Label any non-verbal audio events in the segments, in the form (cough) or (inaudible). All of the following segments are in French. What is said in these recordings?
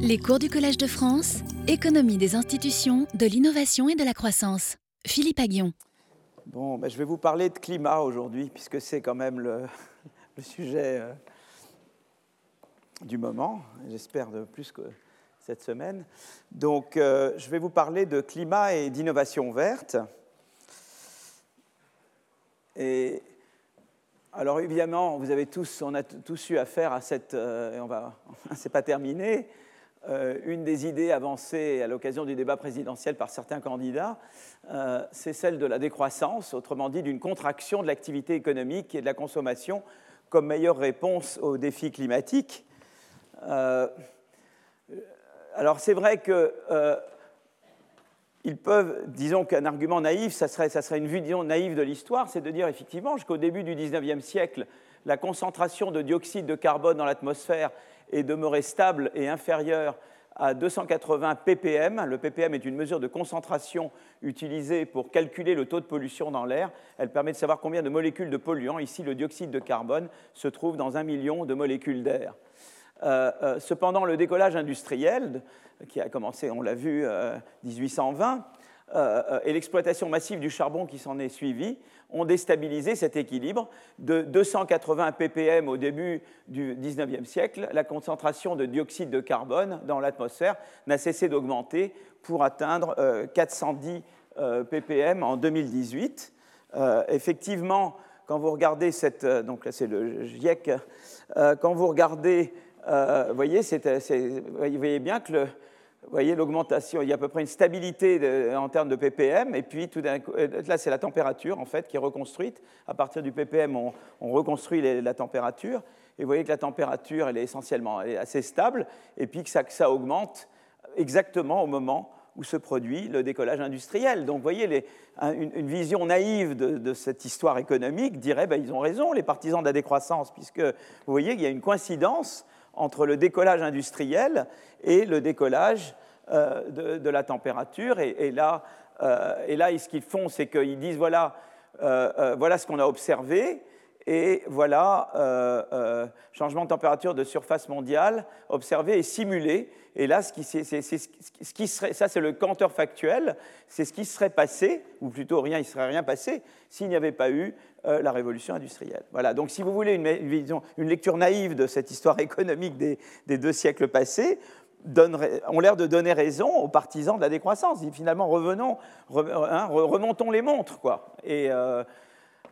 Les cours du Collège de France, économie des institutions, de l'innovation et de la croissance. Philippe Aguillon. Bon, ben, je vais vous parler de climat aujourd'hui, puisque c'est quand même le, (laughs) sujet euh, du moment, j'espère de plus que cette semaine. Donc, euh, je vais vous parler de climat et d'innovation verte. Et alors évidemment, vous avez tous, on a tous eu affaire à cette, euh, on va, (laughs) c'est pas terminé, euh, une des idées avancées à l'occasion du débat présidentiel par certains candidats, euh, c'est celle de la décroissance, autrement dit d'une contraction de l'activité économique et de la consommation comme meilleure réponse aux défis climatiques. alors c'est vrai que ils peuvent, disons qu'un argument naïf, ça serait, une vision naïve de l'histoire, c'est de dire effectivement jusqu'au début du XIXe siècle, la concentration de dioxyde de carbone dans l'atmosphère est demeurée stable et inférieure à 280 ppm. Le ppm est une mesure de concentration utilisée pour calculer le taux de pollution dans l'air. Elle permet de savoir combien de molécules de polluants, ici le dioxyde de carbone, se trouve dans un million de molécules d'air. Euh, euh, cependant, le décollage industriel, qui a commencé, on l'a vu, en 1820, et l'exploitation massive du charbon qui s'en est suivie ont déstabilisé cet équilibre. De 280 ppm au début du 19e siècle, la concentration de dioxyde de carbone dans l'atmosphère n'a cessé d'augmenter pour atteindre 410 ppm en 2018. effectivement, quand vous regardez cette, donc là c'est le GIEC, quand vous regardez euh, vous, voyez, vous voyez bien que vous voyez l'augmentation, il y a à peu près une stabilité en termes de ppm, et puis tout d'un coup, euh, là c'est la température en fait qui est reconstruite. À partir du ppm, on, reconstruit la température, et vous voyez que la température elle est essentiellement assez stable, et puis que ça, augmente exactement au moment où se produit le décollage industriel. Donc vous voyez, une, vision naïve de, cette histoire économique dirait ben, ils ont raison, les partisans de la décroissance, puisque vous voyez qu'il y a une coïncidence entre le décollage industriel et le décollage euh, de, la température. Et, là, euh, et là, ce qu'ils font, c'est qu'ils disent voilà, euh, voilà ce qu'on a observé. Et voilà, changement de température de surface mondiale observé et simulé. Et là, ce qui, serait, ça c'est le factuel, c'est ce qui serait passé, ou plutôt rien, il ne serait rien passé, s'il n'y avait pas eu euh, la révolution industrielle. Voilà, donc si vous voulez une, une, lecture naïve de cette histoire économique des, deux siècles passés, ont l'air de donner raison aux partisans de la décroissance. Et finalement, revenons, hein, remontons les montres. Quoi. Et euh,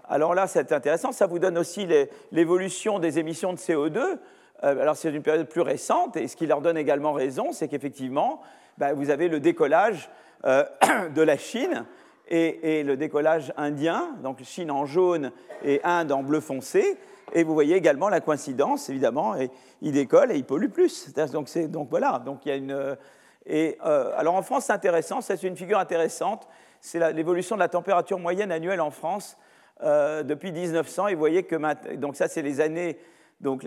alors là, c'est intéressant, ça vous donne aussi l'évolution des émissions de CO2. Euh, alors c'est une période plus récente, et ce qui leur donne également raison, c'est qu'effectivement, bah, vous avez le décollage (coughs) de la Chine, et, le décollage indien, donc Chine en jaune et Inde en bleu foncé. Et vous voyez également la coïncidence, évidemment, et il décolle et il pollue plus. Donc, donc voilà, donc il y a une. Et euh, alors en France, c'est intéressant, c'est une figure intéressante. C'est l'évolution de la température moyenne annuelle en France euh, depuis 1900. Et vous voyez que donc ça, c'est les années donc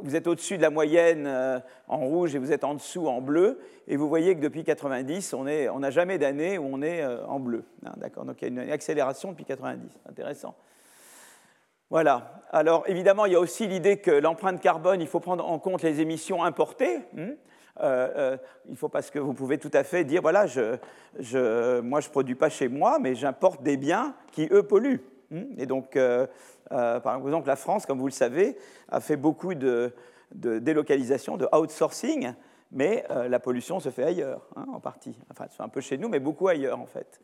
vous êtes au-dessus de la moyenne euh, en rouge et vous êtes en dessous en bleu. Et vous voyez que depuis 90, on n'a jamais d'année où on est euh, en bleu. Hein, d'accord? Donc il y a une accélération depuis 90. Intéressant. Voilà. Alors évidemment, il y a aussi l'idée que l'empreinte carbone, il faut prendre en compte les émissions importées. Hein. Euh, il faut parce que vous pouvez tout à fait dire voilà, moi je ne produis pas chez moi, mais j'importe des biens qui eux polluent. Et donc euh, par exemple, la France, comme vous le savez, a fait beaucoup de, délocalisation, de outsourcing, mais euh, la pollution se fait ailleurs, hein, en partie. Enfin, fait un peu chez nous, mais beaucoup ailleurs, en fait.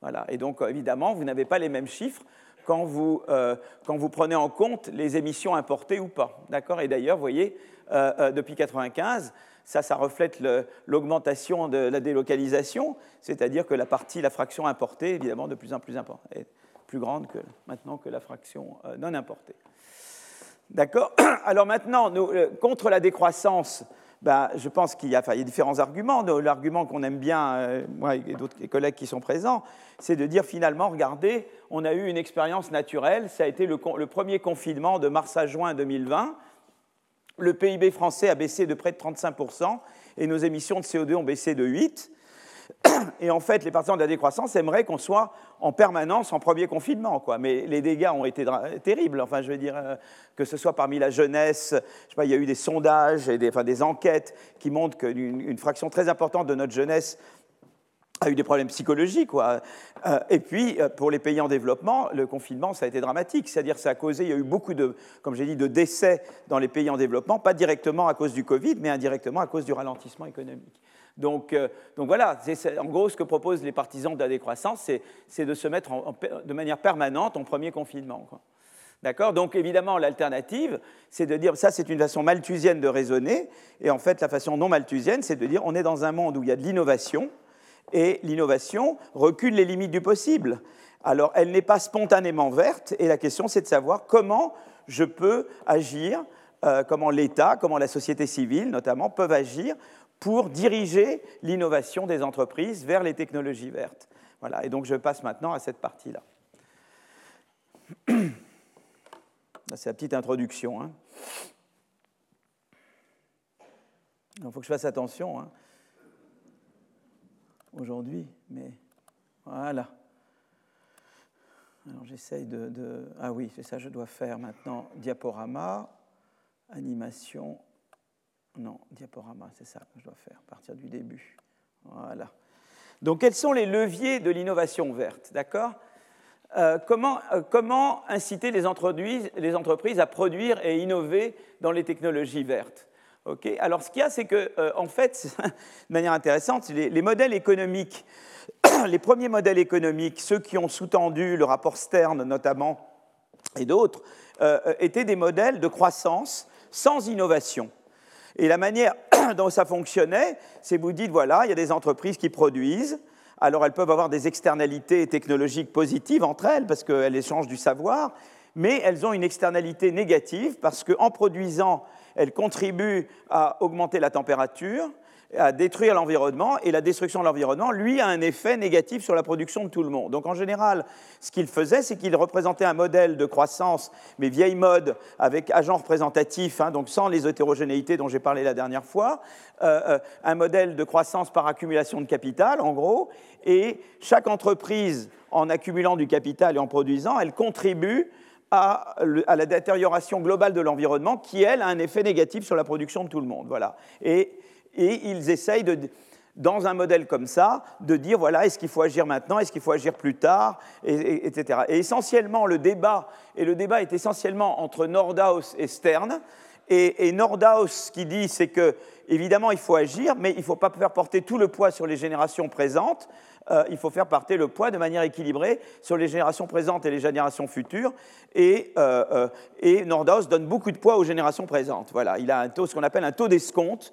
Voilà. Et donc, évidemment, vous n'avez pas les mêmes chiffres quand vous, euh, quand vous prenez en compte les émissions importées ou pas. D'accord? Et d'ailleurs, vous voyez, depuis 1995, ça, ça reflète l'augmentation de la délocalisation, c'est-à-dire que la partie, la fraction importée, évidemment, de plus en plus importante plus grande que, maintenant que la fraction euh, non importée. D'accord (clears throat) Alors maintenant, euh, contre la décroissance, ben, je pense qu'il y, a différents arguments. L'argument qu'on aime bien, euh, moi et d'autres collègues qui sont présents, c'est de dire finalement, regardez, on a eu une expérience naturelle, ça a été le, le, premier confinement de mars à juin 2020. Le PIB français a baissé de près de 35% et nos émissions de CO2 ont baissé de 8%. (coughs) Et en fait, les partisans de la décroissance aimeraient qu'on soit en permanence en premier confinement. Quoi. Mais les dégâts ont été terribles. Enfin, je veux dire, euh, que ce soit parmi la jeunesse, je sais pas, il y a eu des sondages et des, enfin, des enquêtes qui montrent qu'une fraction très importante de notre jeunesse a eu des problèmes psychologiques. Quoi. Euh, et puis, euh, pour les pays en développement, le confinement, ça a été dramatique. C'est-à-dire ça a causé, il y a eu beaucoup de, comme j'ai dit, de décès dans les pays en développement, pas directement à cause du Covid, mais indirectement à cause du ralentissement économique. Donc, euh, donc voilà, en gros, ce que proposent les partisans de la décroissance, c'est de se mettre de manière permanente en premier confinement. D'accord? Donc évidemment, l'alternative, c'est de dire, ça c'est une façon malthusienne de raisonner, et en fait la façon non malthusienne, c'est de dire, on est dans un monde où il y a de l'innovation, et l'innovation recule les limites du possible. Alors, elle n'est pas spontanément verte, et la question, c'est de savoir comment je peux agir, euh, comment l'État, comment la société civile, notamment, peuvent agir pour diriger l'innovation des entreprises vers les technologies vertes. Voilà, et donc je passe maintenant à cette partie-là. (coughs) C'est la petite introduction. Hein. Il faut que je fasse attention. Hein aujourd'hui, mais voilà. Alors j'essaye de, Ah oui, c'est ça, je dois faire maintenant diaporama, animation. Non, diaporama, c'est ça que je dois faire, partir du début. Voilà. Donc quels sont les leviers de l'innovation verte D'accord? Euh, comment, euh, comment, inciter les entreprises à produire et innover dans les technologies vertes? Alors, ce qu'il y a, c'est que, euh, en fait, (laughs) de manière intéressante, les, modèles économiques, (coughs) les premiers modèles économiques, ceux qui ont sous-tendu le rapport Stern notamment, et d'autres, étaient des modèles de croissance sans innovation. Et la manière (clears throat) dont ça fonctionnait, c'est vous dites, voilà, il y a des entreprises qui produisent, alors elles peuvent avoir des externalités technologiques positives entre elles, parce qu'elles échangent du savoir, mais elles ont une externalité négative, parce qu'en produisant elle contribue à augmenter la température, à détruire l'environnement, et la destruction de l'environnement, lui, a un effet négatif sur la production de tout le monde. Donc en général, ce qu'il faisait, c'est qu'il représentait un modèle de croissance, mais vieille mode, avec agent représentatif, hein, donc sans les hétérogénéités dont j'ai parlé la dernière fois, euh, euh, un modèle de croissance par accumulation de capital, en gros, et chaque entreprise, en accumulant du capital et en produisant, elle contribue à, la détérioration globale de l'environnement qui, elle, a un effet négatif sur la production de tout le monde. Voilà. Et, ils essayent, de, dans un modèle comme ça, de dire, voilà, est-ce qu'il faut agir maintenant, est-ce qu'il faut agir plus tard, etc. Et essentiellement, le débat, et le débat est essentiellement entre Nordhaus et Stern, et, et Nordhaus, qui dit, c'est que, évidemment, il faut agir, mais il ne faut pas faire porter tout le poids sur les générations présentes, euh, il faut faire partir le poids de manière équilibrée sur les générations présentes et les générations futures. Et, euh, euh, Nordhaus donne beaucoup de poids aux générations présentes. Voilà, il a un taux, ce qu'on appelle un taux d'escompte.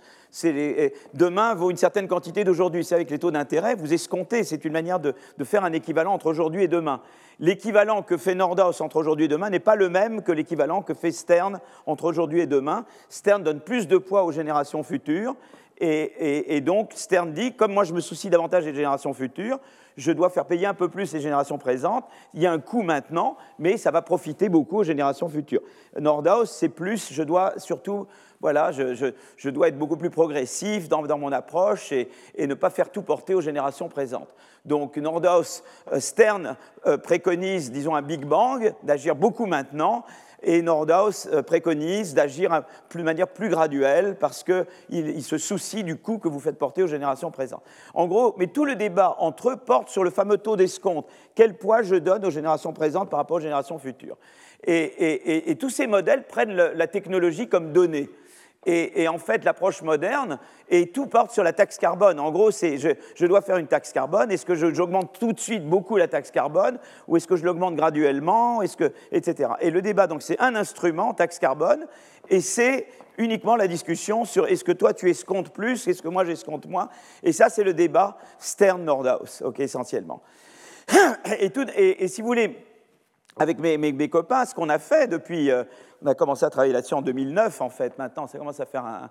demain vaut une certaine quantité d'aujourd'hui. C'est avec les taux d'intérêt, vous escomptez. C'est une manière de, de faire un équivalent entre aujourd'hui et demain. L'équivalent que fait Nordhaus entre aujourd'hui et demain n'est pas le même que l'équivalent que fait Stern entre aujourd'hui et demain. Stern donne plus de poids aux générations futures et, donc, Stern dit, comme moi je me soucie davantage des générations futures, je dois faire payer un peu plus les générations présentes. Il y a un coût maintenant, mais ça va profiter beaucoup aux générations futures. Nordhaus, c'est plus, je dois surtout, voilà, je, dois être beaucoup plus progressif dans, mon approche et, ne pas faire tout porter aux générations présentes. Donc Nordhaus, euh, Stern euh, préconise, disons, un Big Bang, d'agir beaucoup maintenant, et Nordhaus euh, préconise d'agir de manière plus graduelle parce qu'il il se soucie du coût que vous faites porter aux générations présentes. En gros, mais tout le débat entre eux porte sur le fameux taux d'escompte. Quel poids je donne aux générations présentes par rapport aux générations futures? Et, tous ces modèles prennent la technologie comme donnée et, en fait l'approche moderne, et tout porte sur la taxe carbone. En gros, c'est je, dois faire une taxe carbone, est-ce que j'augmente tout de suite beaucoup la taxe carbone, ou est-ce que je l'augmente graduellement, est-ce que, etc. Et le débat, donc, c'est un instrument, taxe carbone, et c'est uniquement la discussion sur est-ce que toi tu escomptes plus, est-ce que moi j'escompte moins, et ça c'est le débat Stern-Nordhaus, ok, essentiellement. Et, si vous voulez, avec mes, copains, ce qu'on a fait depuis, euh, on a commencé à travailler là-dessus en 2009, en fait. Maintenant, ça commence à faire un,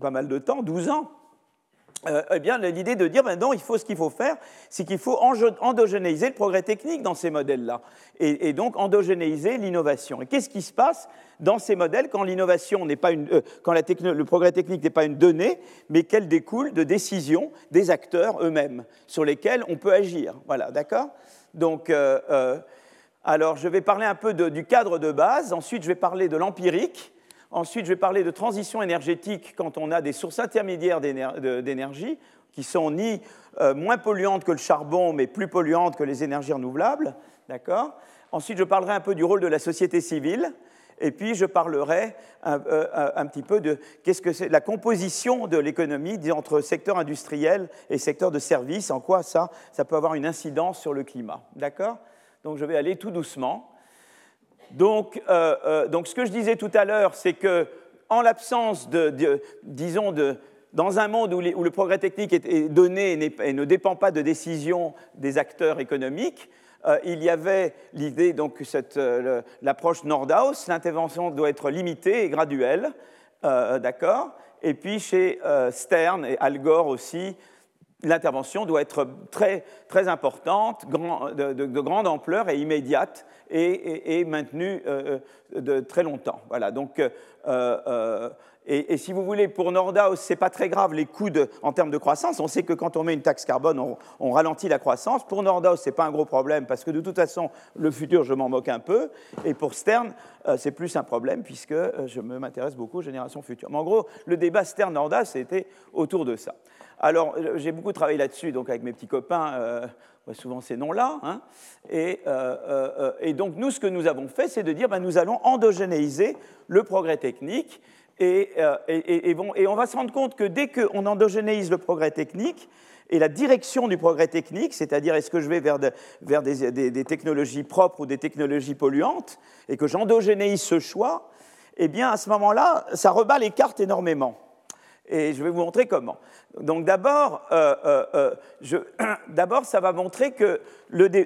pas mal de temps, 12 ans. euh, eh bien, l'idée de dire, maintenant, il faut, ce qu'il faut faire, c'est qu'il faut endogénéiser le progrès technique dans ces modèles-là, et, donc endogénéiser l'innovation. Et qu'est-ce qui se passe dans ces modèles quand l'innovation n'est pas une, euh, quand le progrès technique n'est pas une donnée, mais qu'elle découle de décisions des acteurs eux-mêmes sur lesquels on peut agir. Voilà, d'accord? Donc, alors, je vais parler un peu du cadre de base. Ensuite, je vais parler de l'empirique. Ensuite, je vais parler de transition énergétique quand on a des sources intermédiaires d'énergie qui sont ni euh, moins polluantes que le charbon, mais plus polluantes que les énergies renouvelables. D'accord? Ensuite, je parlerai un peu du rôle de la société civile. Et puis, je parlerai un, euh, petit peu de qu'est-ce que la composition de l'économie entre secteur industriel et secteur de services, en quoi ça, ça peut avoir une incidence sur le climat. D'accord? Donc, je vais aller tout doucement. Donc, euh, euh, donc, ce que je disais tout à l'heure, c'est que en l'absence de, disons, de, dans un monde où, le progrès technique est, donné et, ne dépend pas de décisions des acteurs économiques, euh, il y avait l'idée, donc l'approche Nordhaus, l'intervention doit être limitée et graduelle, d'accord Et puis chez Stern et Al Gore aussi, l'intervention doit être très, très importante, de, grande ampleur et immédiate, et, maintenue euh, euh, de très longtemps. Voilà, donc, euh, et, si vous voulez, pour Nordhaus, ce n'est pas très grave les coûts en termes de croissance. On sait que quand on met une taxe carbone, on, ralentit la croissance. Pour Nordhaus, ce n'est pas un gros problème parce que de toute façon, le futur, je m'en moque un peu. Et pour Stern, c'est plus un problème puisque je m'intéresse beaucoup aux générations futures. Mais en gros, le débat Stern-Nordhaus, c'était autour de ça. Alors, j'ai beaucoup travaillé là-dessus, donc avec mes petits copains, euh, souvent ces noms-là. Hein. Euh, euh, et, donc, nous, ce que nous avons fait, c'est de dire, ben, nous allons endogénéiser le progrès technique. Et, on va se rendre compte que dès qu'on endogénéise le progrès technique, et la direction du progrès technique, c'est-à-dire est-ce que je vais vers, des, technologies propres ou des technologies polluantes, et que j'endogénéise ce choix, eh bien à ce moment-là, ça rebat les cartes énormément. Et je vais vous montrer comment. Donc d'abord, euh, euh, euh, (clears throat) ça va montrer que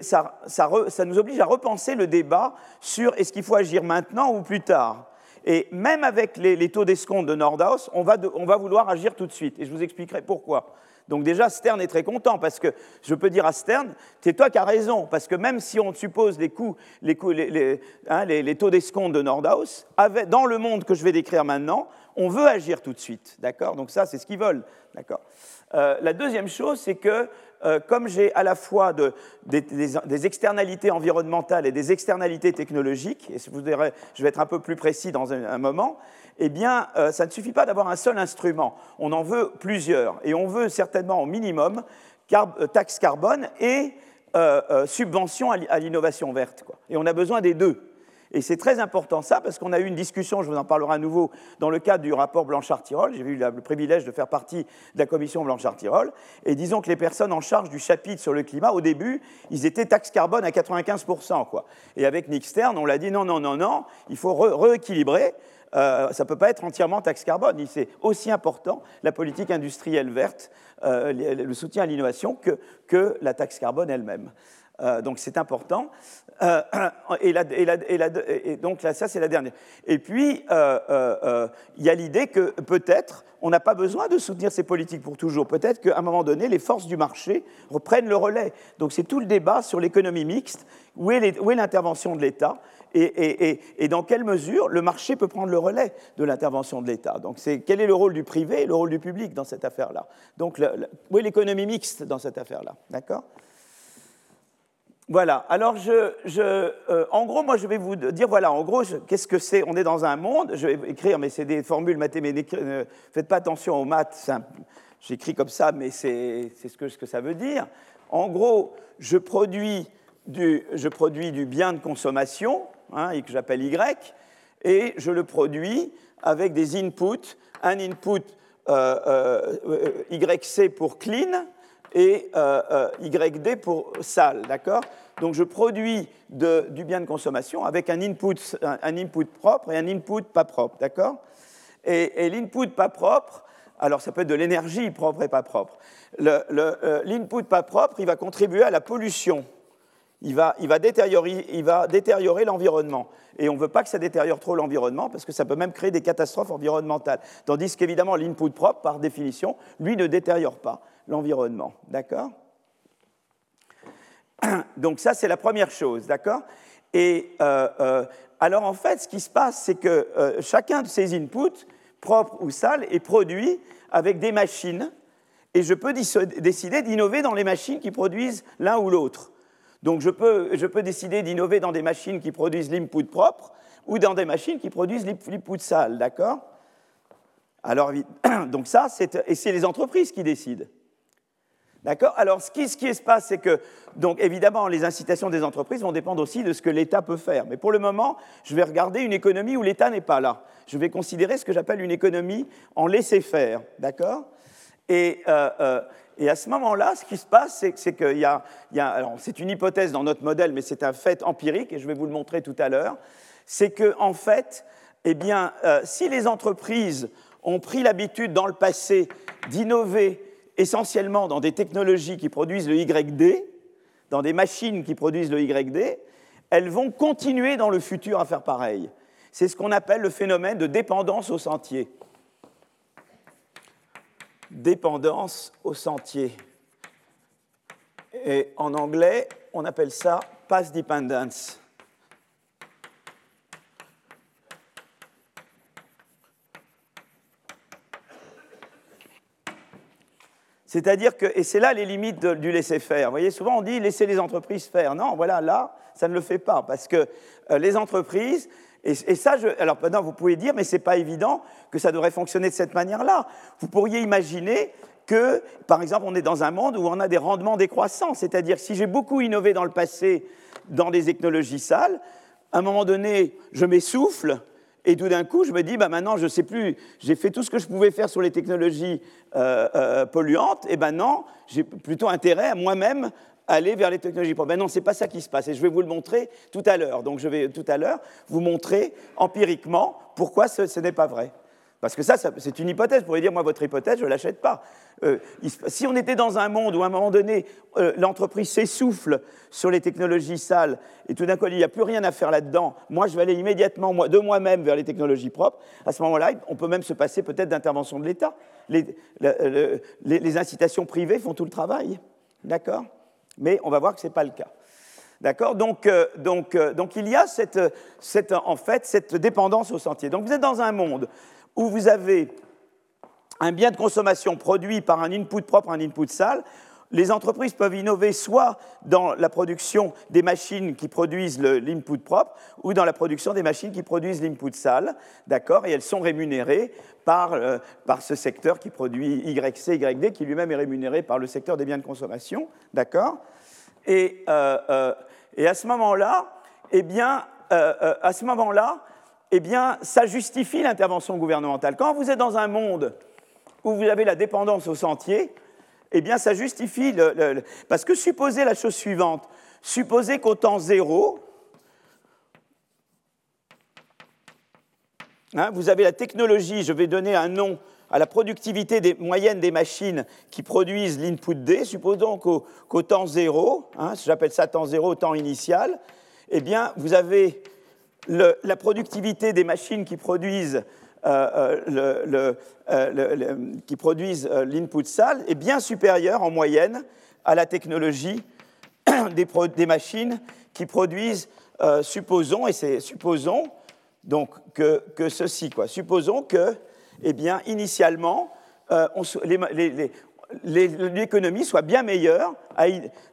ça, nous oblige à repenser le débat sur est-ce qu'il faut agir maintenant ou plus tard. Et même avec les, taux d'escompte de Nordhaus, on va, on va vouloir agir tout de suite. Et je vous expliquerai pourquoi. Donc déjà, Stern est très content parce que je peux dire à Stern, c'est toi qui as raison, parce que même si on suppose les coûts, les, coûts, les, hein, taux d'escompte de Nordhaus, dans le monde que je vais décrire maintenant, on veut agir tout de suite. D'accord? Donc ça, c'est ce qu'ils veulent. D'accord? Euh, la deuxième chose, c'est que euh, comme j'ai à la fois des, externalités environnementales et des externalités technologiques, et je vais être un peu plus précis dans un, moment, eh bien, euh, ça ne suffit pas d'avoir un seul instrument. On en veut plusieurs. Et on veut certainement au minimum taxe carbone et subvention à l'innovation verte. Et on a besoin des deux. Et c'est très important ça, parce qu'on a eu une discussion, je vous en parlerai à nouveau, dans le cadre du rapport Blanchard-Tirol. J'ai eu le privilège de faire partie de la commission Blanchard-Tirol. Et disons que les personnes en charge du chapitre sur le climat, au début, ils étaient taxe carbone à 95%. Quoi. Et avec Nick Stern, on l'a dit non, non, non, non, il faut rééquilibrer. Euh, ça ne peut pas être entièrement taxe carbone. C'est aussi important, la politique industrielle verte, euh, le soutien à l'innovation, que, que la taxe carbone elle-même. Euh, donc c'est important. Et, donc là, ça c'est la dernière. Et puis il y a l'idée que peut-être on n'a pas besoin de soutenir ces politiques pour toujours. Peut-être qu'à un moment donné, les forces du marché reprennent le relais. Donc c'est tout le débat sur l'économie mixte. Où est l'intervention de l'État? Et, dans quelle mesure le marché peut prendre le relais de l'intervention de l'État? Donc, quel est le rôle du privé et le rôle du public dans cette affaire-là? Donc, où est l'économie mixte dans cette affaire-là? D'accord? Voilà, alors euh, en gros, moi je vais vous dire, voilà, en gros, qu'est-ce que c'est? On est dans un monde, je vais écrire, mais c'est des formules mathématiques, ne faites pas attention aux maths, j'écris comme ça, mais c'est ce que, ça veut dire. En gros, je produis du bien de consommation, hein, que j'appelle Y, et je le produis avec des inputs, un input euh, euh, YC pour clean, et euh, euh, YD pour salle, d'accord? Donc je produis du bien de consommation avec un input, un, input propre et un input pas propre, d'accord? Et, l'input pas propre, alors ça peut être de l'énergie propre et pas propre. Euh, l'input pas propre, il va contribuer à la pollution. Il va, détériorer l'environnement. Et on ne veut pas que ça détériore trop l'environnement parce que ça peut même créer des catastrophes environnementales. Tandis qu'évidemment, l'input propre, par définition, lui ne détériore pas l'environnement. D'accord? (clears throat) Donc ça, c'est la première chose. D'accord? Et euh, euh, alors, en fait, ce qui se passe, c'est que euh, chacun de ces inputs, propres ou sales, est produit avec des machines. Et je peux décider d'innover dans les machines qui produisent l'un ou l'autre. Donc je peux, décider d'innover dans des machines qui produisent l'input propre ou dans des machines qui produisent l'input sale, d'accord? Alors, (coughs) donc ça, et c'est les entreprises qui décident. D'accord? Alors, ce qui, se passe, c'est que, donc, évidemment, les incitations des entreprises vont dépendre aussi de ce que l'État peut faire. Mais pour le moment, je vais regarder une économie où l'État n'est pas là. Je vais considérer ce que j'appelle une économie en laisser-faire. D'accord? Et, euh, euh, et, à ce moment-là, ce qui se passe, c'est qu'il y a, alors c'est une hypothèse dans notre modèle, mais c'est un fait empirique, et je vais vous le montrer tout à l'heure, c'est que en fait, eh bien, euh, si les entreprises ont pris l'habitude dans le passé d'innover essentiellement dans des technologies qui produisent le YD, dans des machines qui produisent le YD, elles vont continuer dans le futur à faire pareil. C'est ce qu'on appelle le phénomène de dépendance au sentier dépendance au sentier. Et en anglais, on appelle ça path dependence. C'est-à-dire que, et c'est là les limites du laisser-faire. Vous voyez, souvent on dit laisser les entreprises faire. Non, voilà, là, ça ne le fait pas, parce que euh, les entreprises, et, ça, alors maintenant, vous pouvez dire, mais ce n'est pas évident que ça devrait fonctionner de cette manière-là. Vous pourriez imaginer que, par exemple, on est dans un monde où on a des rendements décroissants. C'est-à-dire, si j'ai beaucoup innové dans le passé dans des technologies sales, à un moment donné, je m'essouffle, et tout d'un coup, je me dis, bah maintenant, je ne sais plus, j'ai fait tout ce que je pouvais faire sur les technologies euh, euh, polluantes, et maintenant, j'ai plutôt intérêt à moi-même aller vers les technologies propres. Ben non, ce n'est pas ça qui se passe, et je vais vous le montrer tout à l'heure. Donc je vais tout à l'heure vous montrer empiriquement pourquoi ce, n'est pas vrai. Parce que ça, c'est une hypothèse. Vous pourriez dire, moi, votre hypothèse, je ne l'achète pas. Euh, si on était dans un monde où, à un moment donné, euh, l'entreprise s'essouffle sur les technologies sales, et tout d'un coup, il n'y a plus rien à faire là-dedans, moi, je vais aller immédiatement de moi-même vers les technologies propres, à ce moment-là, on peut même se passer peut-être d'intervention de l'État. Les incitations privées font tout le travail. D'accord? Mais on va voir que ce n'est pas le cas. D'accord? Donc, euh, donc, euh, donc, il y a cette, cette, en fait cette dépendance au sentier. Donc vous êtes dans un monde où vous avez un bien de consommation produit par un input propre, un input sale. Les entreprises peuvent innover soit dans la production des machines qui produisent l'input propre ou dans la production des machines qui produisent l'input sale, d'accord Et elles sont rémunérées par, euh, par ce secteur qui produit YC, YD, qui lui-même est rémunéré par le secteur des biens de consommation, d'accord et, euh, euh, et, à ce moment-là, eh bien, à ce moment-là, eh bien, ça justifie l'intervention gouvernementale. Quand vous êtes dans un monde où vous avez la dépendance au sentier, eh bien, ça justifie Parce que supposez la chose suivante, supposez qu'au temps zéro, Hein, vous avez la technologie, je vais donner un nom à la productivité moyenne des machines qui produisent l'input D. Supposons qu'au temps zéro, hein, j'appelle ça temps zéro, temps initial, eh bien, vous avez la productivité des machines qui produisent euh, euh, euh, qui produisent l'input sale est bien supérieure en moyenne à la technologie (coughs) des, machines qui produisent, supposons, et c'est supposons, donc que, ceci. Quoi. Supposons que, eh bien, initialement, l'économie soit bien meilleure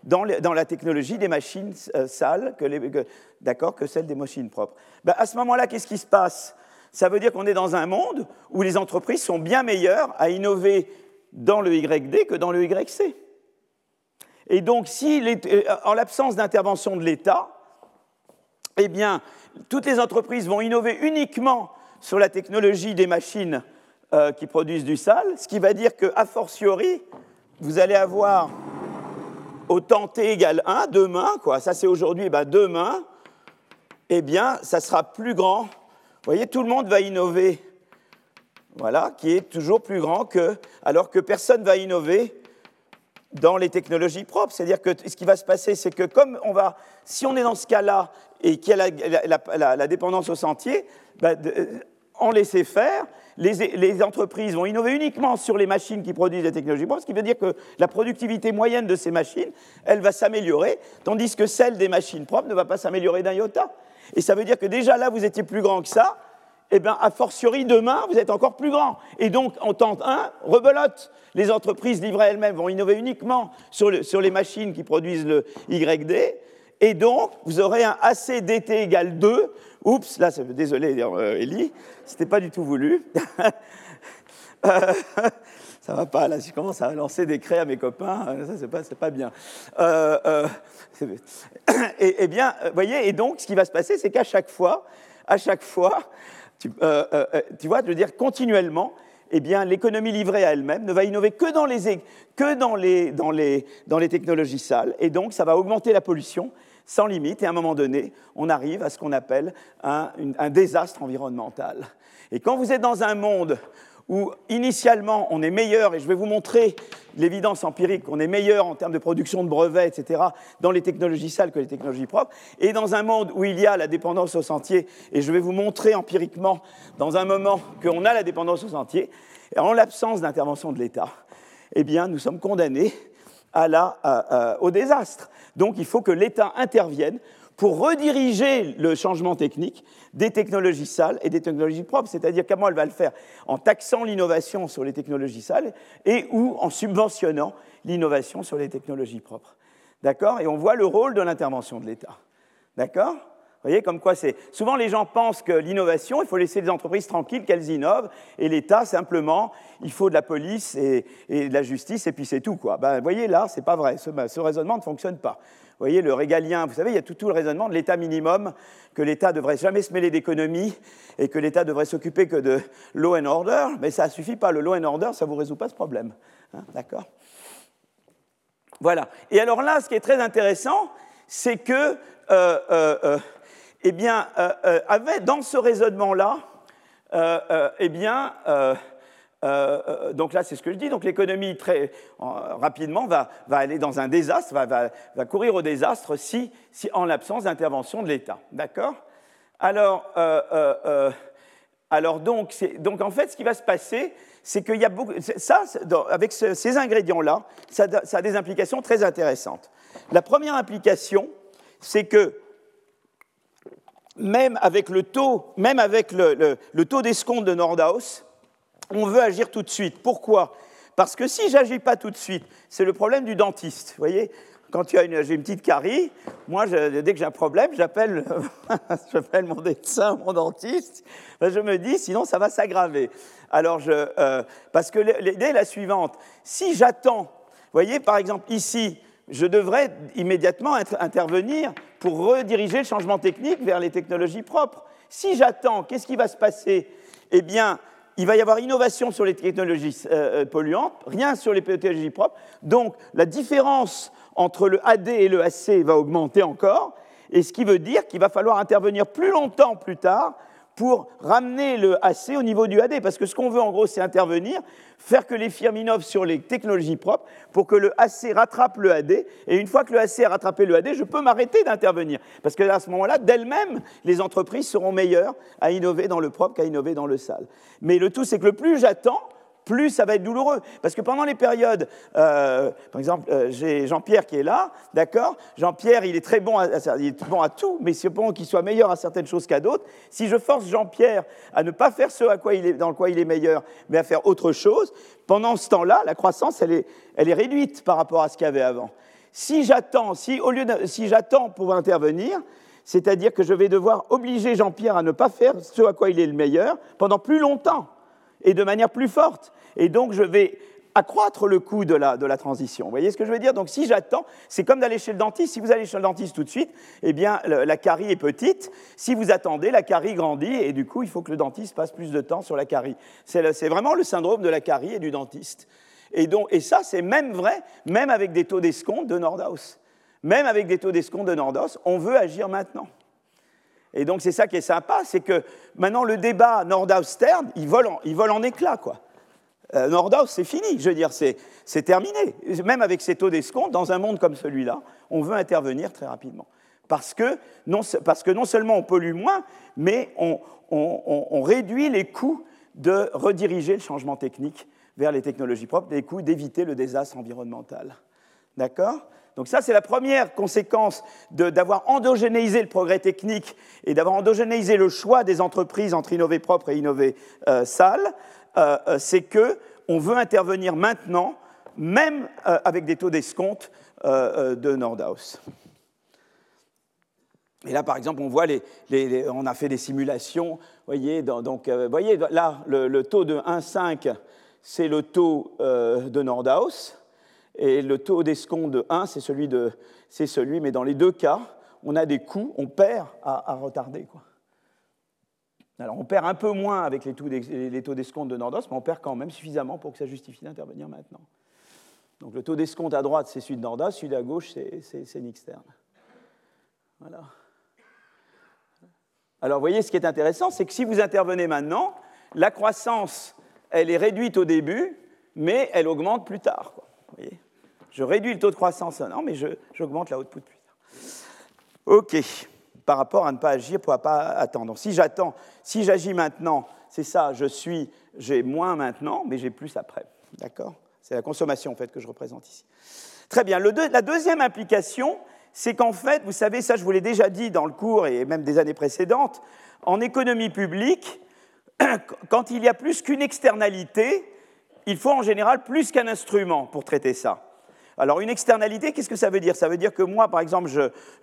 dans, la technologie des machines sales que, d'accord, que celle des machines propres. Ben, à ce moment-là, qu'est-ce qui se passe? Ça veut dire qu'on est dans un monde où les entreprises sont bien meilleures à innover dans le YD que dans le YC. Et donc, si, euh, en l'absence d'intervention de l'État, eh bien, toutes les entreprises vont innover uniquement sur la technologie des machines euh, qui produisent du sale, ce qui va dire qu'à fortiori, vous allez avoir au temps t égale 1, demain, ça c'est aujourd'hui, ben demain, eh bien, ça sera plus grand. Voyez, tout le monde va innover, voilà, qui est toujours plus grand que, alors que personne va innover dans les technologies propres. C'est-à-dire que ce qui va se passer, c'est que comme on va, si on est dans ce cas-là et qu'il y a la, dépendance au sentier, bah, en laisser faire, les, entreprises vont innover uniquement sur les machines qui produisent des technologies propres, ce qui veut dire que la productivité moyenne de ces machines, elle va s'améliorer, tandis que celle des machines propres ne va pas s'améliorer d'un iota. Et ça veut dire que déjà là, vous étiez plus grand que ça, eh bien, a fortiori, demain, vous êtes encore plus grand. Et donc, en temps 1, rebelote. Les entreprises livrées elles-mêmes vont innover uniquement sur, les machines qui produisent le YD. Et donc, vous aurez un AC dt égale 2. Oups, là, désolé, euh, Ellie, c'était pas du tout voulu. (laughs) euh, ça va pas, là, je commence à lancer des craies à mes copains, euh, ça, c'est pas, pas bien. Euh, euh (coughs) et, et, bien, vous voyez, et donc, ce qui va se passer, c'est qu'à chaque fois, à chaque fois, euh, euh, euh, tu, vois, je veux dire, continuellement, eh bien, l'économie livrée à elle-même ne va innover que, dans les, que dans, les, dans, les, dans les technologies sales, et donc ça va augmenter la pollution sans limite, et à un moment donné, on arrive à ce qu'on appelle un, un désastre environnemental. Et quand vous êtes dans un monde où initialement on est meilleur, et je vais vous montrer l'évidence empirique, qu'on est meilleur en termes de production de brevets, etc., dans les technologies sales que les technologies propres, et dans un monde où il y a la dépendance au sentier, et je vais vous montrer empiriquement, dans un moment, qu'on a la dépendance au sentier, en l'absence d'intervention de l'État, eh bien, nous sommes condamnés à la, au désastre. Donc, il faut que l'État intervienne pour rediriger le changement technique des technologies sales et des technologies propres. C'est-à-dire comment elle va le faire En taxant l'innovation sur les technologies sales et ou en subventionnant l'innovation sur les technologies propres. D'accord? Et on voit le rôle de l'intervention de l'État. D'accord? Vous voyez, comme quoi c'est. Souvent, les gens pensent que l'innovation, il faut laisser les entreprises tranquilles, qu'elles innovent, et l'État, simplement, il faut de la police et, de la justice, et puis c'est tout, quoi. Ben, vous voyez, là, c'est pas vrai. ce raisonnement ne fonctionne pas. Vous voyez, le régalien, vous savez, il y a tout, le raisonnement de l'État minimum, que l'État devrait jamais se mêler d'économie et que l'État devrait s'occuper que de law and order, mais ça ne suffit pas. Le law and order, ça ne vous résout pas ce problème. Hein, d'accord? Voilà. Et alors là, ce qui est très intéressant, c'est que, euh, euh, euh, eh bien, dans ce raisonnement-là, eh bien, euh, euh, donc là, c'est ce que je dis. Donc l'économie, très rapidement, va, aller dans un désastre, va, courir au désastre si, en l'absence d'intervention de l'État. D'accord? Alors, euh, alors donc, donc, en fait, ce qui va se passer, c'est qu'il y a beaucoup. Ça, avec ces ingrédients-là, ça, a des implications très intéressantes. La première implication, c'est que même avec le taux, même avec le, le taux d'escompte de Nordhaus, on veut agir tout de suite. Pourquoi? Parce que si j'agis pas tout de suite, c'est le problème du dentiste. Vous voyez? Quand j'ai une, petite carie, moi, dès que j'ai un problème, (laughs) j'appelle mon médecin, mon dentiste. Ben, je me dis, sinon, ça va s'aggraver. Alors, je, euh, parce que l'idée est la suivante. Si j'attends, vous voyez, par exemple, ici, je devrais immédiatement intervenir pour rediriger le changement technique vers les technologies propres. Si j'attends, qu'est-ce qui va se passer? Eh bien, il va y avoir innovation sur les technologies euh, euh, polluantes, rien sur les technologies propres. Donc la différence entre le AD et le AC va augmenter encore, et ce qui veut dire qu'il va falloir intervenir plus longtemps plus tard pour ramener le AC au niveau du AD. Parce que ce qu'on veut en gros, c'est intervenir, faire que les firmes innovent sur les technologies propres pour que le AC rattrape le AD. Et une fois que le AC a rattrapé le AD, je peux m'arrêter d'intervenir. Parce que à ce moment-là, d'elles-mêmes, les entreprises seront meilleures à innover dans le propre qu'à innover dans le sale. Mais le tout, c'est que le plus j'attends, plus ça va être douloureux. Parce que pendant les périodes, euh, par exemple, euh, j'ai Jean-Pierre qui est là, d'accord? Jean-Pierre, il est très bon à, il est bon à tout, mais c'est bon qu'il soit meilleur à certaines choses qu'à d'autres. Si je force Jean-Pierre à ne pas faire ce à quoi il est, dans quoi il est meilleur, mais à faire autre chose, pendant ce temps-là, la croissance, elle est, elle est réduite par rapport à ce qu'il y avait avant. Si j'attends, si, au lieu de, si j'attends pour intervenir, c'est-à-dire que je vais devoir obliger Jean-Pierre à ne pas faire ce à quoi il est le meilleur pendant plus longtemps et de manière plus forte. Et donc, je vais accroître le coût de la, transition. Vous voyez ce que je veux dire? Donc, si j'attends, c'est comme d'aller chez le dentiste. Si vous allez chez le dentiste tout de suite, eh bien, la carie est petite. Si vous attendez, la carie grandit et du coup, il faut que le dentiste passe plus de temps sur la carie. C'est vraiment le syndrome de la carie et du dentiste. Et, donc, et ça, c'est même vrai, même avec des taux d'escompte de Nordhaus. Même avec des taux d'escompte de Nordhaus, on veut agir maintenant. Et donc c'est ça qui est sympa, c'est que maintenant le débat Nordhaus-Stern, il vole en, il vole en éclats, quoi. Euh, Nordhaus, c'est fini, je veux dire, c'est terminé. Même avec ces taux d'escompte, dans un monde comme celui-là, on veut intervenir très rapidement. Parce que non, parce que non seulement on pollue moins, mais on, on, réduit les coûts de rediriger le changement technique vers les technologies propres, les coûts d'éviter le désastre environnemental. D'accord? Donc ça, c'est la première conséquence d'avoir endogénéisé le progrès technique et d'avoir endogénéisé le choix des entreprises entre innover propre et innover euh, sale, euh, euh, c'est qu'on veut intervenir maintenant, même avec des taux d'escompte de Nordhaus. Et là, par exemple, on voit les, on a fait des simulations. Voyez, donc, voyez là, le, le taux de 1,5, c'est le taux de Nordhaus. Et le taux d'escompte de 1, c'est celui, de, celui, mais dans les deux cas, on a des coûts, on perd à, retarder. Quoi. Alors on perd un peu moins avec les taux d'escompte de Nordos, mais on perd quand même suffisamment pour que ça justifie d'intervenir maintenant. Donc le taux d'escompte à droite, c'est celui de Nordos, celui à gauche, c'est Nixtern. Voilà. Alors vous voyez, ce qui est intéressant, c'est que si vous intervenez maintenant, la croissance, elle est réduite au début, mais elle augmente plus tard. Vous voyez? Je réduis le taux de croissance non, mais j'augmente la output plus tard. OK, par rapport à ne pas agir pour ne pas attendre. Si j'attends, si j'agis maintenant, c'est ça, je suis, j'ai moins maintenant, mais j'ai plus après. D'accord? C'est la consommation en fait que je représente ici. Très bien. la deuxième implication, c'est qu'en fait, vous savez, ça je vous l'ai déjà dit dans le cours et même des années précédentes, en économie publique, (clears throat) quand il y a plus qu'une externalité, il faut en général plus qu'un instrument pour traiter ça. Alors une externalité, qu'est-ce que ça veut dire? Ça veut dire que moi, par exemple,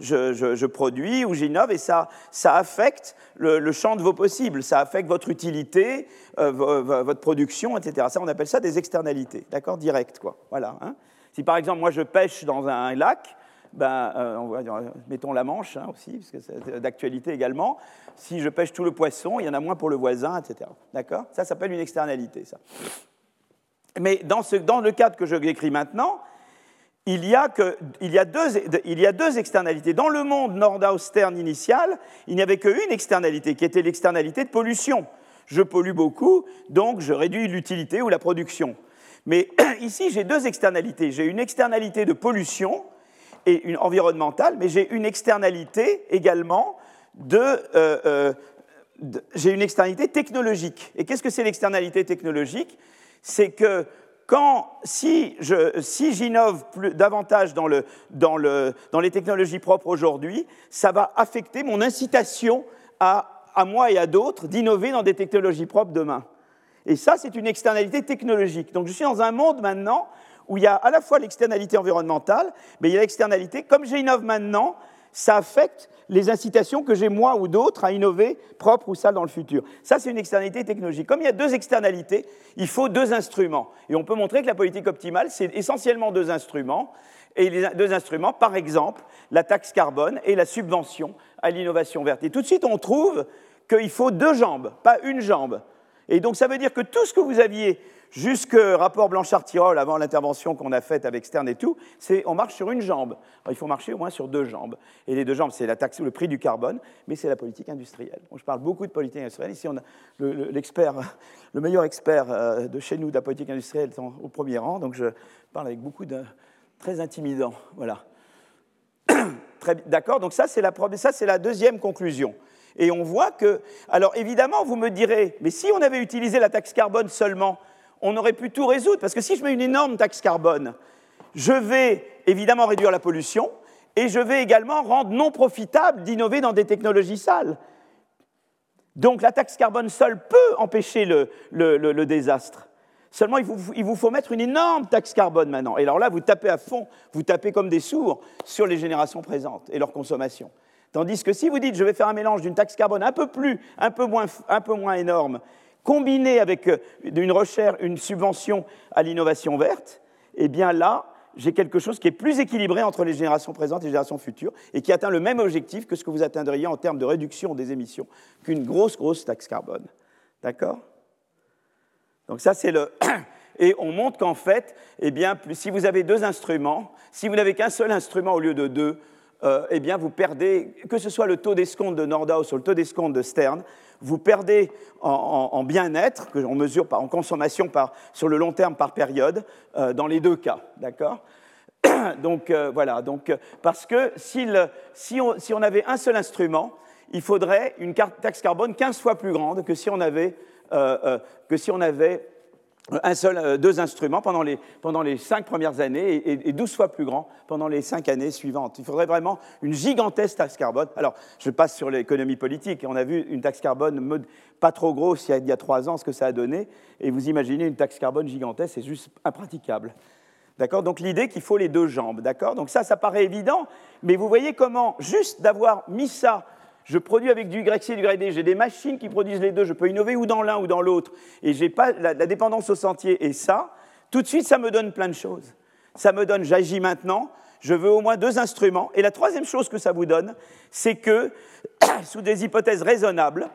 je, produis ou j'innove et ça, ça affecte le, champ de vos possibles, ça affecte votre utilité, euh, votre production, etc. Ça, on appelle ça des externalités, d'accord? Direct, quoi. Voilà. Hein. si par exemple, moi, je pêche dans un lac, ben, euh, mettons la Manche hein, aussi, parce que c'est d'actualité également. Si je pêche tout le poisson, il y en a moins pour le voisin, etc. D'accord? Ça s'appelle une externalité, ça. Mais dans, ce, dans le cadre que je décris maintenant, il y, a deux, externalités. Dans le monde Nordhaus-Stern initial, il n'y avait qu'une externalité, qui était l'externalité de pollution. Je pollue beaucoup, donc je réduis l'utilité ou la production. Mais (clears throat) ici, j'ai deux externalités. J'ai une externalité de pollution et une environnementale, mais j'ai une externalité également de, euh, euh, j'ai une externalité technologique. Et qu'est-ce que c'est l'externalité technologique? C'est que quand, si j'innove davantage dans, les technologies propres aujourd'hui, ça va affecter mon incitation à, à moi et à d'autres d'innover dans des technologies propres demain. Et ça, c'est une externalité technologique. Donc je suis dans un monde maintenant où il y a à la fois l'externalité environnementale, mais il y a l'externalité, comme j'innove maintenant, ça affecte les incitations que j'ai moi ou d'autres à innover propre ou sale dans le futur. Ça, c'est une externalité technologique. Comme il y a deux externalités, il faut deux instruments. Et on peut montrer que la politique optimale, c'est essentiellement deux instruments. Et les deux instruments, par exemple, la taxe carbone et la subvention à l'innovation verte. Et tout de suite, on trouve qu'il faut deux jambes, pas une jambe. Et donc, ça veut dire que tout ce que vous aviez jusque rapport Blanchard-Tirol, avant l'intervention qu'on a faite avec Stern et tout, c'est on marche sur une jambe. il faut marcher au moins sur deux jambes. Et les deux jambes, c'est la taxe, le prix du carbone, mais c'est la politique industrielle. je parle beaucoup de politique industrielle. Ici, on a l'expert, (laughs) le, meilleur expert euh, de chez nous de la politique industrielle au premier rang, donc je parle avec beaucoup de très intimidant. Voilà. (clears throat) D'accord Donc ça, c'est la deuxième conclusion. Et on voit que, alors évidemment, vous me direz, mais si on avait utilisé la taxe carbone seulement, on aurait pu tout résoudre. Parce que si je mets une énorme taxe carbone, je vais évidemment réduire la pollution et je vais également rendre non profitable d'innover dans des technologies sales. Donc la taxe carbone seule peut empêcher le, désastre. Seulement, il vous, il vous, faut mettre une énorme taxe carbone maintenant. Et alors là, vous tapez à fond, vous tapez comme des sourds sur les générations présentes et leur consommation. Tandis que si vous dites, je vais faire un mélange d'une taxe carbone un peu plus, un peu moins, un peu moins énorme, combiné avec euh, une recherche, une subvention à l'innovation verte, eh bien là, j'ai quelque chose qui est plus équilibré entre les générations présentes et les générations futures et qui atteint le même objectif que ce que vous atteindriez en termes de réduction des émissions qu'une grosse, grosse taxe carbone. D'accord? Donc ça, c'est le... (clears throat) Et on montre qu'en fait, eh bien, si vous avez deux instruments, si vous n'avez qu'un seul instrument au lieu de deux, euh, eh bien, vous perdez, que ce soit le taux d'escompte de Nordhaus ou le taux d'escompte de Stern, vous perdez en, bien-être, que l'on mesure en consommation par, sur le long terme par période, euh, dans les deux cas. D'accord (clears throat) donc euh, voilà, donc, parce que si, on, avait un seul instrument, il faudrait une taxe carbone 15 fois plus grande que si on avait, que si on avait un seul, euh, deux instruments pendant les, pendant les cinq premières années et, douze fois plus grand pendant les cinq années suivantes. Il faudrait vraiment une gigantesque taxe carbone. Alors, je passe sur l'économie politique. On a vu une taxe carbone pas trop grosse il y, a, trois ans, ce que ça a donné. Et vous imaginez une taxe carbone gigantesque, c'est juste impraticable. D'accord? Donc l'idée qu'il faut les deux jambes. D'accord? Donc ça, ça paraît évident, mais vous voyez comment, juste d'avoir mis ça je produis avec du YC et du YD, j'ai des machines qui produisent les deux, je peux innover ou dans l'un ou dans l'autre, et j'ai pas la, dépendance au sentier et ça, tout de suite, ça me donne plein de choses. Ça me donne, j'agis maintenant, je veux au moins deux instruments. Et la troisième chose que ça vous donne, c'est que, (clears throat) sous des hypothèses raisonnables,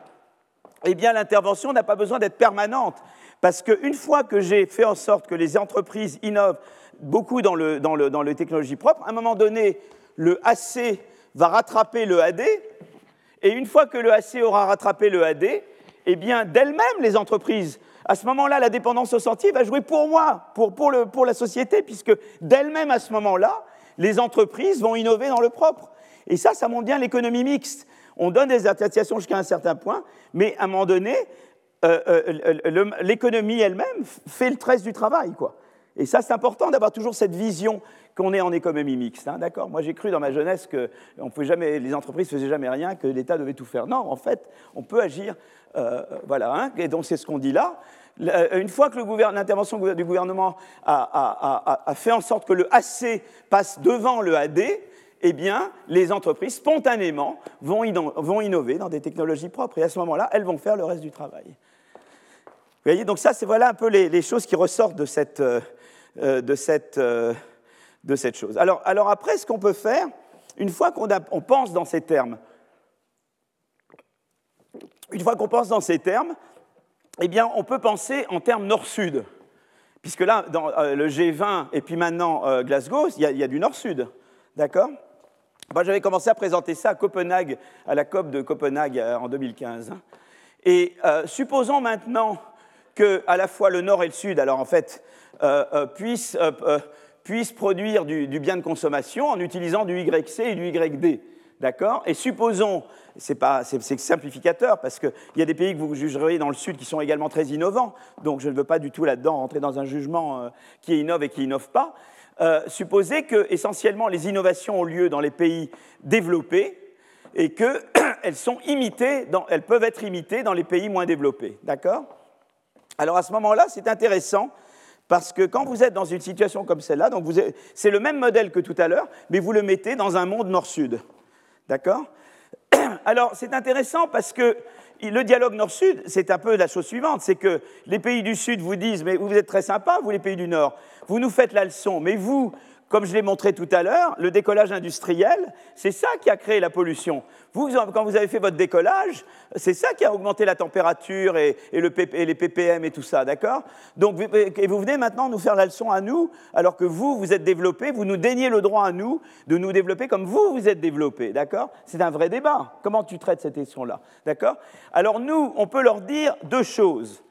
eh bien, l'intervention n'a pas besoin d'être permanente. Parce qu'une fois que j'ai fait en sorte que les entreprises innovent beaucoup dans, le, dans, le, dans les technologies propres, à un moment donné, le AC va rattraper le AD, et une fois que le AC aura rattrapé le AD, eh bien, d'elles-mêmes, les entreprises, à ce moment-là, la dépendance au sentier va jouer pour moi, pour, pour, le, pour la société, puisque d'elles-mêmes, à ce moment-là, les entreprises vont innover dans le propre. Et ça, ça montre bien l'économie mixte. On donne des attestations jusqu'à un certain point, mais à un moment donné, euh, euh, l'économie elle-même fait le tresse du travail. Quoi. Et ça, c'est important d'avoir toujours cette vision qu'on est en économie mixte. Hein, d'accord Moi, j'ai cru dans ma jeunesse que les entreprises ne faisaient jamais rien, que l'État devait tout faire. Non, en fait, on peut agir. Euh, voilà. Hein, et donc, c'est ce qu'on dit là. Une fois que l'intervention du gouvernement a, fait en sorte que le AC passe devant le AD, eh bien, les entreprises, spontanément, vont, innover dans des technologies propres. Et à ce moment-là, elles vont faire le reste du travail. Vous voyez, donc ça, c'est voilà un peu les, choses qui ressortent de cette, euh, euh, de cette, euh, de cette chose. Alors, après, ce qu'on peut faire, une fois qu'on on pense dans ces termes, une fois qu'on pense dans ces termes, eh bien, on peut penser en termes nord-sud. Puisque là, dans euh, le G20 et puis maintenant Glasgow, il y, a du nord-sud. D'accord? Moi, j'avais commencé à présenter ça à Copenhague, à la COP de Copenhague en 2015. Et supposons maintenant que à la fois le nord et le sud, alors en fait, euh, euh, puissent, euh, produire du, bien de consommation en utilisant du YC et du YD. D'accord? Et supposons, c'est simplificateur parce qu'il y a des pays que vous jugerez dans le Sud qui sont également très innovants, donc je ne veux pas du tout là-dedans rentrer dans un jugement qui innove et qui innove pas. supposez que essentiellement les innovations ont lieu dans les pays développés et qu'elles (clears throat) sont imitées, elles peuvent être imitées dans les pays moins développés. D'accord? Alors à ce moment-là, c'est intéressant parce que quand vous êtes dans une situation comme celle-là, c'est le même modèle que tout à l'heure, mais vous le mettez dans un monde nord-sud. D'accord? (clears throat) Alors, c'est intéressant parce que le dialogue nord-sud, c'est un peu la chose suivante, c'est que les pays du sud vous disent, mais vous êtes très sympas, vous les pays du nord, vous nous faites la leçon, mais vous, comme je l'ai montré tout à l'heure, le décollage industriel, c'est ça qui a créé la pollution. Vous, quand vous avez fait votre décollage, c'est ça qui a augmenté la température et, les ppm et tout ça, d'accord? Donc, et vous venez maintenant nous faire la leçon à nous, alors que vous, vous êtes développés, vous nous déniez le droit à nous de nous développer comme vous, vous êtes développés, d'accord? C'est un vrai débat. Comment tu traites cette question-là, d'accord? Alors nous, on peut leur dire deux choses.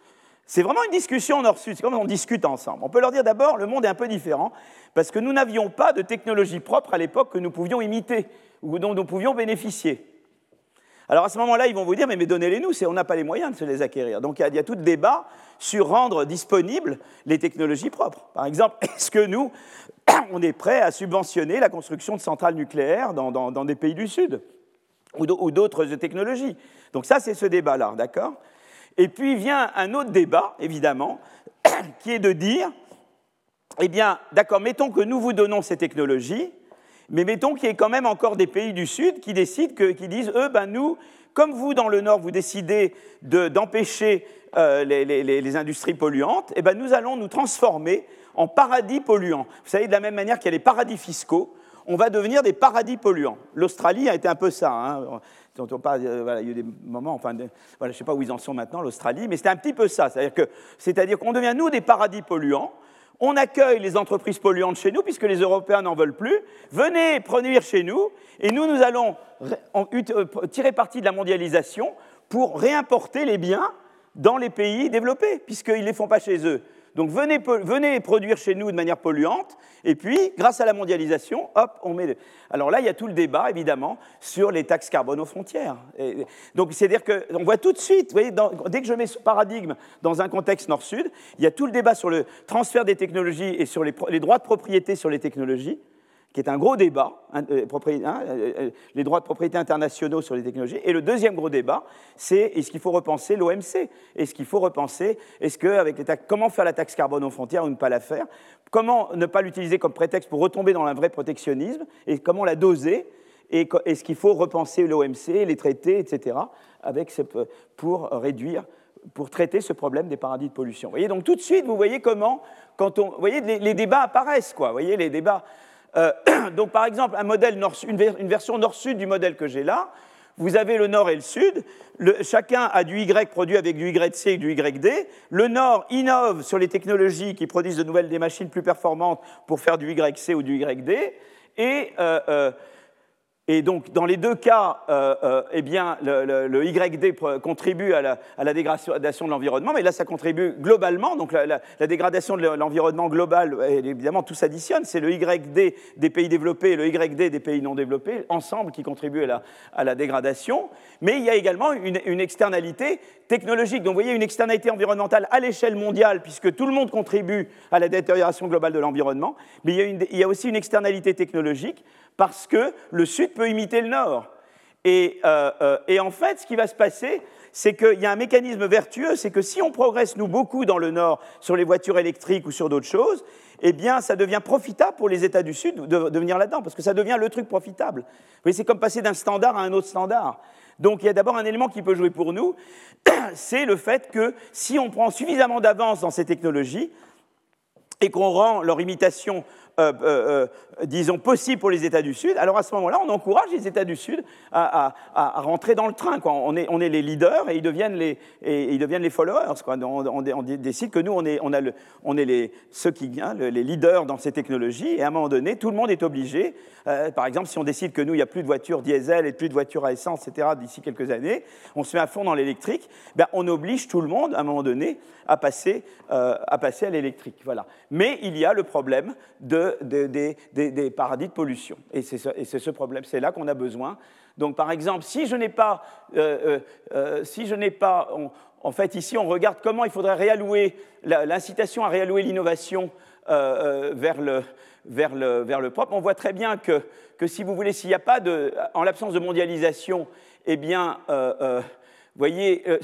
C'est vraiment une discussion nord-sud, c'est comme on discute ensemble. On peut leur dire d'abord, le monde est un peu différent, parce que nous n'avions pas de technologie propre à l'époque que nous pouvions imiter, ou dont nous pouvions bénéficier. Alors à ce moment-là, ils vont vous dire, mais, donnez-les nous, on n'a pas les moyens de se les acquérir. Donc il y, a, tout débat sur rendre disponibles les technologies propres. Par exemple, (laughs) est-ce que nous, (coughs) on est prêt à subventionner la construction de centrales nucléaires dans, des pays du Sud ou d'autres technologies? Donc ça, c'est ce débat-là, d'accord? Et puis vient un autre débat, évidemment, (clears throat) qui est de dire, eh bien, d'accord, mettons que nous vous donnons ces technologies, mais mettons qu'il y ait quand même encore des pays du Sud qui décident, qui disent, eux, ben nous, comme vous dans le Nord, vous décidez d'empêcher euh, les, industries polluantes, eh ben nous allons nous transformer en paradis polluants. Vous savez, de la même manière qu'il y a les paradis fiscaux, on va devenir des paradis polluants. L'Australie a été un peu ça. Hein. Euh, il y a eu des moments, enfin, je ne sais pas où ils en sont maintenant, l'Australie, mais c'était un petit peu ça. C'est-à-dire qu'on devient, nous, des paradis polluants. On accueille les entreprises polluantes chez nous, puisque les Européens n'en veulent plus. Venez produire chez nous, et nous, nous allons euh, tirer parti de la mondialisation pour réimporter les biens dans les pays développés, puisqu'ils ne les font pas chez eux. Donc venez, venez, produire chez nous de manière polluante, et puis, grâce à la mondialisation, hop, on met... Alors là, il y a tout le débat, évidemment, sur les taxes carbone aux frontières. donc c'est-à-dire qu'on voit tout de suite, vous voyez, dès que je mets ce paradigme dans un contexte nord-sud, il y a tout le débat sur le transfert des technologies et sur les droits de propriété sur les technologies qui est un gros débat, hein, euh, hein, euh, euh, les droits de propriété internationaux sur les technologies. Et le deuxième gros débat, c'est est-ce qu'il faut repenser l'OMC Est-ce qu'il faut repenser, est-ce que avec les comment faire la taxe carbone aux frontières ou ne pas la faire? Comment ne pas l'utiliser comme prétexte pour retomber dans un vrai protectionnisme? Et comment la doser? Et est-ce qu'il faut repenser l'OMC, les traités, etc., pour réduire pour traiter ce problème des paradis de pollution? Vous voyez, donc tout de suite, vous voyez comment, quand on, vous voyez, les débats apparaissent, quoi. Vous voyez, les débats. Euh, (clears throat) donc par exemple, un modèle une, version nord-sud du modèle que j'ai là, vous avez le nord et le sud, chacun a du Y produit avec du YC et du YD. Le nord innove sur les technologies qui produisent de nouvelles des machines plus performantes pour faire du YC ou du YD. Et euh, euh, et donc, dans les deux cas, euh, euh, eh bien, le, YD contribue à la, dégradation de l'environnement, mais là, ça contribue globalement. Donc, la, dégradation de l'environnement global, évidemment, tout s'additionne. C'est le YD des pays développés et le YD des pays non développés, ensemble, qui contribuent à la, dégradation. Mais il y a également une, externalité technologique. Donc, vous voyez, une externalité environnementale à l'échelle mondiale, puisque tout le monde contribue à la détérioration globale de l'environnement. Mais il y a aussi une externalité technologique parce que le Sud peut imiter le Nord. Et, euh, euh, et en fait, ce qui va se passer, c'est qu'il y a un mécanisme vertueux, c'est que si on progresse, nous, beaucoup dans le Nord sur les voitures électriques ou sur d'autres choses, eh bien, ça devient profitable pour les États du Sud de, de venir là-dedans, parce que ça devient le truc profitable. C'est comme passer d'un standard à un autre standard. Donc il y a d'abord un élément qui peut jouer pour nous, (coughs) c'est le fait que si on prend suffisamment d'avance dans ces technologies et qu'on rend leur imitation euh, euh, euh, disons, possible pour les États du Sud, alors à ce moment-là, on encourage les États du Sud à, rentrer dans le train. On, est, les leaders et ils deviennent les, followers. On, décide que nous, on est les, ceux qui, hein, les leaders dans ces technologies, et à un moment donné, tout le monde est obligé. par exemple, si on décide que nous, il n'y a plus de voitures diesel et plus de voitures à essence, etc., d'ici quelques années, on se met à fond dans l'électrique, ben, on oblige tout le monde, à un moment donné, à passer, à, passer à l'électrique. Voilà. Mais il y a le problème de des, paradis de pollution. Et c'est ce, problème, c'est là qu'on a besoin. Donc par exemple, si je n'ai pas, euh, euh, euh, si je n'ai pas en fait, ici, on regarde comment il faudrait réallouer l'incitation à réallouer l'innovation vers, le, vers, le, vers le propre. On voit très bien que, que si vous voulez, s'il n'y a pas de, en l'absence de mondialisation, eh bien, voyez, euh,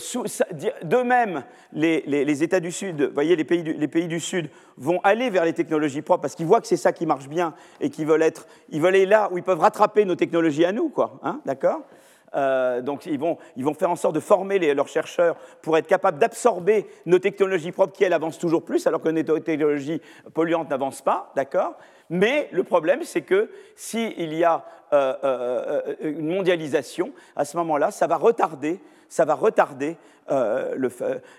d'eux-mêmes, les, États du Sud, voyez, les pays, du, les pays, du, Sud vont aller vers les technologies propres parce qu'ils voient que c'est ça qui marche bien et qu'ils veulent être, ils veulent aller là où ils peuvent rattraper nos technologies à nous, quoi. Hein, D'accord? Euh, donc ils vont, faire en sorte de former leurs chercheurs pour être capables d'absorber nos technologies propres qui, elles, avancent toujours plus, alors que nos technologies polluantes n'avancent pas, d'accord? Mais le problème, c'est que s'il y a euh, une mondialisation, à ce moment-là, ça va retarder ça va retarder euh,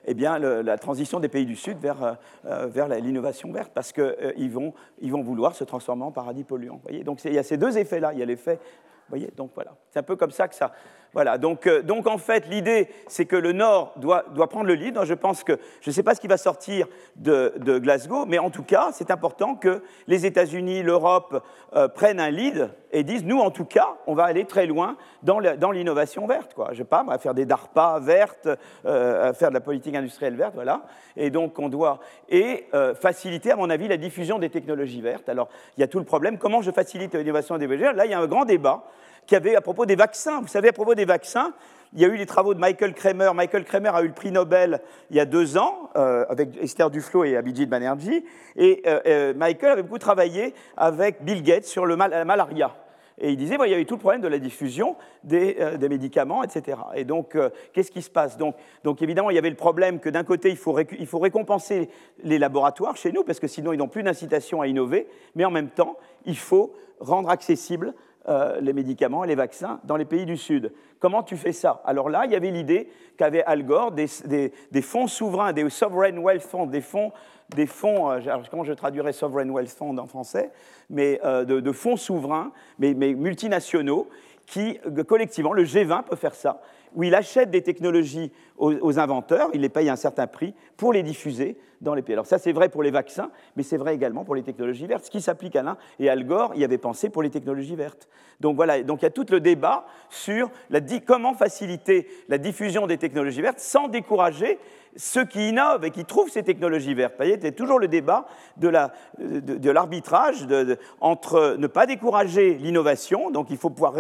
eh la transition des pays du Sud vers, euh, euh, l'innovation verte, parce qu'ils vont, ils vont vouloir se transformer en paradis polluant. Donc il y a ces deux effets-là. Il y a l'effet. Donc voilà. C'est un peu comme ça que ça, voilà, donc, euh, donc en fait, l'idée, c'est que le Nord doit, doit, prendre le lead. Je pense que, je ne sais pas ce qui va sortir de, de Glasgow, mais en tout cas, c'est important que les États-Unis, l'Europe euh, prennent un lead et disent, nous, en tout cas, on va aller très loin dans l'innovation verte. Quoi. Je sais pas, va faire des DARPA vertes, euh, faire de la politique industrielle verte, voilà. Et donc, on doit et faciliter, à mon avis, la diffusion des technologies vertes. Alors, il y a tout le problème. Comment je facilite l'innovation des Là, il y a un grand débat qui avait à propos des vaccins. Vous savez, à propos des vaccins, il y a eu les travaux de Michael Kremer. Michael Kremer a eu le prix Nobel il y a deux ans euh, avec Esther Duflo et Abhijit Banerjee. Et euh, euh, Michael avait beaucoup travaillé avec Bill Gates sur le la malaria. Et il disait, il y avait tout le problème de la diffusion des, médicaments, etc. Et donc, qu'est-ce qui se passe? Donc, donc, évidemment, il y avait le problème que d'un côté, il faut récompenser les laboratoires chez nous, parce que sinon, ils n'ont plus d'incitation à innover, mais en même temps, il faut rendre accessible euh, les médicaments et les vaccins dans les pays du Sud. Comment tu fais ça? Alors là, il y avait l'idée qu'avait Al Gore des, fonds souverains, des sovereign wealth funds, des fonds, des fonds euh, comment je traduirais sovereign wealth fund en français, mais euh, de, fonds souverains, mais, multinationaux, qui collectivement, le G20 peut faire ça, où il achète des technologies aux, inventeurs, il les paye un certain prix pour les diffuser dans les pays. Alors ça, c'est vrai pour les vaccins, mais c'est vrai également pour les technologies vertes, ce qui s'applique à l'un. Et Al Gore y avait pensé pour les technologies vertes. Donc voilà, donc il y a tout le débat sur la, comment faciliter la diffusion des technologies vertes sans décourager ceux qui innovent et qui trouvent ces technologies vertes. Vous voyez, c'est toujours le débat de, l'arbitrage entre ne pas décourager l'innovation, donc il faut pouvoir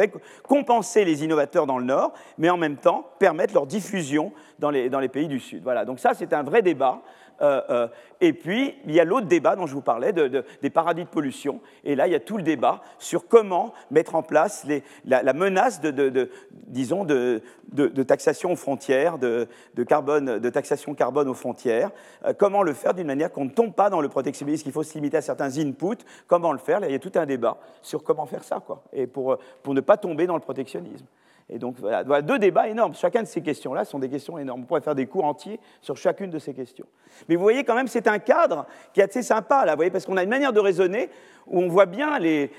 compenser les innovateurs dans le Nord, mais en même temps permettre leur diffusion dans les, pays du Sud. Voilà, donc ça c'est un vrai débat euh, euh, et puis, il y a l'autre débat dont je vous parlais, des paradis de pollution. Et là, il y a tout le débat sur comment mettre en place la, menace de, disons, de, taxation aux frontières, de, taxation carbone aux frontières. Euh, comment le faire d'une manière qu'on ne tombe pas dans le protectionnisme, qu'il faut se limiter à certains inputs. Comment le faire? Là, il y a tout un débat sur comment faire ça, quoi. Et pour ne pas tomber dans le protectionnisme. Et donc voilà, deux débats énormes. Chacune de ces questions-là sont des questions énormes. On pourrait faire des cours entiers sur chacune de ces questions. Mais vous voyez quand même, c'est un cadre qui est assez sympa, là, vous voyez, parce qu'on a une manière de raisonner où on voit bien les,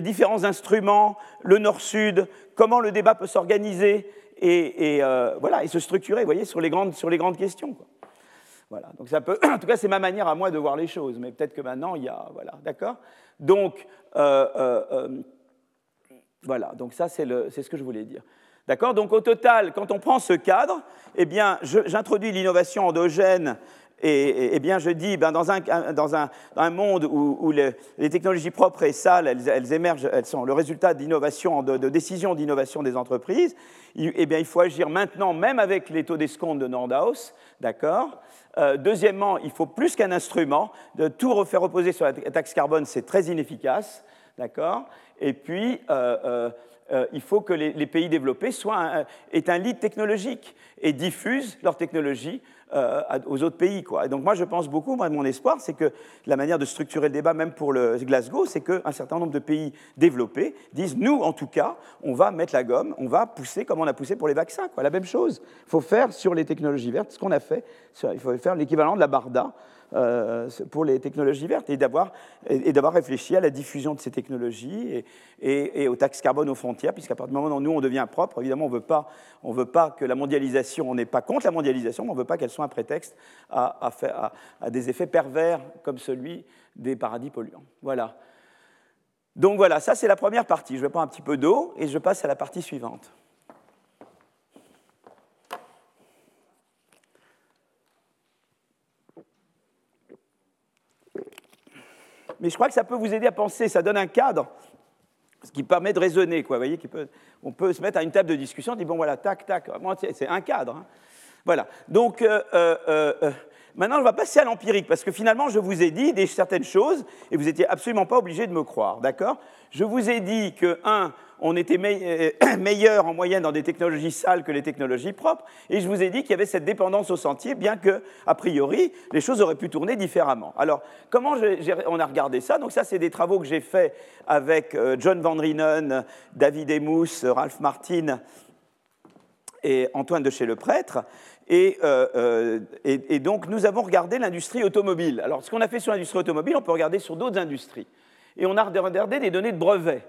différents instruments, le nord-sud, comment le débat peut s'organiser et, euh, voilà, et se structurer, vous voyez, sur les grandes, sur les grandes questions. Voilà, donc ça peut, (clears throat) en tout cas, c'est ma manière à moi de voir les choses, mais peut-être que maintenant, il y a, voilà, d'accord? Donc, euh, euh, voilà, donc ça c'est ce que je voulais dire. D'accord? Donc au total, quand on prend ce cadre, eh bien, j'introduis l'innovation endogène et, eh bien, je dis, ben, dans, un, dans, un, un, monde où, les, technologies propres et sales, elles, émergent, elles sont le résultat d'innovation, de, décisions d'innovation des entreprises, eh bien, il faut agir maintenant, même avec les taux d'escompte de Nordhaus, d'accord? Euh, Deuxièmement, il faut plus qu'un instrument, de tout refaire reposer sur la taxe carbone, c'est très inefficace, d'accord? Et puis, euh, euh, euh, il faut que les, pays développés soient aient un lead technologique et diffusent leur technologie aux autres pays. Quoi. Et donc moi, je pense beaucoup, moi, mon espoir, c'est que la manière de structurer le débat, même pour le Glasgow, c'est qu'un certain nombre de pays développés disent, nous, en tout cas, on va mettre la gomme, on va pousser comme on a poussé pour les vaccins. Quoi. La même chose. Il faut faire sur les technologies vertes ce qu'on a fait. Il faut faire l'équivalent de la BARDA pour les technologies vertes et d'avoir, réfléchi à la diffusion de ces technologies et, aux taxes carbone aux frontières, puisqu'à partir du moment où nous, on devient propre, évidemment, on ne veut pas que la mondialisation, on n'est pas contre la mondialisation, mais on ne veut pas qu'elle soit un prétexte à, faire, à, des effets pervers comme celui des paradis polluants. Voilà. Donc voilà, ça c'est la première partie. Je vais prendre un petit peu d'eau et je passe à la partie suivante. Mais je crois que ça peut vous aider à penser, ça donne un cadre, ce qui permet de raisonner, quoi, voyez, peut, on peut se mettre à une table de discussion, on dit, bon voilà, tac, tac, c'est un cadre. Hein. Voilà, donc euh, euh, euh, maintenant, je vais passer à l'empirique, parce que finalement, je vous ai dit des, certaines choses, et vous n'étiez absolument pas obligé de me croire, d'accord? Je vous ai dit que, un, on était euh, (coughs) meilleur en moyenne dans des technologies sales que les technologies propres, et je vous ai dit qu'il y avait cette dépendance au sentier, bien que, a priori, les choses auraient pu tourner différemment. Alors, comment on a regardé ça? Donc ça, c'est des travaux que j'ai faits avec euh, John Van Rienen, David Emous, Ralph Martin et Antoine de chez le prêtre. Et, euh, et donc, nous avons regardé l'industrie automobile. Alors, ce qu'on a fait sur l'industrie automobile, on peut regarder sur d'autres industries. Et on a regardé des données de brevets.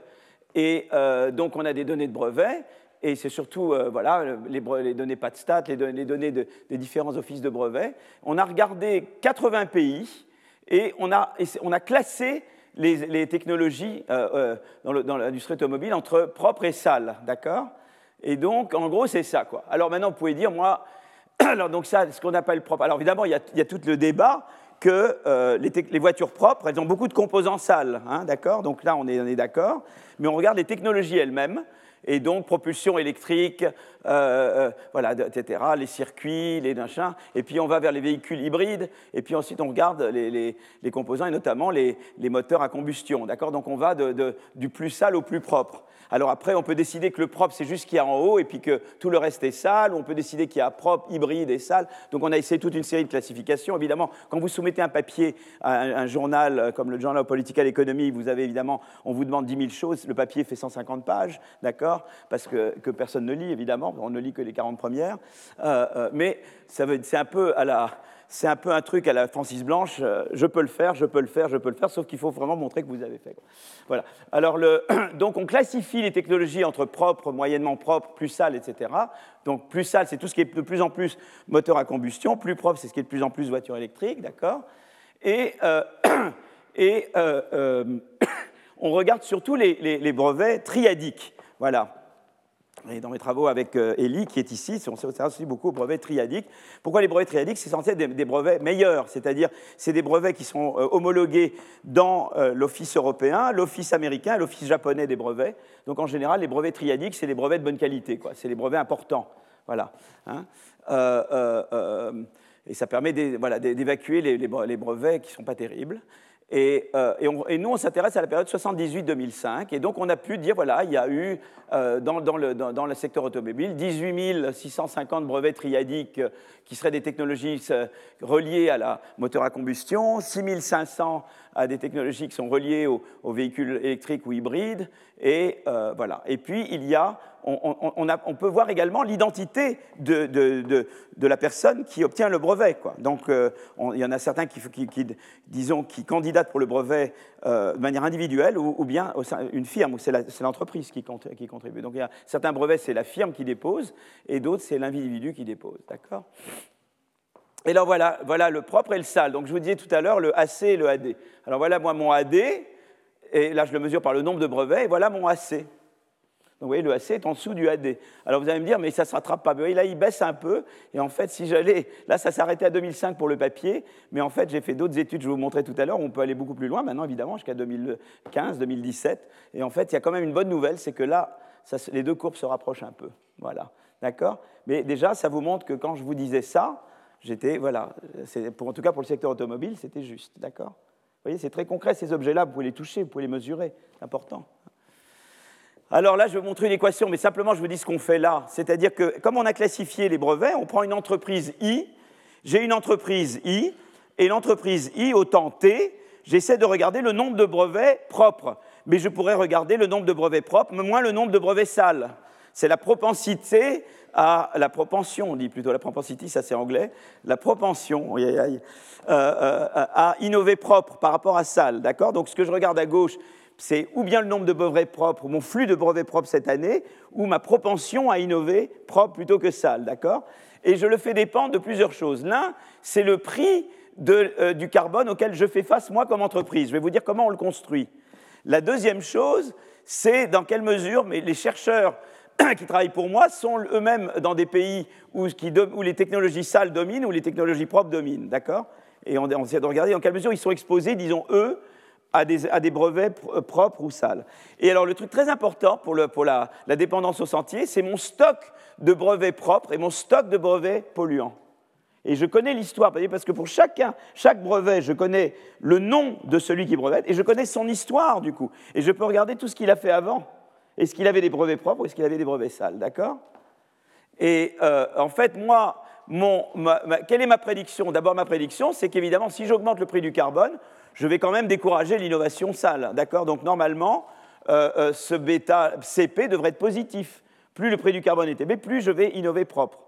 Et euh, donc, on a des données de brevets, et c'est surtout euh, voilà, les, données PATSTAT, les, les données des différents offices de brevets. On a regardé 80 pays et on a, on a classé les, technologies euh, dans l'industrie automobile entre propre et sale, d'accord? Et donc, en gros, c'est ça, quoi. Alors maintenant, vous pouvez dire, moi, (clears throat) alors donc ça, ce qu'on appelle propre. Alors évidemment, il y, a, il y a tout le débat que euh, les, voitures propres, elles ont beaucoup de composants sales, hein, d'accord? Donc là, on est, est d'accord. Mais on regarde les technologies elles-mêmes, et donc propulsion électrique, euh, euh, voilà, etc., les circuits, les machins, et puis on va vers les véhicules hybrides, et puis ensuite on regarde les, composants, et notamment les, moteurs à combustion, d'accord? Donc on va du plus sale au plus propre. Alors après, on peut décider que le propre, c'est juste ce qu'il y a en haut et puis que tout le reste est sale, ou on peut décider qu'il y a propre, hybride et sale. Donc on a essayé toute une série de classifications. Évidemment, quand vous soumettez un papier à un, journal euh, comme le Journal of Political Economy, vous avez évidemment, on vous demande 10 000 choses, le papier fait 150 pages, d'accord? Parce que, personne ne lit, évidemment, on ne lit que les 40 premières. Euh, euh, mais c'est un peu c'est un peu un truc à la Francis Blanche, euh, je peux le faire, je peux le faire, je peux le faire, sauf qu'il faut vraiment montrer que vous avez fait. Voilà. Alors, le, (clears throat) donc on classifie les technologies entre propres, moyennement propres, plus sales, etc. Donc plus sale, c'est tout ce qui est de plus en plus moteur à combustion, plus propre, c'est ce qui est de plus en plus voiture électrique, d'accord Et, (clears throat) et (clears throat) on regarde surtout les, les brevets triadiques. Voilà. Dans mes travaux avec euh, Elie, qui est ici, on s'intéresse aussi beaucoup aux brevets triadiques. Pourquoi les brevets triadiques? C'est censé être des, brevets meilleurs, c'est-à-dire c'est des brevets qui sont euh, homologués dans euh, l'Office européen, l'Office américain, l'Office japonais des brevets. Donc en général, les brevets triadiques, c'est les brevets de bonne qualité, c'est les brevets importants. Voilà. Hein. et ça permet d'évacuer les, brevets qui ne sont pas terribles. Euh, et, nous, on s'intéresse à la période 78-2005. Et donc, on a pu dire, voilà, il y a eu euh, dans, le, secteur automobile 18 650 brevets triadiques euh, qui seraient des technologies reliées à la moteur à combustion, 6 500 à des technologies qui sont reliées aux, véhicules électriques ou hybrides. Et voilà. Et puis, il y a on, peut voir également l'identité de, la personne qui obtient le brevet. Donc, euh, il y en a certains qui, disons, qui candidatent pour le brevet euh, de manière individuelle ou, bien une firme, où c'est l'entreprise qui, qui, contribue. Donc, il y a certains brevets, c'est la firme qui dépose, et d'autres, c'est l'individu qui dépose. D'accord? Et là, voilà, voilà le propre et le sale. Donc, je vous disais tout à l'heure le AC et le AD. Alors, voilà, moi, mon AD, et là, je le mesure par le nombre de brevets, et voilà mon AC. Donc vous voyez, le AC est en dessous du AD. Alors vous allez me dire, mais ça ne se rattrape pas. là, il baisse un peu. Et en fait, si j'allais. Là, ça s'arrêtait à 2005 pour le papier. Mais en fait, j'ai fait d'autres études, je vous montrais tout à l'heure. On peut aller beaucoup plus loin maintenant, évidemment, jusqu'à 2015, 2017. Et en fait, il y a quand même une bonne nouvelle c'est que là, les deux courbes se rapprochent un peu. Voilà. D'accord? Mais déjà, ça vous montre que quand je vous disais ça, j'étais. Voilà. En tout cas, pour le secteur automobile, c'était juste. D'accord? Vous voyez, c'est très concret, ces objets-là. Vous pouvez les toucher, vous pouvez les mesurer. C'est important. Alors là, je vais vous montrer une équation, mais simplement, je vous dis ce qu'on fait là. C'est-à-dire que, comme on a classifié les brevets, on prend une entreprise I, j'ai une entreprise I, et l'entreprise I, autant T, j'essaie de regarder le nombre de brevets propres. Mais je pourrais regarder le nombre de brevets propres, moins le nombre de brevets sales. C'est la propensité à la propension, on dit plutôt la propensité, ça c'est anglais, la propension euh, euh, à innover propre par rapport à sale. D'accord? Donc ce que je regarde à gauche, c'est ou bien le nombre de brevets propres, mon flux de brevets propres cette année, ou ma propension à innover propre plutôt que sale, d'accord? Et je le fais dépendre de plusieurs choses. L'un, c'est le prix euh, du carbone auquel je fais face moi comme entreprise. Je vais vous dire comment on le construit. La deuxième chose, c'est dans quelle mesure mais les chercheurs (coughs) qui travaillent pour moi sont eux-mêmes dans des pays où, où, les technologies sales dominent, ou les technologies propres dominent, d'accord? Et on, on essaie de regarder dans quelle mesure ils sont exposés, disons, eux, à des, brevets euh, propres ou sales. Et alors le truc très important pour, la, dépendance au sentier, c'est mon stock de brevets propres et mon stock de brevets polluants. Et je connais l'histoire, parce que pour chacun, chaque brevet, je connais le nom de celui qui brevette, et je connais son histoire, du coup. Et je peux regarder tout ce qu'il a fait avant. Est-ce qu'il avait des brevets propres ou est-ce qu'il avait des brevets sales, d'accord? Et euh, en fait, moi, quelle est ma prédiction? D'abord, ma prédiction, c'est qu'évidemment, si j'augmente le prix du carbone, je vais quand même décourager l'innovation sale. D'accord? Donc normalement, euh, euh, ce bêta CP devrait être positif. Plus le prix du carbone est élevé, plus je vais innover propre.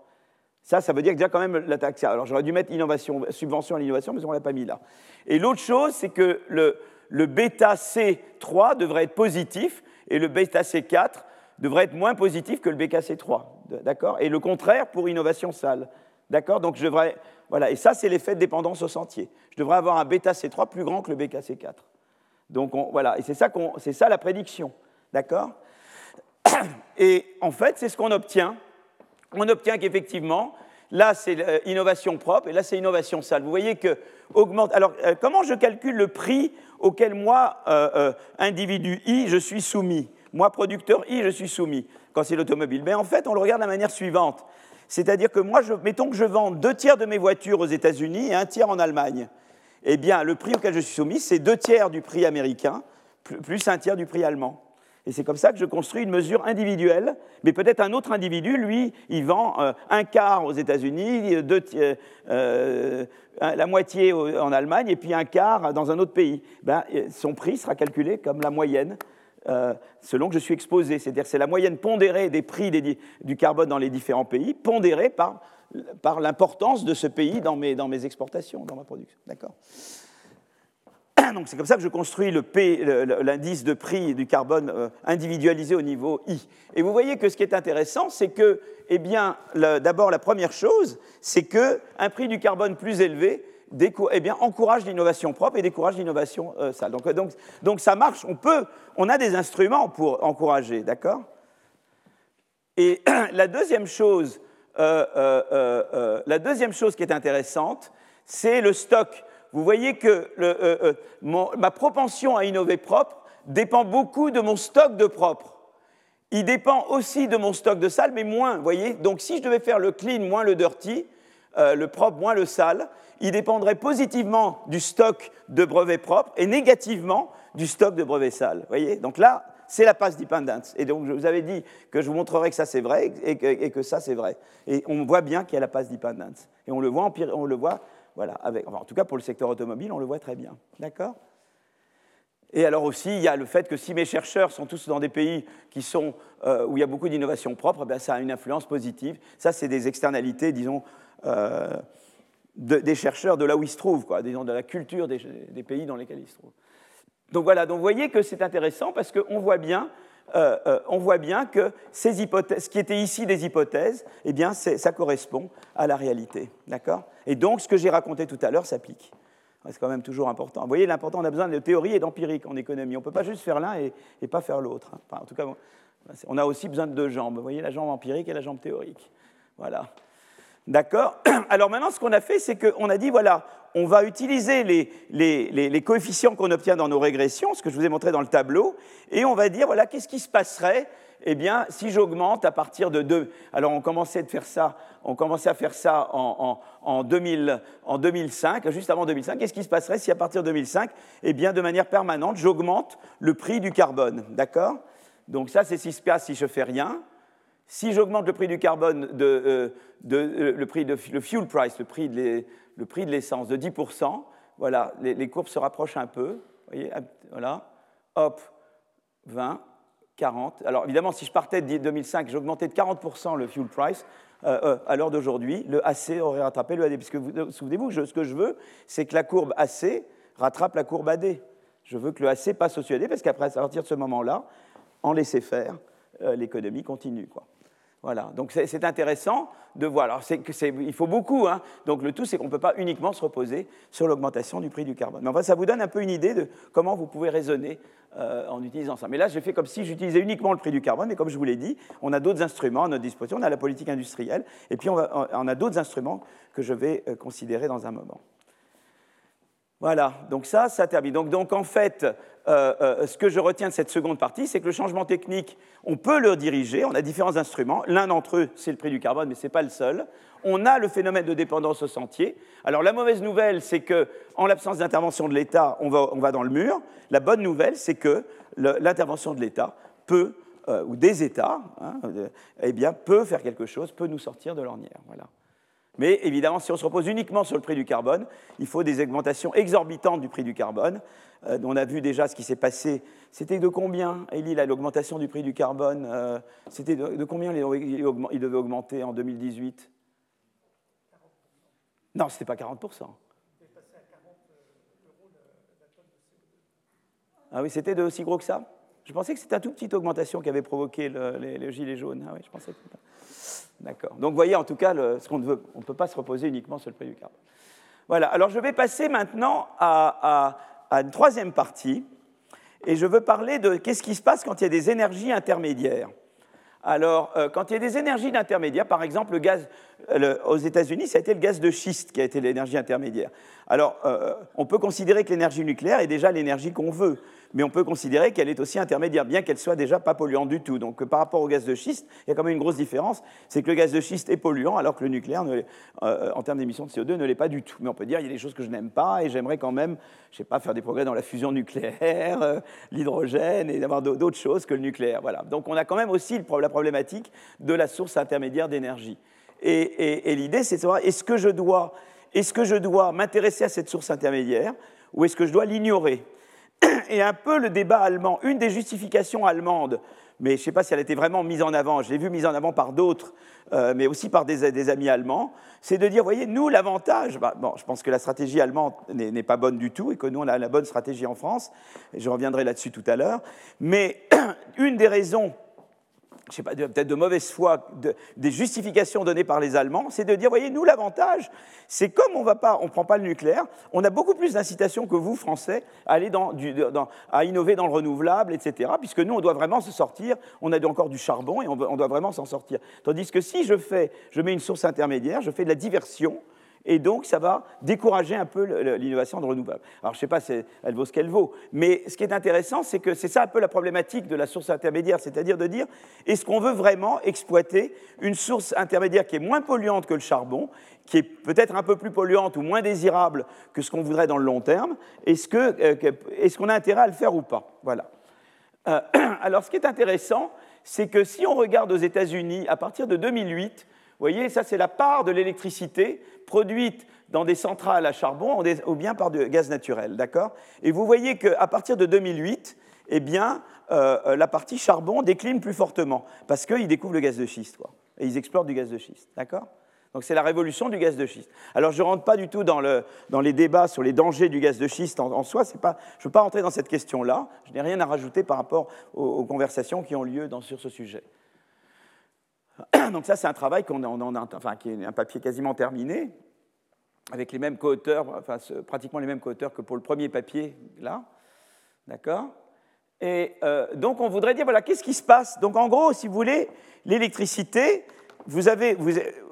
Ça, ça veut dire que déjà quand même la taxe. Alors j'aurais dû mettre innovation, subvention à l'innovation, mais on ne l'a pas mis là. Et l'autre chose, c'est que le, bêta C3 devrait être positif et le bêta C4 devrait être moins positif que le BKC3. D'accord? Et le contraire pour innovation sale. D'accord? Donc je devrais voilà, et ça, c'est l'effet de dépendance au sentier. Je devrais avoir un bêta C3 plus grand que le BKC4. Donc voilà, et c'est ça, ça la prédiction. D'accord? (coughs) Et en fait, c'est ce qu'on obtient. On obtient qu'effectivement, là, c'est l'innovation propre, et là, c'est innovation sale. Vous voyez que. Alors, euh, comment je calcule le prix auquel moi, euh, euh, individu I, je suis soumis? Moi, producteur I, je suis soumis quand c'est l'automobile. Mais en fait, on le regarde de la manière suivante. C'est-à-dire que moi, mettons que je vends deux tiers de mes voitures aux États-Unis et un tiers en Allemagne. Eh bien, le prix auquel je suis soumis, c'est deux tiers du prix américain, plus un tiers du prix allemand. Et c'est comme ça que je construis une mesure individuelle, mais peut-être un autre individu, lui, il vend euh, un quart aux États-Unis, euh, la moitié en Allemagne, et puis un quart dans un autre pays. Ben, son prix sera calculé comme la moyenne euh, selon que je suis exposé. C'est-à-dire c'est la moyenne pondérée des prix du carbone dans les différents pays, pondérée par par l'importance de ce pays dans mes, dans mes exportations, dans ma production. D'accord (coughs) donc c'est comme ça que je construis l'indice de prix du carbone euh, individualisé au niveau I. Et vous voyez que ce qui est intéressant, c'est que, eh bien, d'abord la première chose, c'est qu'un prix du carbone plus élevé eh bien, encourage l'innovation propre et décourage l'innovation euh, sale. Donc, donc, donc, ça marche, on peut, on a des instruments pour encourager, d'accord? Et (clears throat) la deuxième chose, euh, la deuxième chose qui est intéressante, c'est le stock vous voyez que euh, euh, ma propension à innover propre dépend beaucoup de mon stock de propre. Il dépend aussi de mon stock de sale, mais moins, vous voyez? Donc si je devais faire le clean moins le dirty, euh, le propre moins le sale, il dépendrait positivement du stock de brevets propres et négativement du stock de brevets sales. voyez Donc là, c'est la passe dependence. Et donc je vous avais dit que je vous montrerai que ça c'est vrai et que, ça c'est vrai. Et on voit bien qu'il y a la passe dependence. Et on le voit, on le voit voilà, en tout cas pour le secteur automobile, on le voit très bien. D'accord? Et alors aussi, il y a le fait que si mes chercheurs sont tous dans des pays qui sont, euh, où il y a beaucoup d'innovation propre, ben ça a une influence positive. Ça, c'est des externalités, disons, euh, des chercheurs de là où ils se trouvent, quoi, disons, de la culture des, pays dans lesquels ils se trouvent. Donc voilà, donc vous voyez que c'est intéressant parce qu'on voit bien euh, euh, voit bien que ces hypothèses, ce qui était ici des hypothèses, eh bien, ça correspond à la réalité. D'accord? Et donc, ce que j'ai raconté tout à l'heure s'applique. C'est quand même toujours important. Vous voyez, l'important, on a besoin de théorie et d'empirique en économie. On ne peut pas juste faire l'un et, pas faire l'autre. Enfin, en tout cas, on a aussi besoin de deux jambes. Vous voyez, la jambe empirique et la jambe théorique. Voilà. D'accord (clears throat) Alors maintenant, ce qu'on a fait, c'est qu'on a dit, voilà, on va utiliser les, coefficients qu'on obtient dans nos régressions, ce que je vous ai montré dans le tableau, et on va dire, voilà, qu'est-ce qui se passerait eh bien, si j'augmente à partir de 2, alors on commençait, à faire ça en, en, 2000, en 2005, juste avant 2005, qu'est-ce qui se passerait si à partir de 2005, eh bien, de manière permanente, j'augmente le prix du carbone, d'accord? Donc ça, c'est ce qui se passe si je fais rien. Si j'augmente le prix du carbone, euh, euh, le prix de fuel price, le prix de l'essence de 10%, voilà, les, courbes se rapprochent un peu, voyez, voilà, hop, 20, 40. Alors évidemment, si je partais de 2005, j'augmentais de 40% le fuel price, euh, à l'heure d'aujourd'hui, le AC aurait rattrapé le AD. Puisque vous, souvenez-vous, ce que je veux, c'est que la courbe AC rattrape la courbe AD. Je veux que le AC passe au AD, parce qu'après, à partir de ce moment-là, en laisser faire, l'économie continue. Voilà, donc c'est intéressant de voir. Alors, il faut beaucoup, hein. donc le tout, c'est qu'on ne peut pas uniquement se reposer sur l'augmentation du prix du carbone. Mais enfin, ça vous donne un peu une idée de comment vous pouvez raisonner euh, en utilisant ça. Mais là, j'ai fait comme si j'utilisais uniquement le prix du carbone, mais comme je vous l'ai dit, on a d'autres instruments à notre disposition, on a la politique industrielle, et puis on, a d'autres instruments que je vais euh, considérer dans un moment. Voilà, donc ça, ça termine. Donc, en fait, euh, euh, ce que je retiens de cette seconde partie, c'est que le changement technique, on peut le diriger, on a différents instruments. L'un d'entre eux, c'est le prix du carbone, mais ce n'est pas le seul. On a le phénomène de dépendance au sentier. Alors la mauvaise nouvelle, c'est qu'en l'absence d'intervention de l'État, on va, on va, dans le mur. La bonne nouvelle, c'est que l'intervention de l'État peut, euh, ou des États, hein, eh bien, peut faire quelque chose, peut nous sortir de l'ornière. Voilà. Mais évidemment, si on se repose uniquement sur le prix du carbone, il faut des augmentations exorbitantes du prix du carbone. Euh, on a vu déjà ce qui s'est passé. C'était de combien, Elie, l'augmentation du prix du carbone euh, C'était de, combien il devait augmenter en 2018 Non, ce n'était pas 40%. Ah oui, c'était de aussi gros que ça? Je pensais que c'était une toute petite augmentation qui avait provoqué les, gilets jaunes. Ah oui, je pensais que D'accord. Donc, vous voyez, en tout cas, ce qu'on veut, on ne peut pas se reposer uniquement sur le prix du carbone. Voilà. Alors, je vais passer maintenant à, une troisième partie, et je veux parler de qu'est-ce qui se passe quand il y a des énergies intermédiaires. Alors, euh, quand il y a des énergies intermédiaires, par exemple, le gaz euh, aux États-Unis, ça a été le gaz de schiste qui a été l'énergie intermédiaire. Alors, euh, on peut considérer que l'énergie nucléaire est déjà l'énergie qu'on veut mais on peut considérer qu'elle est aussi intermédiaire, bien qu'elle soit déjà pas polluante du tout. Donc par rapport au gaz de schiste, il y a quand même une grosse différence, c'est que le gaz de schiste est polluant, alors que le nucléaire, euh, en termes d'émissions de CO2, ne l'est pas du tout. Mais on peut dire, il y a des choses que je n'aime pas, et j'aimerais quand même, je sais pas, faire des progrès dans la fusion nucléaire, euh, l'hydrogène, et d'avoir d'autres choses que le nucléaire. Voilà. Donc on a quand même aussi la problématique de la source intermédiaire d'énergie. Et, l'idée, c'est de savoir, est-ce que je dois, est-ce que je dois m'intéresser à cette source intermédiaire, ou est-ce que je dois l'ignorer? Et un peu le débat allemand. Une des justifications allemandes, mais je ne sais pas si elle a été vraiment mise en avant, je l'ai vue mise en avant par d'autres, euh, mais aussi par des, amis allemands, c'est de dire, voyez, nous, l'avantage, bah, bon, je pense que la stratégie allemande n'est pas bonne du tout et que nous, on a la bonne stratégie en France, et je reviendrai là-dessus tout à l'heure, mais (clears throat) une des raisons je sais pas, peut-être de mauvaise foi, des justifications données par les Allemands, c'est de dire, voyez, nous, l'avantage, c'est comme on ne prend pas le nucléaire, on a beaucoup plus d'incitation que vous, Français, à, innover dans le renouvelable, etc., puisque nous, on doit vraiment se sortir, on a encore du charbon et on, on doit vraiment s'en sortir. Tandis que si je fais, je mets une source intermédiaire, je fais de la diversion, et donc ça va décourager un peu l'innovation de renouvelable. Alors je ne sais pas, si elle vaut ce qu'elle vaut, mais ce qui est intéressant, c'est que c'est ça un peu la problématique de la source intermédiaire, c'est-à-dire de dire, est-ce qu'on veut vraiment exploiter une source intermédiaire qui est moins polluante que le charbon, qui est peut-être un peu plus polluante ou moins désirable que ce qu'on voudrait dans le long terme Est-ce euh, qu'on a intérêt à le faire ou pas? Voilà. Euh, (clears throat) alors ce qui est intéressant, c'est que si on regarde aux États-Unis, à partir de 2008, vous voyez, ça c'est la part de l'électricité produite dans des centrales à charbon ou bien par du gaz naturel, d'accord? Et vous voyez qu'à partir de 2008, eh bien, euh, la partie charbon décline plus fortement parce qu'ils découvrent le gaz de schiste. Et ils explorent du gaz de schiste, d'accord? Donc c'est la révolution du gaz de schiste. Alors je ne rentre pas du tout dans, les débats sur les dangers du gaz de schiste en, soi, je ne veux pas rentrer dans cette question-là, je n'ai rien à rajouter par rapport aux, conversations qui ont lieu sur ce sujet. (clears throat) Donc ça, c'est un travail qu'on enfin, qui est un papier quasiment terminé, avec les mêmes co-auteurs, enfin, pratiquement les mêmes co-auteurs que pour le premier papier, là. D'accord? Et euh, donc, on voudrait dire, voilà, qu'est-ce qui se passe? Donc, en gros, si vous voulez, l'électricité, vous avez,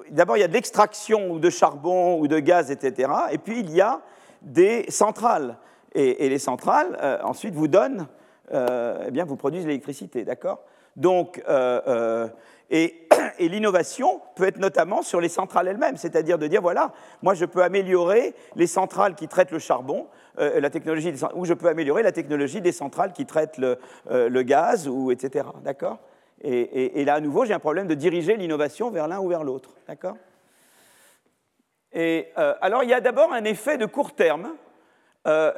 d'abord, il y a de l'extraction de charbon ou de gaz, etc. Et puis, il y a des centrales. Et, les centrales, euh, ensuite, vous donnent, euh, eh bien, vous produisent l'électricité, d'accord? Donc, (clears throat) et, l'innovation peut être notamment sur les centrales elles-mêmes, c'est-à-dire de dire, voilà, moi je peux améliorer les centrales qui traitent le charbon, euh, la technologie ou je peux améliorer la technologie des centrales qui traitent le, euh, gaz, ou etc. D'accord? Et, là, à nouveau, j'ai un problème de diriger l'innovation vers l'un ou vers l'autre. D'accord? Et euh, alors, il y a d'abord un effet de court terme.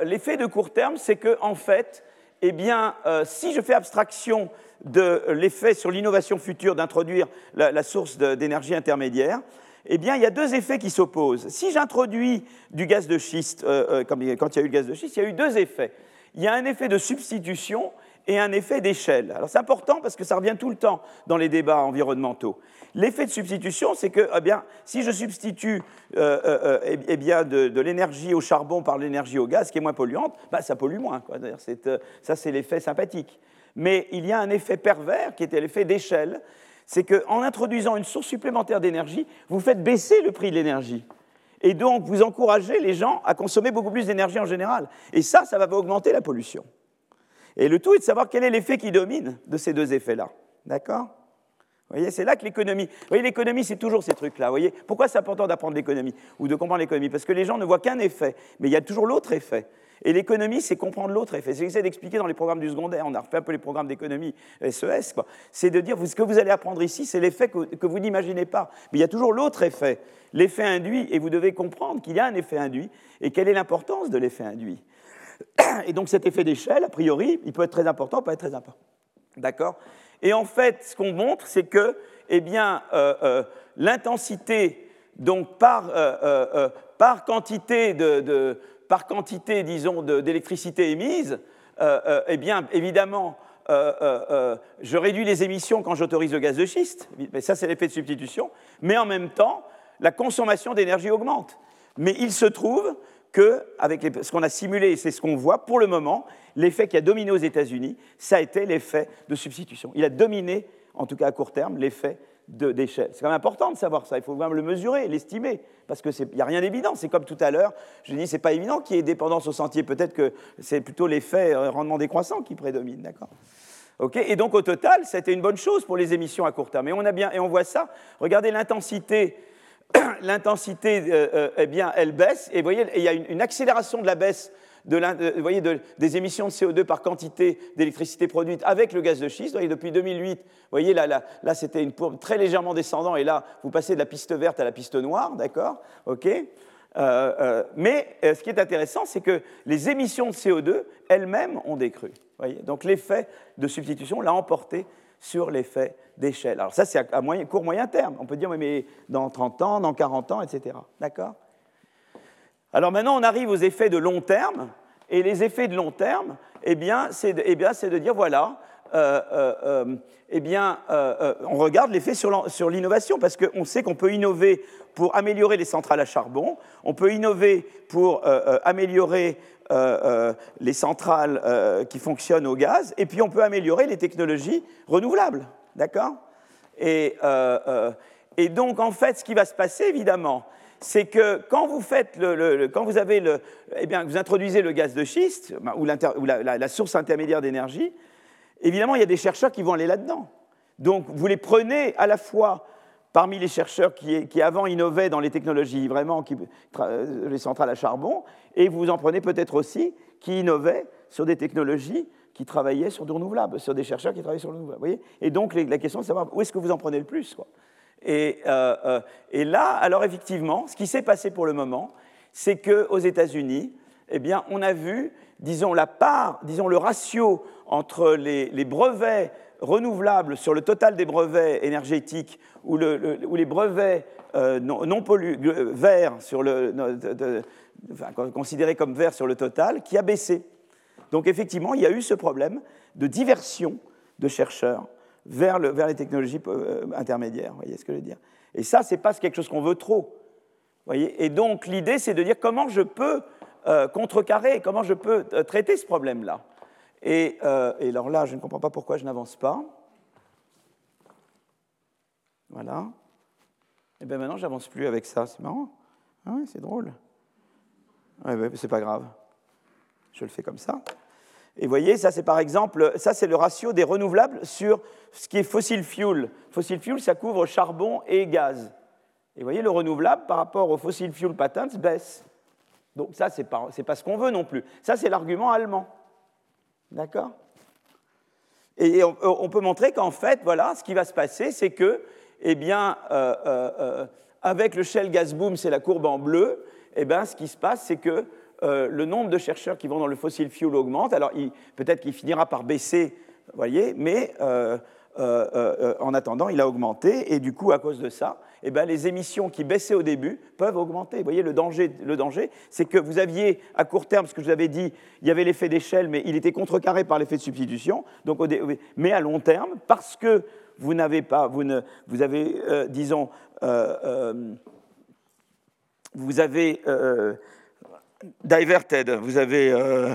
L'effet de court terme, c'est que, en fait, eh bien, si je fais abstraction de l'effet sur l'innovation future d'introduire la, source d'énergie intermédiaire, eh bien, il y a deux effets qui s'opposent. Si j'introduis du gaz de schiste, euh, euh, quand il y a eu le gaz de schiste, il y a eu deux effets. Il y a un effet de substitution et un effet d'échelle. Alors c'est important parce que ça revient tout le temps dans les débats environnementaux. L'effet de substitution, c'est que eh bien, si je substitue euh, eh, eh bien, de, l'énergie au charbon par l'énergie au gaz, qui est moins polluante, bah, ça pollue moins. Ça, c'est l'effet sympathique mais il y a un effet pervers qui était l'effet d'échelle, c'est qu'en introduisant une source supplémentaire d'énergie, vous faites baisser le prix de l'énergie. Et donc, vous encouragez les gens à consommer beaucoup plus d'énergie en général. Et ça, ça va augmenter la pollution. Et le tout est de savoir quel est l'effet qui domine de ces deux effets-là. D'accord? Vous voyez, c'est là que l'économie. Vous voyez, l'économie, c'est toujours ces trucs-là. Vous voyez, pourquoi c'est important d'apprendre l'économie ou de comprendre l'économie? Parce que les gens ne voient qu'un effet, mais il y a toujours l'autre effet. Et l'économie, c'est comprendre l'autre effet. C'est ce que j'essaie d'expliquer dans les programmes du secondaire. On a refait un peu les programmes d'économie SES. E c'est de dire, ce que vous allez apprendre ici, c'est l'effet que, vous n'imaginez pas. Mais il y a toujours l'autre effet, l'effet induit, et vous devez comprendre qu'il y a un effet induit, et quelle est l'importance de l'effet induit. Et donc cet effet d'échelle, a priori, il peut être très important, peut être très important. D'accord? Et en fait, ce qu'on montre, c'est que, eh bien, euh, euh, l'intensité, donc par, euh, par quantité de par quantité, disons, d'électricité émise, eh bien, évidemment, je réduis les émissions quand j'autorise le gaz de schiste, mais ça c'est l'effet de substitution, mais en même temps, la consommation d'énergie augmente. Mais il se trouve que, avec ce qu'on a simulé, c'est ce qu'on voit pour le moment, l'effet qui a dominé aux États-Unis, ça a été l'effet de substitution. Il a dominé, en tout cas à court terme, l'effet d'échelle. C'est quand même important de savoir ça, il faut même le mesurer, l'estimer, parce qu'il n'y a rien d'évident. C'est comme tout à l'heure, je dis, c'est pas évident qu'il y ait dépendance au sentier, peut-être que c'est plutôt l'effet euh, rendement décroissant qui prédomine, d'accord? Et donc au total, c'était une bonne chose pour les émissions à court terme. Et on, a bien, et on voit ça, regardez l'intensité, (clears throat) l'intensité, euh, euh, eh bien, elle baisse, et vous voyez, il y a une accélération de la baisse vous voyez, des émissions de CO2 par quantité d'électricité produite avec le gaz de schiste. Vous voyez, depuis 2008, vous voyez, là, là, c'était une courbe très légèrement descendante, et là, vous passez de la piste verte à la piste noire, d'accord OK mais ce qui est intéressant, c'est que les émissions de CO2 elles-mêmes ont décru. Donc l'effet de substitution l'a emporté sur l'effet d'échelle. Alors ça, c'est à moyen, court moyen terme. On peut dire, mais dans 30 ans, dans 40 ans, etc. D'accord Alors maintenant, on arrive aux effets de long terme. Et les effets de long terme, eh bien, c'est de, eh dire, voilà, euh, euh, euh, eh bien, on regarde l'effet sur l'innovation, parce qu'on sait qu'on peut innover pour améliorer les centrales à charbon, on peut innover pour améliorer les centrales qui fonctionnent au gaz, et puis on peut améliorer les technologies renouvelables. D'accord? Et, donc, en fait, ce qui va se passer, évidemment, c'est que quand vous, faites le, quand vous, avez le, eh bien, vous introduisez le gaz de schiste, ou, la, source intermédiaire d'énergie, évidemment, il y a des chercheurs qui vont aller là-dedans. Donc, vous les prenez à la fois parmi les chercheurs qui, avant innovaient dans les technologies vraiment, qui, les centrales à charbon, et vous en prenez peut-être aussi qui innovaient sur des technologies qui travaillaient sur du renouvelable, sur des chercheurs qui travaillaient sur le renouvelable. Voyez? Et donc, la question, c'est de savoir où est-ce que vous en prenez le plus. Et, euh, euh, et, là, alors effectivement, ce qui s'est passé pour le moment, c'est qu'aux États-Unis, eh bien, on a vu, disons, la part, disons, le ratio entre les, brevets renouvelables sur le total des brevets énergétiques ou, les brevets euh, non, non verts considérés comme verts sur le total, qui a baissé. Donc effectivement, il y a eu ce problème de diversion de chercheurs vers, les technologies euh, intermédiaires. Vous voyez ce que je veux dire Et ça, ce n'est pas quelque chose qu'on veut trop. Voyez et donc, l'idée, c'est de dire comment je peux euh, contrecarrer, comment je peux euh, traiter ce problème-là. Et, alors là, je ne comprends pas pourquoi je n'avance pas. Voilà. Et bien maintenant, j'avance plus avec ça. C'est marrant. Ah c'est drôle. Ouais, ouais, c'est pas grave. Je le fais comme ça. Et vous voyez, ça c'est par exemple, ça c'est le ratio des renouvelables sur ce qui est fossil fuel. Fossil fuel, ça couvre charbon et gaz. Et vous voyez, le renouvelable par rapport au fossil fuel patents baisse. Donc ça, ce n'est pas, pas ce qu'on veut non plus. Ça, c'est l'argument allemand. D'accord? Et on, peut montrer qu'en fait, voilà, ce qui va se passer, c'est que, eh bien, euh, euh, euh, avec le shell gas boom, c'est la courbe en bleu, eh bien, ce qui se passe, c'est que euh, le nombre de chercheurs qui vont dans le fossil fuel augmente. Alors peut-être qu'il finira par baisser, voyez, mais euh, euh, en attendant, il a augmenté. Et du coup, à cause de ça, eh ben, les émissions qui baissaient au début peuvent augmenter. Vous voyez, le danger, le danger c'est que vous aviez, à court terme, ce que je vous avais dit, il y avait l'effet d'échelle, mais il était contrecarré par l'effet de substitution. Donc, mais à long terme, parce que vous n'avez pas, vous, ne, vous avez, disons, vous avez diverted, vous avez euh,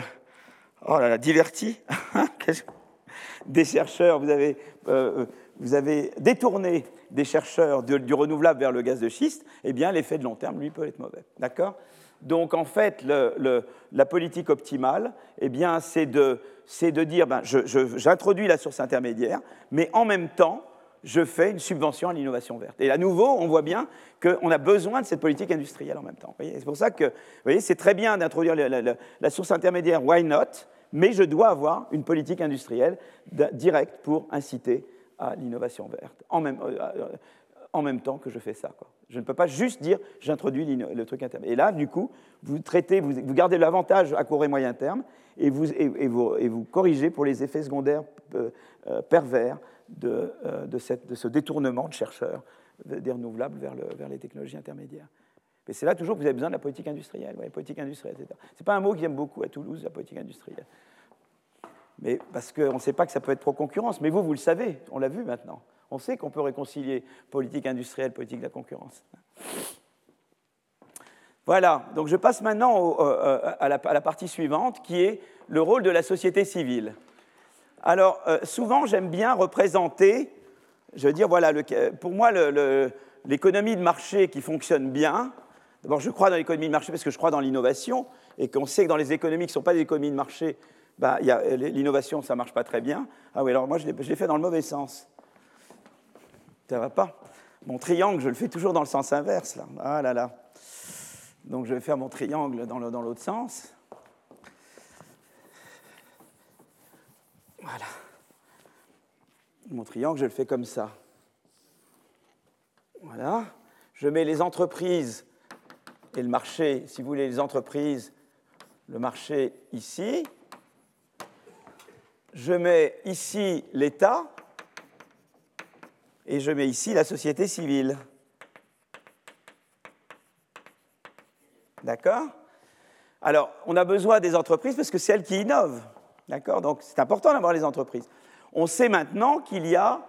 oh là là, diverti. (laughs) Des chercheurs, vous avez, euh, vous avez détourné des chercheurs du renouvelable vers le gaz de schiste, eh bien l'effet de long terme, lui, peut être mauvais. D'accord? Donc en fait, la politique optimale, eh bien, c'est de, de, dire, ben, j'introduis la source intermédiaire, mais en même temps, je fais une subvention à l'innovation verte. Et à nouveau, on voit bien qu'on a besoin de cette politique industrielle en même temps. C'est pour ça que, c'est très bien d'introduire la, source intermédiaire, why not? Mais je dois avoir une politique industrielle directe pour inciter à l'innovation verte, en même, euh, euh, temps que je fais ça. Je ne peux pas juste dire j'introduis le truc intermédiaire. Et là, du coup, vous traitez, vous, gardez l'avantage à court et moyen terme et vous, corrigez pour les effets secondaires euh, pervers de, euh, de, ce détournement de chercheurs des renouvelables vers, le, vers les technologies intermédiaires. Mais c'est là toujours que vous avez besoin de la politique industrielle, ouais, politique industrielle, etc. Ce n'est pas un mot qui aime beaucoup à Toulouse, la politique industrielle. Mais parce qu'on ne sait pas que ça peut être pro-concurrence. Mais vous, vous le savez, on l'a vu maintenant. On sait qu'on peut réconcilier politique industrielle, politique de la concurrence. Voilà, donc je passe maintenant euh, la, à, la, partie suivante, qui est le rôle de la société civile. Alors, euh, souvent, j'aime bien représenter, je veux dire, voilà, pour moi, l'économie de marché qui fonctionne bien, d'abord, je crois dans l'économie de marché parce que je crois dans l'innovation, et qu'on sait que dans les économies qui ne sont pas des économies de marché, bah, l'innovation, ça ne marche pas très bien. Ah oui, alors moi, je l'ai fait dans le mauvais sens. Ça va pas. Mon triangle, je le fais toujours dans le sens inverse, là. Ah là là. Donc, je vais faire mon triangle dans l'autre sens. Voilà. Mon triangle, je le fais comme ça. Voilà. Je mets les entreprises et le marché, si vous voulez, les entreprises, le marché ici. Je mets ici l'État et je mets ici la société civile. D'accord? Alors, on a besoin des entreprises parce que c'est elles qui innovent. D'accord? Donc, c'est important d'avoir les entreprises. On sait maintenant qu'il y a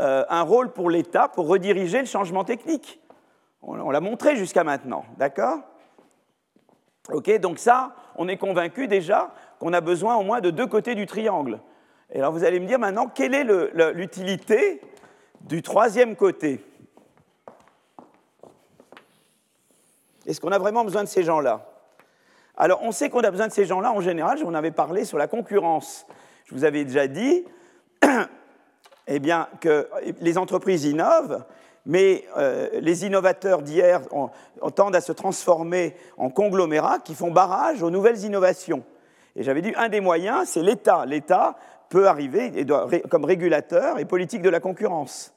euh, un rôle pour l'État pour rediriger le changement technique. On, l'a montré jusqu'à maintenant. D'accord? Ok, donc ça, on est convaincu déjà qu'on a besoin au moins de deux côtés du triangle. Et alors vous allez me dire maintenant, quelle est l'utilité du troisième côté? Est-ce qu'on a vraiment besoin de ces gens-là? Alors, on sait qu'on a besoin de ces gens-là en général. Je vous en avais parlé sur la concurrence. Je vous avais déjà dit (clears throat) eh bien, que les entreprises innovent, mais euh, les innovateurs d'hier tendent à se transformer en conglomérats qui font barrage aux nouvelles innovations. Et j'avais dit, un des moyens, c'est l'État. L'État peut arriver comme régulateur et politique de la concurrence.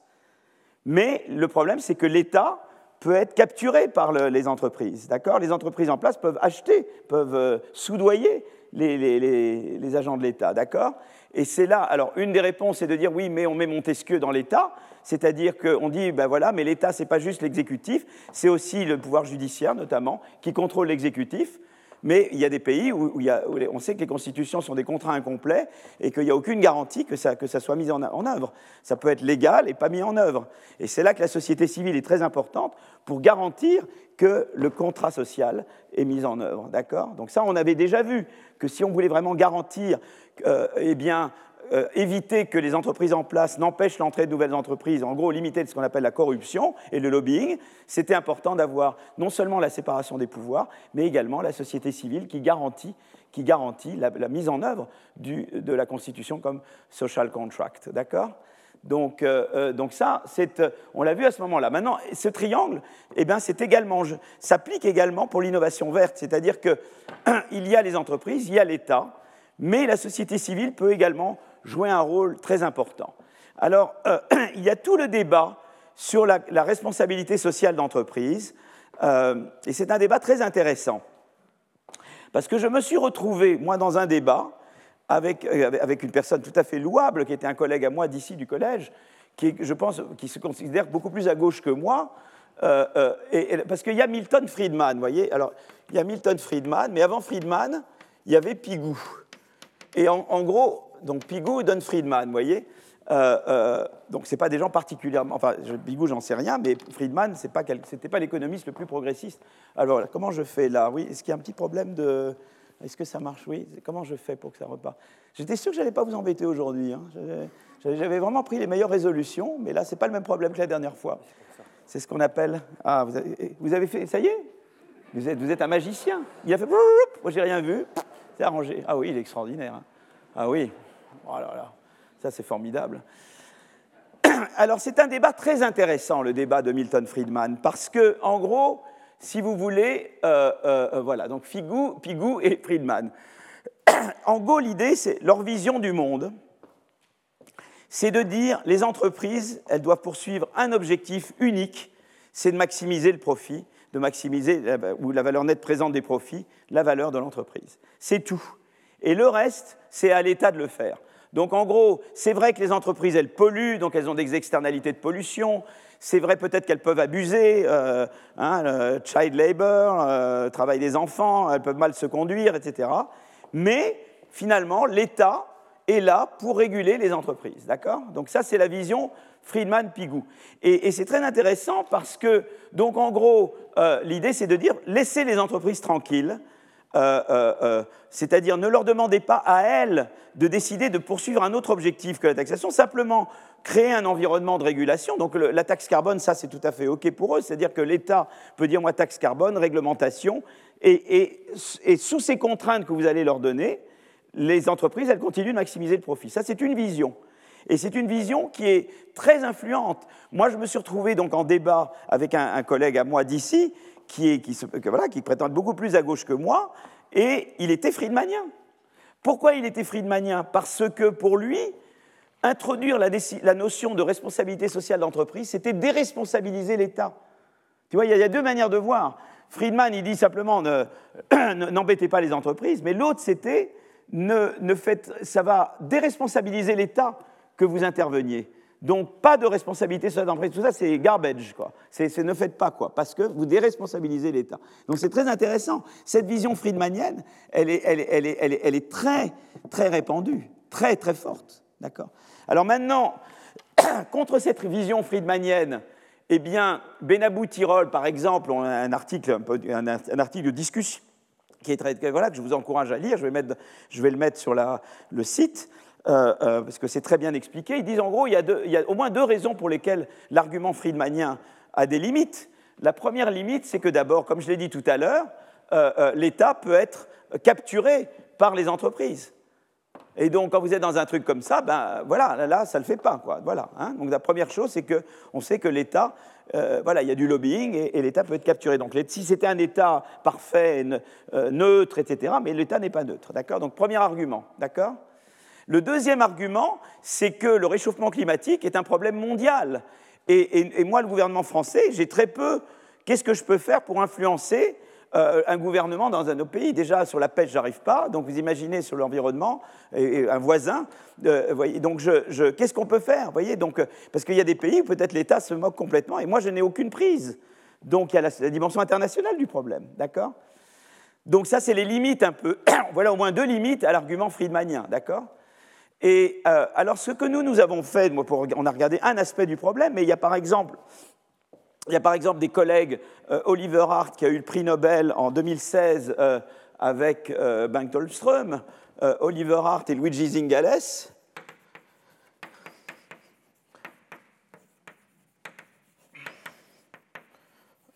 Mais le problème, c'est que l'État peut être capturé par les entreprises. D'accord? Les entreprises en place peuvent acheter, peuvent euh, soudoyer les, agents de l'État. D'accord? Et c'est là, alors une des réponses, c'est de dire oui, mais on met Montesquieu dans l'État, c'est-à-dire qu'on dit, ben voilà, mais l'État, ce n'est pas juste l'exécutif, c'est aussi le pouvoir judiciaire, notamment, qui contrôle l'exécutif. Mais il y a des pays où, on sait que les constitutions sont des contrats incomplets et qu'il n'y a aucune garantie que ça, soit mis en, œuvre. Ça peut être légal et pas mis en œuvre. Et c'est là que la société civile est très importante pour garantir que le contrat social est mis en œuvre. D'accord? Donc ça, on avait déjà vu que si on voulait vraiment garantir euh, eh bien, euh, éviter que les entreprises en place n'empêchent l'entrée de nouvelles entreprises, en gros limiter ce qu'on appelle la corruption et le lobbying, c'était important d'avoir non seulement la séparation des pouvoirs, mais également la société civile qui garantit, qui garantit la, mise en œuvre de la Constitution comme social contract. D'accord? Donc, euh, euh, donc, ça, on l'a vu à ce moment-là. Maintenant, ce triangle, eh bien, c'est également, s'applique également pour l'innovation verte, c'est-à-dire qu'il (clears throat) y a les entreprises, il y a l'État, mais la société civile peut également jouer un rôle très important. Alors, euh, (clears throat) il y a tout le débat sur la, responsabilité sociale d'entreprise, euh, et c'est un débat très intéressant. Parce que je me suis retrouvé, moi, dans un débat avec, euh, avec une personne tout à fait louable, qui était un collègue à moi d'ici du collège, qui, je pense, qui se considère beaucoup plus à gauche que moi, et, parce qu'il y a Milton Friedman, vous voyez. Alors, il y a Milton Friedman, mais avant Friedman, il y avait Pigou. Et en gros, donc Pigou et Don Friedman, vous voyez euh, euh, donc ce pas des gens particulièrement, enfin Pigou j'en sais rien, mais Friedman ce n'était pas l'économiste le plus progressiste. Alors comment je fais là? Oui, est-ce qu'il y a un petit problème de, est-ce que ça marche? Oui, comment je fais pour que ça reparte? J'étais sûr que je n'allais pas vous embêter aujourd'hui. Hein. J'avais vraiment pris les meilleures résolutions, mais là c'est pas le même problème que la dernière fois. C'est ce qu'on appelle, ah vous avez, avez, fait, ça y est? Vous êtes, vous êtes un magicien. Il a fait, moi j'ai rien vu, c'est arrangé. Ah oui, il est extraordinaire. Hein. Ah oui, Oh ça c'est formidable. (clears throat) Alors c'est un débat très intéressant, le débat de Milton Friedman, parce que, en gros, si vous voulez, euh, euh, euh, voilà, donc Pigou, Pigou et Friedman. (clears throat) en gros, l'idée, c'est leur vision du monde, c'est de dire les entreprises, elles doivent poursuivre un objectif unique, c'est de maximiser le profit, de maximiser, ou la valeur nette présente des profits, la valeur de l'entreprise. C'est tout. Et le reste, c'est à l'État de le faire. Donc en gros, c'est vrai que les entreprises, elles polluent, donc elles ont des externalités de pollution. C'est vrai peut-être qu'elles peuvent abuser, euh, hein, le child labor, euh, travail des enfants, elles peuvent mal se conduire, etc. Mais finalement, l'État est là pour réguler les entreprises. D'accord? Donc ça, c'est la vision Friedman-Pigou. Et, c'est très intéressant parce que, donc en gros, euh, l'idée, c'est de dire laissez les entreprises tranquilles. Euh, euh, euh, c'est-à-dire ne leur demandez pas à elles de décider de poursuivre un autre objectif que la taxation, simplement créer un environnement de régulation. Donc la taxe carbone, ça c'est tout à fait OK pour eux, c'est-à-dire que l'État peut dire moi taxe carbone, réglementation, et, sous ces contraintes que vous allez leur donner, les entreprises, elles continuent de maximiser le profit. Ça c'est une vision. Et c'est une vision qui est très influente. Moi, je me suis retrouvé donc en débat avec un collègue à moi d'ici qui, qui, voilà, qui prétend beaucoup plus à gauche que moi, et il était friedmanien. Pourquoi il était friedmanien? Parce que pour lui, introduire la, notion de responsabilité sociale d'entreprise, c'était déresponsabiliser l'État. Tu vois, il y, a deux manières de voir. Friedman, il dit simplement (clears throat) n'embêtez pas les entreprises, mais l'autre, c'était ne, ne ça va déresponsabiliser l'État que vous interveniez. Donc, pas de responsabilité sur l'entreprise. Tout ça, c'est garbage, quoi. C'est ne faites pas, quoi, parce que vous déresponsabilisez l'État. Donc, c'est très intéressant. Cette vision friedmanienne, elle est, très, très répandue, très, très forte. D'accord Alors maintenant, (clears throat) contre cette vision friedmanienne, eh bien, Benabou Tirol, par exemple, on a un article, un, article de discussion qui est très, voilà, que je vous encourage à lire. Je vais, mettre, je vais le mettre sur le site. Euh, euh, parce que c'est très bien expliqué. Ils disent en gros, il y, a au moins deux raisons pour lesquelles l'argument friedmanien a des limites. La première limite, c'est que d'abord, comme je l'ai dit tout à l'heure, euh, l'État peut être capturé par les entreprises. Et donc, quand vous êtes dans un truc comme ça, ben voilà, là, ça ne le fait pas. Quoi. Voilà, hein. Donc, la première chose, c'est qu'on sait que l'État, voilà, il y a du lobbying et, l'État peut être capturé. Donc, si c'était un État parfait, neutre, etc., mais l'État n'est pas neutre. D'accord? Donc, premier argument. D'accord? Le deuxième argument, c'est que le réchauffement climatique est un problème mondial. Et, moi, le gouvernement français, j'ai très peu. Qu'est-ce que je peux faire pour influencer euh, un gouvernement dans un autre pays? Déjà, sur la pêche, j'arrive pas. Donc, vous imaginez sur l'environnement, et, un voisin. Euh, donc, qu'est-ce qu'on peut faire voyez? Donc, Parce qu'il y a des pays où peut-être l'État se moque complètement, et moi, je n'ai aucune prise. Donc, il y a la, dimension internationale du problème. D'accord? Donc ça, c'est les limites un peu. (coughs) voilà au moins deux limites à l'argument friedmanien, d'accord? Et euh, alors, ce que nous, nous avons fait, on a regardé un aspect du problème, mais il y a par exemple, il y a par exemple des collègues, euh, Oliver Hart, qui a eu le prix Nobel en 2016 euh, avec Bengt Holmström, Oliver Hart et Luigi Zingales.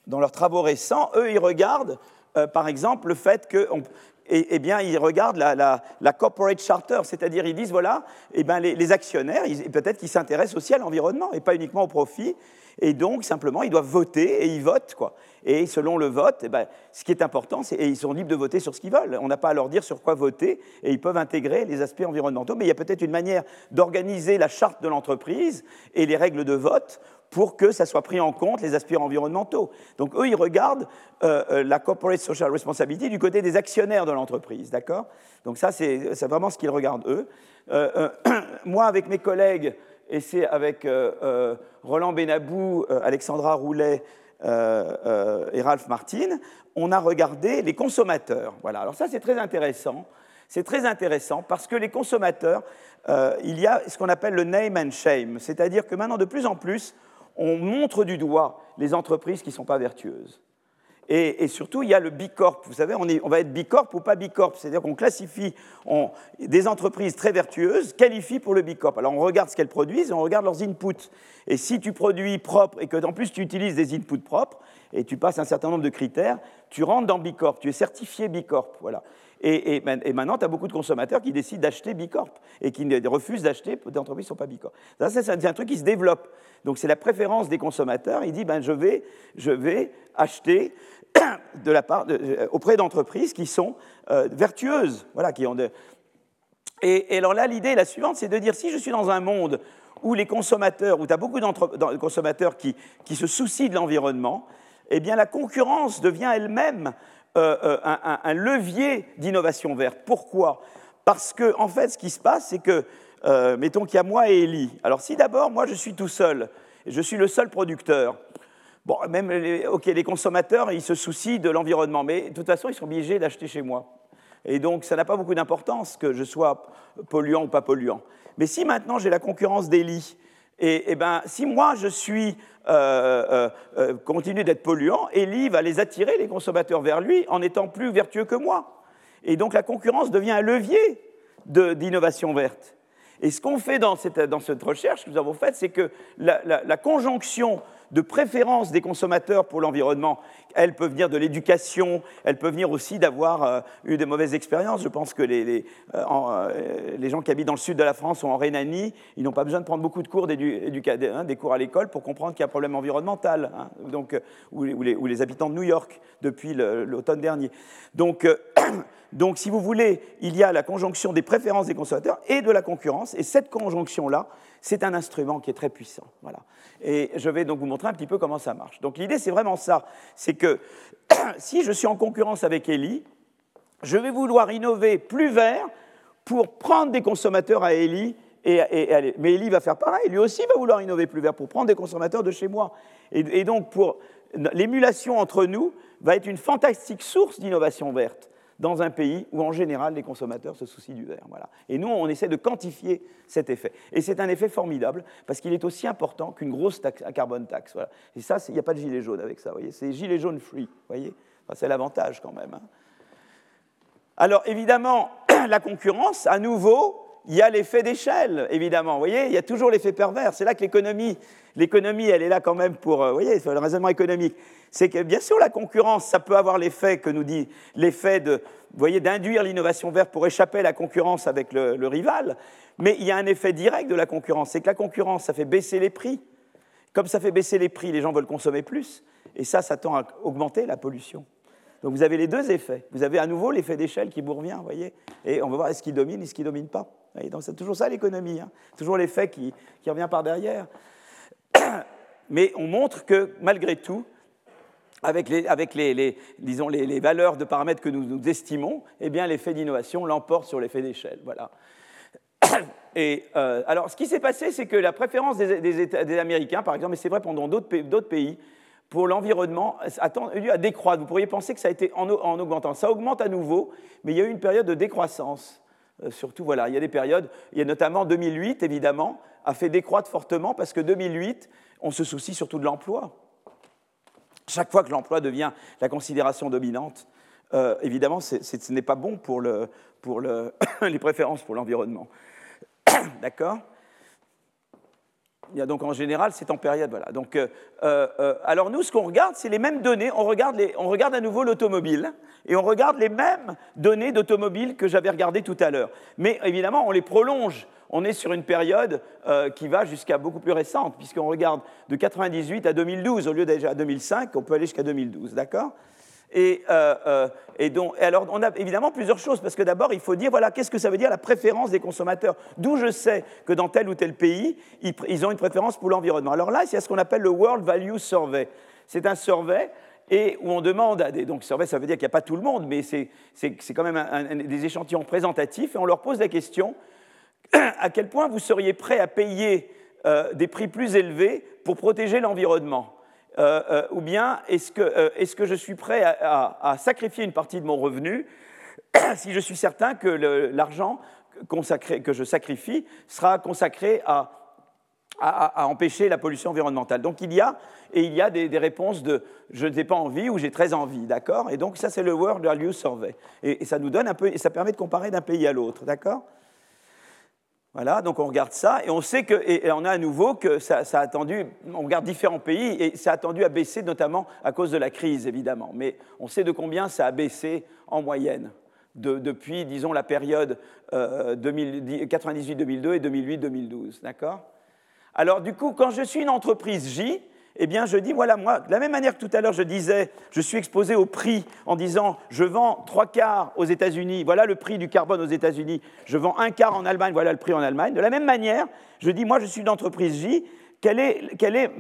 Dans leurs travaux récents, eux, ils regardent, par exemple, le fait que eh bien, ils regardent la, corporate charter, c'est-à-dire ils disent, voilà, eh bien, les, actionnaires, peut-être qu'ils s'intéressent aussi à l'environnement et pas uniquement au profit, et donc simplement ils doivent voter et ils votent. Quoi. Et selon le vote, eh bien, ce qui est important, c'est ils sont libres de voter sur ce qu'ils veulent. On n'a pas à leur dire sur quoi voter et ils peuvent intégrer les aspects environnementaux. Mais il y a peut-être une manière d'organiser la charte de l'entreprise et les règles de vote pour que ça soit pris en compte les aspects environnementaux. Donc eux, ils regardent euh, euh, la corporate social responsibility du côté des actionnaires de l'entreprise, d'accord? Donc ça, c'est vraiment ce qu'ils regardent eux. Euh, (clears throat) moi, avec mes collègues, et c'est avec Roland Benabou, Alexandra Roulet et Ralph Martin, on a regardé les consommateurs. Voilà. Alors ça, c'est très intéressant. C'est très intéressant parce que les consommateurs, il y a ce qu'on appelle le name and shame, c'est-à-dire que maintenant, de plus en plus, on montre du doigt les entreprises qui ne sont pas vertueuses. Et, surtout, il y a le Bicorp. Vous savez, on, va être Bicorp ou pas Bicorp? C'est-à-dire qu'on classifie des entreprises très vertueuses, qualifient pour le Bicorp. Alors on regarde ce qu'elles produisent et on regarde leurs inputs. Et si tu produis propre et que en plus tu utilises des inputs propres et tu passes un certain nombre de critères, tu rentres dans Bicorp. Tu es certifié Bicorp. Voilà. Et, maintenant, tu as beaucoup de consommateurs qui décident d'acheter Bicorp et qui refusent d'acheter d'entreprises qui ne sont pas Bicorp. Ça, c'est un truc qui se développe. Donc, c'est la préférence des consommateurs. Il dit, ben, je, vais, je vais acheter (clears throat) euh, auprès d'entreprises qui sont euh, vertueuses, voilà, qui ont et, alors là, l'idée est la suivante, c'est de dire, si je suis dans un monde où les consommateurs, où tu as beaucoup de consommateurs qui, qui se soucient de l'environnement, eh bien la concurrence devient elle-même euh, euh, un, levier d'innovation verte. Pourquoi? Parce que, en fait, ce qui se passe, c'est que, euh, mettons qu'il y a moi et Ellie. Alors, si d'abord, moi, je suis tout seul, je suis le seul producteur, bon, même, les, les consommateurs, ils se soucient de l'environnement, mais de toute façon, ils sont obligés d'acheter chez moi. Et donc, ça n'a pas beaucoup d'importance que je sois polluant ou pas polluant. Mais si maintenant j'ai la concurrence d'Eli, et, et ben, si moi je suis euh, euh, euh, continue d'être polluant, Eli va les attirer, les consommateurs, vers lui en étant plus vertueux que moi. Et donc la concurrence devient un levier d'innovation verte. Et ce qu'on fait dans cette, dans cette, recherche que nous avons faite, c'est que la, conjonction de préférence des consommateurs pour l'environnement. Elle peut venir de l'éducation, elle peut venir aussi d'avoir euh, eu des mauvaises expériences. Je pense que les, euh, euh, les, gens qui habitent dans le sud de la France ou en Rhénanie, ils n'ont pas besoin de prendre beaucoup de cours hein, des cours à l'école pour comprendre qu'il y a un problème environnemental, hein, donc, ou, les, ou, les, habitants de New York depuis l'automne dernier. Donc, (coughs) donc, si vous voulez, il y a la conjonction des préférences des consommateurs et de la concurrence, et cette conjonction-là, c'est un instrument qui est très puissant. Voilà. Et je vais donc vous montrer un petit peu comment ça marche. Donc l'idée, c'est vraiment ça. C'est que (clears throat) si je suis en concurrence avec Eli, je vais vouloir innover plus vert pour prendre des consommateurs à Eli. Et, mais Eli va faire pareil, lui aussi va vouloir innover plus vert pour prendre des consommateurs de chez moi. Et, donc, pour l'émulation entre nous va être une fantastique source d'innovation verte dans un pays où, en général, les consommateurs se soucient du vert. Voilà. Et nous, on essaie de quantifier cet effet. Et c'est un effet formidable, parce qu'il est aussi important qu'une grosse taxe, carbone taxe. Voilà. Et ça, il n'y a pas de gilet jaune avec ça, voyez. C'est gilet jaune free, voyez. c'est l'avantage quand même. Hein. Alors évidemment, (clears throat) la concurrence, à nouveau, il y a l'effet d'échelle, évidemment. Vous voyez, il y a toujours l'effet pervers. C'est là que l'économie, l'économie, elle est là quand même pour, euh, vous voyez, le raisonnement économique. C'est que bien sûr, la concurrence, ça peut avoir l'effet que nous dit, l'effet de, vous voyez, d'induire l'innovation verte pour échapper à la concurrence avec le, rival. Mais il y a un effet direct de la concurrence, c'est que la concurrence, ça fait baisser les prix. Comme ça fait baisser les prix, les gens veulent consommer plus. Et ça, ça tend à augmenter la pollution. Donc vous avez les deux effets. Vous avez à nouveau l'effet d'échelle qui vous revient, voyez Et on va voir est-ce qu'il domine, est-ce qu'il ne domine pas? Donc c'est toujours ça l'économie, hein. toujours l'effet qui, revient par derrière. (coughs) Mais on montre que malgré tout, avec les, disons, les, valeurs de paramètres que nous, estimons, eh bien l'effet d'innovation l'emporte sur l'effet d'échelle. Voilà. (coughs) Et euh, alors, ce qui s'est passé, c'est que la préférence des, Américains, par exemple, et c'est vrai pendant d'autres pays, pour l'environnement a tendu à décroître. Vous pourriez penser que ça a été en, augmentant. Ça augmente à nouveau, mais il y a eu une période de décroissance. Euh, surtout, voilà, il y a des périodes, il y a notamment 2008, évidemment, a fait décroître fortement parce que 2008, on se soucie surtout de l'emploi. Chaque fois que l'emploi devient la considération dominante, euh, évidemment, ce n'est pas bon pour, le, pour le, (coughs) les préférences pour l'environnement. (coughs) D'accord? Donc en général, c'est en période. Donc, euh, euh, euh, alors nous, ce qu'on regarde, c'est les mêmes données. On regarde, on regarde à nouveau l'automobile et on regarde les mêmes données d'automobile que j'avais regardées tout à l'heure. Mais évidemment, on les prolonge. On est sur une période qui va jusqu'à beaucoup plus récente, puisqu'on regarde de 98 à 2012 au lieu d'être à 2005, on peut aller jusqu'à 2012, d'accord? Et, euh, euh, et, donc, alors, on a évidemment plusieurs choses, parce que d'abord, il faut dire, voilà, qu'est-ce que ça veut dire la préférence des consommateurs? D'où je sais que dans tel ou tel pays, ils, ont une préférence pour l'environnement. Alors là, c'est ce qu'on appelle le World Value Survey. C'est un survey et où on demande à des... Donc, survey, ça veut dire qu'il n'y a pas tout le monde, mais c'est quand même des échantillons représentatifs, et on leur pose la question, (clears throat) à quel point vous seriez prêt à payer euh, des prix plus élevés pour protéger l'environnement? Euh, euh, ou bien est-ce que, euh, est que, je suis prêt à, sacrifier une partie de mon revenu (clears throat) si je suis certain que l'argent que je sacrifie sera consacré à, à, empêcher la pollution environnementale. Donc il y a, et il y a des, réponses de je n'ai pas envie ou j'ai très envie, d'accord? Et donc ça c'est le World Value Survey. Et, et, ça nous donne un peu, et ça permet de comparer d'un pays à l'autre, d'accord? Voilà, donc on regarde ça et on sait que, et on a à nouveau que ça, a attendu, on regarde différents pays et ça a attendu à baisser notamment à cause de la crise évidemment, mais on sait de combien ça a baissé en moyenne depuis, disons, la période 98-2002 euh, et 2008-2012, d'accord? Alors du coup, quand je suis une entreprise J, eh bien, je dis, voilà, moi, de la même manière que tout à l'heure, je disais, je suis exposé au prix en disant, je vends trois quarts aux États-Unis, voilà le prix du carbone aux États-Unis, je vends un quart en Allemagne, voilà le prix en Allemagne. De la même manière, je dis, moi, je suis une entreprise J, quelle est,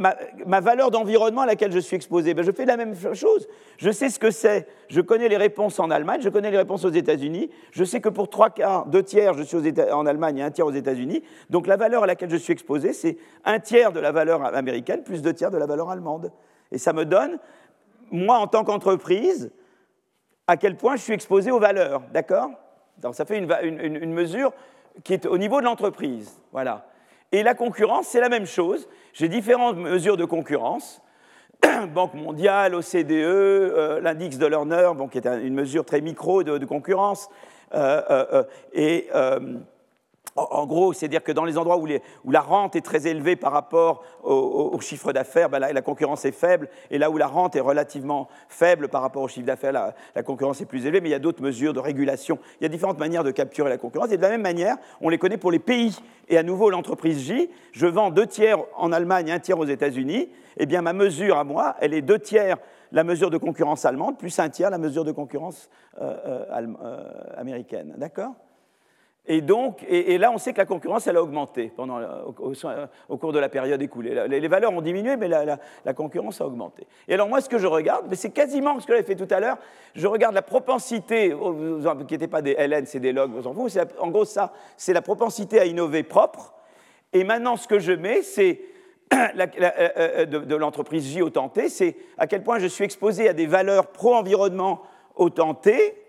ma, valeur d'environnement à laquelle je suis exposé? Ben, Je fais la même chose. Je sais ce que c'est. Je connais les réponses en Allemagne, je connais les réponses aux États-Unis. Je sais que pour trois quarts, deux tiers, je suis en Allemagne et un tiers aux États-Unis. Donc la valeur à laquelle je suis exposé, c'est un tiers de la valeur américaine plus deux tiers de la valeur allemande. Et ça me donne, moi en tant qu'entreprise, à quel point je suis exposé aux valeurs. D'accord? Donc ça fait une, une mesure qui est au niveau de l'entreprise. Voilà. Et la concurrence, c'est la même chose. J'ai différentes mesures de concurrence. (clears throat) Banque mondiale, OCDE, euh, l'index de Lerner, qui est une mesure très micro de, concurrence. Euh, euh, et en gros, c'est-à-dire que dans les endroits où, la rente est très élevée par rapport au, chiffre d'affaires, ben la concurrence est faible, et là où la rente est relativement faible par rapport au chiffre d'affaires, la, concurrence est plus élevée, mais il y a d'autres mesures de régulation. Il y a différentes manières de capturer la concurrence, et de la même manière, on les connaît pour les pays. Et à nouveau, l'entreprise J, je vends deux tiers en Allemagne, un tiers aux États-Unis, eh bien ma mesure à moi, elle est deux tiers la mesure de concurrence allemande, plus un tiers la mesure de concurrence euh, euh, euh, américaine. D'accord? Et donc, et, là, on sait que la concurrence, elle a augmenté pendant, au, cours de la période écoulée. Les, valeurs ont diminué, mais la, concurrence a augmenté. Et alors, moi, ce que je regarde, c'est quasiment ce que j'avais fait tout à l'heure. Je regarde la propensité, vous inquiétez pas des LN, c'est des logs, vous en foutez. En gros, ça, c'est la propensité à innover propre. Et maintenant, ce que je mets, c'est (clears throat) euh, euh, de, l'entreprise J au c'est à quel point je suis exposé à des valeurs pro-environnement au temps T,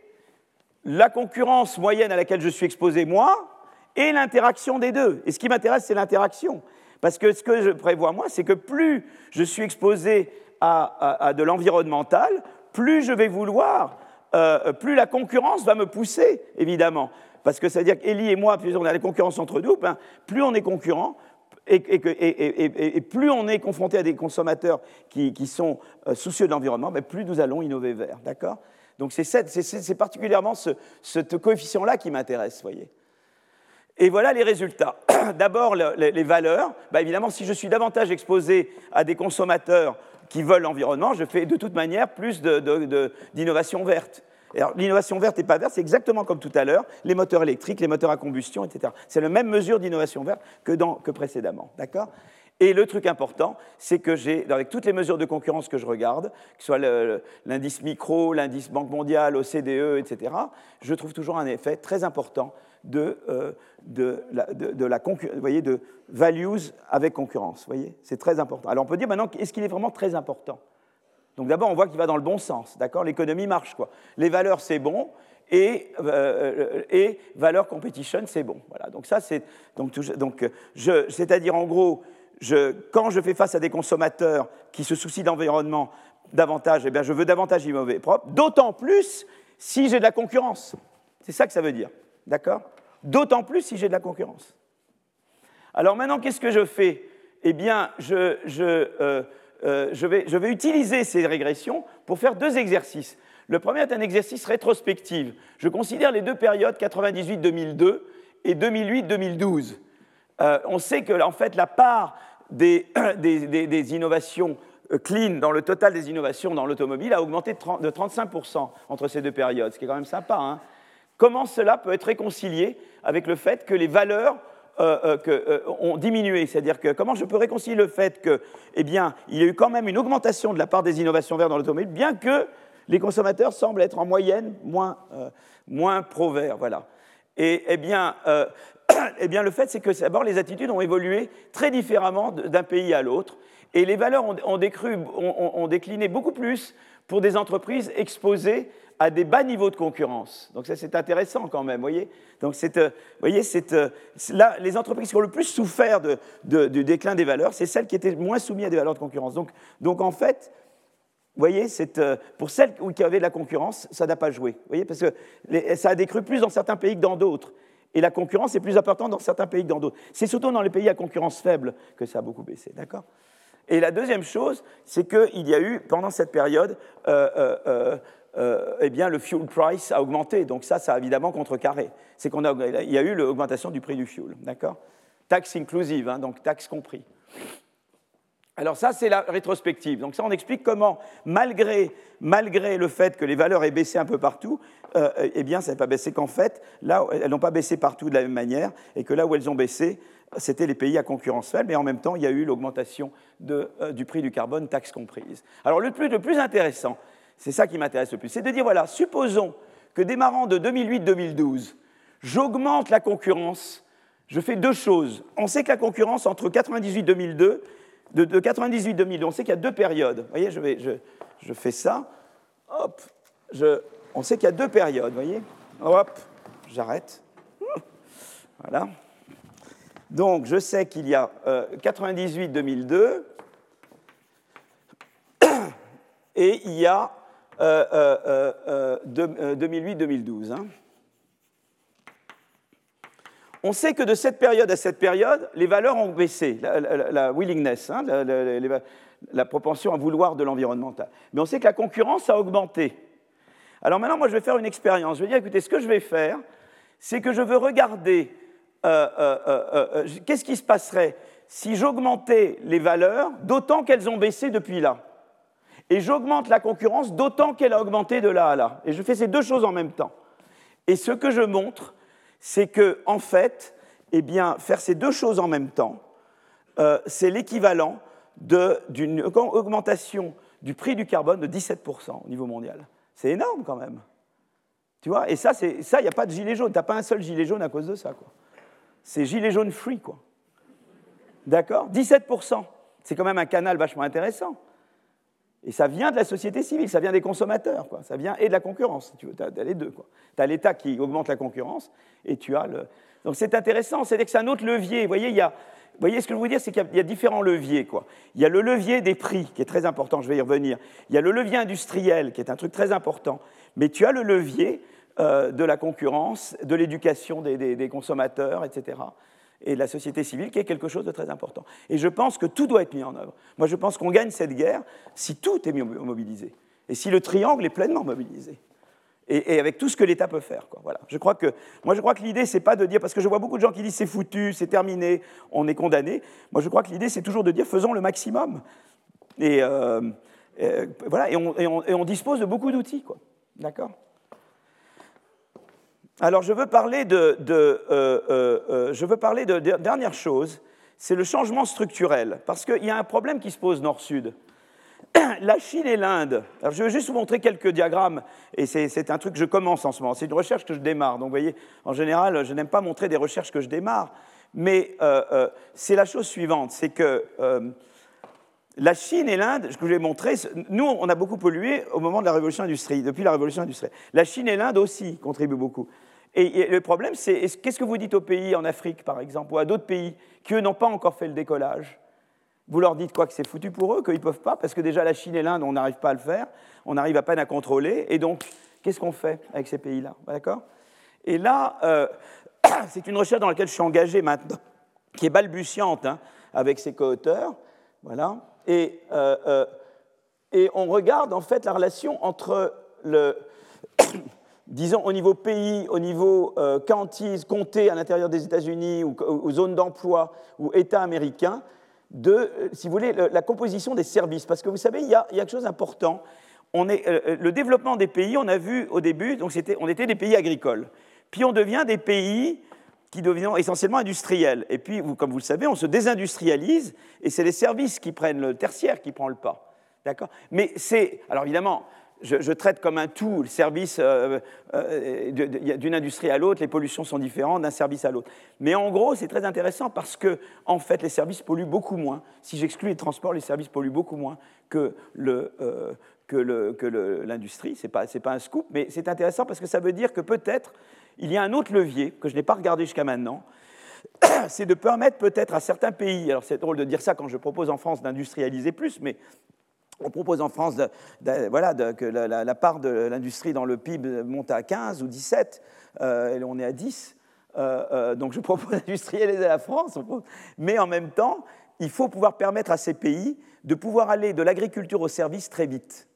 la concurrence moyenne à laquelle je suis exposé moi et l'interaction des deux. Et ce qui m'intéresse, c'est l'interaction. Parce que ce que je prévois moi, c'est que plus je suis exposé à, de l'environnemental, plus je vais vouloir, euh, plus la concurrence va me pousser, évidemment. Parce que ça veut dire qu'Elie et moi, plus on a la concurrence entre nous, ben, plus on est concurrent, et, plus on est confronté à des consommateurs qui, sont euh, soucieux de l'environnement, ben, plus nous allons innover vers. D'accord? Donc c'est particulièrement ce, coefficient-là qui m'intéresse, voyez. Et voilà les résultats. (coughs) D'abord, les, valeurs. Bah, évidemment, si je suis davantage exposé à des consommateurs qui veulent l'environnement, je fais de toute manière plus d'innovation verte. L'innovation verte et pas verte, c'est exactement comme tout à l'heure, les moteurs électriques, les moteurs à combustion, etc. C'est la même mesure d'innovation verte que, que précédemment. D'accord? Et le truc important, c'est que j'ai, avec toutes les mesures de concurrence que je regarde, que ce soit l'indice micro, l'indice Banque mondiale, OCDE, etc., je trouve toujours un effet très important de, euh, de, la, de, vous voyez, de values avec concurrence. voyez, c'est très important. Alors on peut dire maintenant, est-ce qu'il est vraiment très important? Donc d'abord, on voit qu'il va dans le bon sens, d'accord? L'économie marche, quoi. Les valeurs, c'est bon, et, euh, valeur competition, c'est bon. Voilà. Donc ça, c'est donc, donc c'est-à-dire en gros, quand je fais face à des consommateurs qui se soucient d'environnement davantage, eh bien, je veux davantage mauvais propre, d'autant plus si j'ai de la concurrence. C'est ça que ça veut dire. D'accord? D'autant plus si j'ai de la concurrence. Alors maintenant, qu'est-ce que je fais? Eh bien, euh, euh, je, vais, je vais utiliser ces régressions pour faire deux exercices. Le premier est un exercice rétrospectif. Je considère les deux périodes 98-2002 et 2008-2012. Euh, on sait que en fait la part (clears throat) des, innovations euh, clean dans le total des innovations dans l'automobile a augmenté de 35% entre ces deux périodes, ce qui est quand même sympa. Hein. Comment cela peut être réconcilié avec le fait que les valeurs euh, ont diminué? C'est-à-dire que comment je peux réconcilier le fait que, eh bien, il y a eu quand même une augmentation de la part des innovations vertes dans l'automobile, bien que les consommateurs semblent être en moyenne moins, moins pro-verts, voilà. Et eh bien, eh bien, le fait, c'est que d'abord, les attitudes ont évolué très différemment d'un pays à l'autre, et les valeurs ont, décliné beaucoup plus pour des entreprises exposées à des bas niveaux de concurrence. Donc ça, c'est intéressant quand même, voyez. Donc, euh, voyez, euh, là, les entreprises qui ont le plus souffert du déclin des valeurs, c'est celles qui étaient moins soumises à des valeurs de concurrence. Donc, donc en fait, vous voyez, euh, pour celles qui avaient de la concurrence, ça n'a pas joué. Vous voyez, parce que ça a décru plus dans certains pays que dans d'autres. Et la concurrence est plus importante dans certains pays que dans d'autres. C'est surtout dans les pays à concurrence faible que ça a beaucoup baissé. D'accord? Et la deuxième chose, c'est qu'il y a eu, pendant cette période, euh, euh, euh, eh bien, le fuel price a augmenté. Donc ça, ça a évidemment contrecarré. C'est qu'il y a eu l'augmentation du prix du fuel. D'accord? Taxe inclusive, hein, donc taxe compris. Alors ça, c'est la rétrospective. Donc ça, on explique comment, malgré, malgré le fait que les valeurs aient baissé un peu partout, euh, eh bien, ça n'a pas baissé qu'en fait, là, elles n'ont pas baissé partout de la même manière, et que là où elles ont baissé, c'était les pays à concurrence faible, mais en même temps, il y a eu l'augmentation euh, du prix du carbone, taxe comprise. Alors le plus, le plus intéressant, c'est ça qui m'intéresse le plus, c'est de dire, voilà, supposons que démarrant de 2008-2012, j'augmente la concurrence, je fais deux choses. On sait que la concurrence entre 98-2002 de, 98-2000. On sait qu'il y a deux périodes. Vous voyez, je, je, fais ça. Hop, on sait qu'il y a deux périodes. Vous voyez Hop, j'arrête. Voilà. Donc, je sais qu'il y a 98-2002 euh, et il y a 2008-2012. Euh, on sait que de cette période à cette période, les valeurs ont baissé, la, willingness, hein, la, propension à vouloir de l'environnemental. Mais on sait que la concurrence a augmenté. Alors maintenant, moi, je vais faire une expérience. Je vais dire, écoutez, ce que je vais faire, c'est que je veux regarder euh, euh, euh, qu'est-ce qui se passerait si j'augmentais les valeurs d'autant qu'elles ont baissé depuis là. Et j'augmente la concurrence d'autant qu'elle a augmenté de là à là. Et je fais ces deux choses en même temps. Et ce que je montre, c'est que, en fait, eh bien, faire ces deux choses en même temps, euh, c'est l'équivalent d'une augmentation du prix du carbone de 17% au niveau mondial. C'est énorme quand même. Tu vois Et ça, il n'y a pas de gilet jaune. Tu n'as pas un seul gilet jaune à cause de ça. C'est gilet jaune free, quoi. D'accord? 17%. C'est quand même un canal vachement intéressant. Et ça vient de la société civile, ça vient des consommateurs, quoi. ça vient et de la concurrence, tu as, les deux. Tu as l'État qui augmente la concurrence et tu as le... Donc c'est intéressant, c'est que c'est un autre levier. Vous voyez, il y a, vous voyez ce que je veux dire, c'est qu'il y, a différents leviers. Quoi. Il y a le levier des prix, qui est très important, je vais y revenir. Il y a le levier industriel, qui est un truc très important. Mais tu as le levier euh, de la concurrence, de l'éducation des, consommateurs, etc et de la société civile, qui est quelque chose de très important. Et je pense que tout doit être mis en œuvre. Moi, je pense qu'on gagne cette guerre si tout est mobilisé, et si le triangle est pleinement mobilisé. Et, avec tout ce que l'État peut faire. Voilà. Je crois que, moi, je crois que l'idée, c'est pas de dire, parce que je vois beaucoup de gens qui disent c'est foutu, c'est terminé, on est condamné. Moi, je crois que l'idée, c'est toujours de dire faisons le maximum. Et, euh, voilà, et on, et on, dispose de beaucoup d'outils. D'accord? Alors je veux parler de, euh, euh, euh, je veux parler de, dernière chose, c'est le changement structurel, parce qu'il y a un problème qui se pose nord-sud. (clears throat) La Chine et l'Inde. Alors je vais juste vous montrer quelques diagrammes, et c'est un truc que je commence en ce moment. C'est une recherche que je démarre. Donc vous voyez, en général, je n'aime pas montrer des recherches que je démarre, mais c'est la chose suivante, c'est que la Chine et l'Inde, ce que je vais montrer, nous, on a beaucoup pollué au moment de la révolution industrielle, depuis la révolution industrielle. La Chine et l'Inde aussi contribuent beaucoup. Et, le problème, c'est qu'est-ce que vous dites aux pays en Afrique, par exemple, ou à d'autres pays qui, eux, n'ont pas encore fait le décollage? Vous leur dites quoi Que c'est foutu pour eux, qu'ils ne peuvent pas, parce que déjà la Chine et l'Inde, on n'arrive pas à le faire, on arrive à peine à contrôler, et donc, qu'est-ce qu'on fait avec ces pays-là? D'accord? Et là, euh, (coughs) c'est une recherche dans laquelle je suis engagé maintenant, qui est balbutiante, hein, avec ses co-auteurs, voilà, et, euh, euh, et on regarde en fait la relation entre le (coughs) disons, au niveau pays, au niveau euh, comté à l'intérieur des États-Unis ou, ou zone d'emploi ou État américain, de, euh, si vous voulez, la composition des services. Parce que vous savez, il y a, quelque chose d'important. Est, euh, le développement des pays, on a vu au début, donc on était des pays agricoles. Puis on devient des pays qui deviennent essentiellement industriels. Et puis, comme vous le savez, on se désindustrialise et c'est les services qui prennent le tertiaire qui prend le pas. D'accord? Mais c'est. Alors évidemment, je, traite comme un tout le service euh, euh, d'une industrie à l'autre, les pollutions sont différentes d'un service à l'autre. Mais en gros, c'est très intéressant parce que, en fait, les services polluent beaucoup moins. Si j'exclus les transports, les services polluent beaucoup moins que euh, l'industrie. Ce n'est pas, pas un scoop, mais c'est intéressant parce que ça veut dire que peut-être il y a un autre levier que je n'ai pas regardé jusqu'à maintenant, c'est de permettre peut-être à certains pays, alors c'est drôle de dire ça quand je propose en France d'industrialiser plus, mais on propose en France voilà, que la, part de l'industrie dans le PIB monte à 15 ou 17, euh, et on est à 10. Euh, euh, donc je propose (laughs) d'industrialiser la France, mais en même temps, il faut pouvoir permettre à ces pays de pouvoir aller de l'agriculture au service très vite.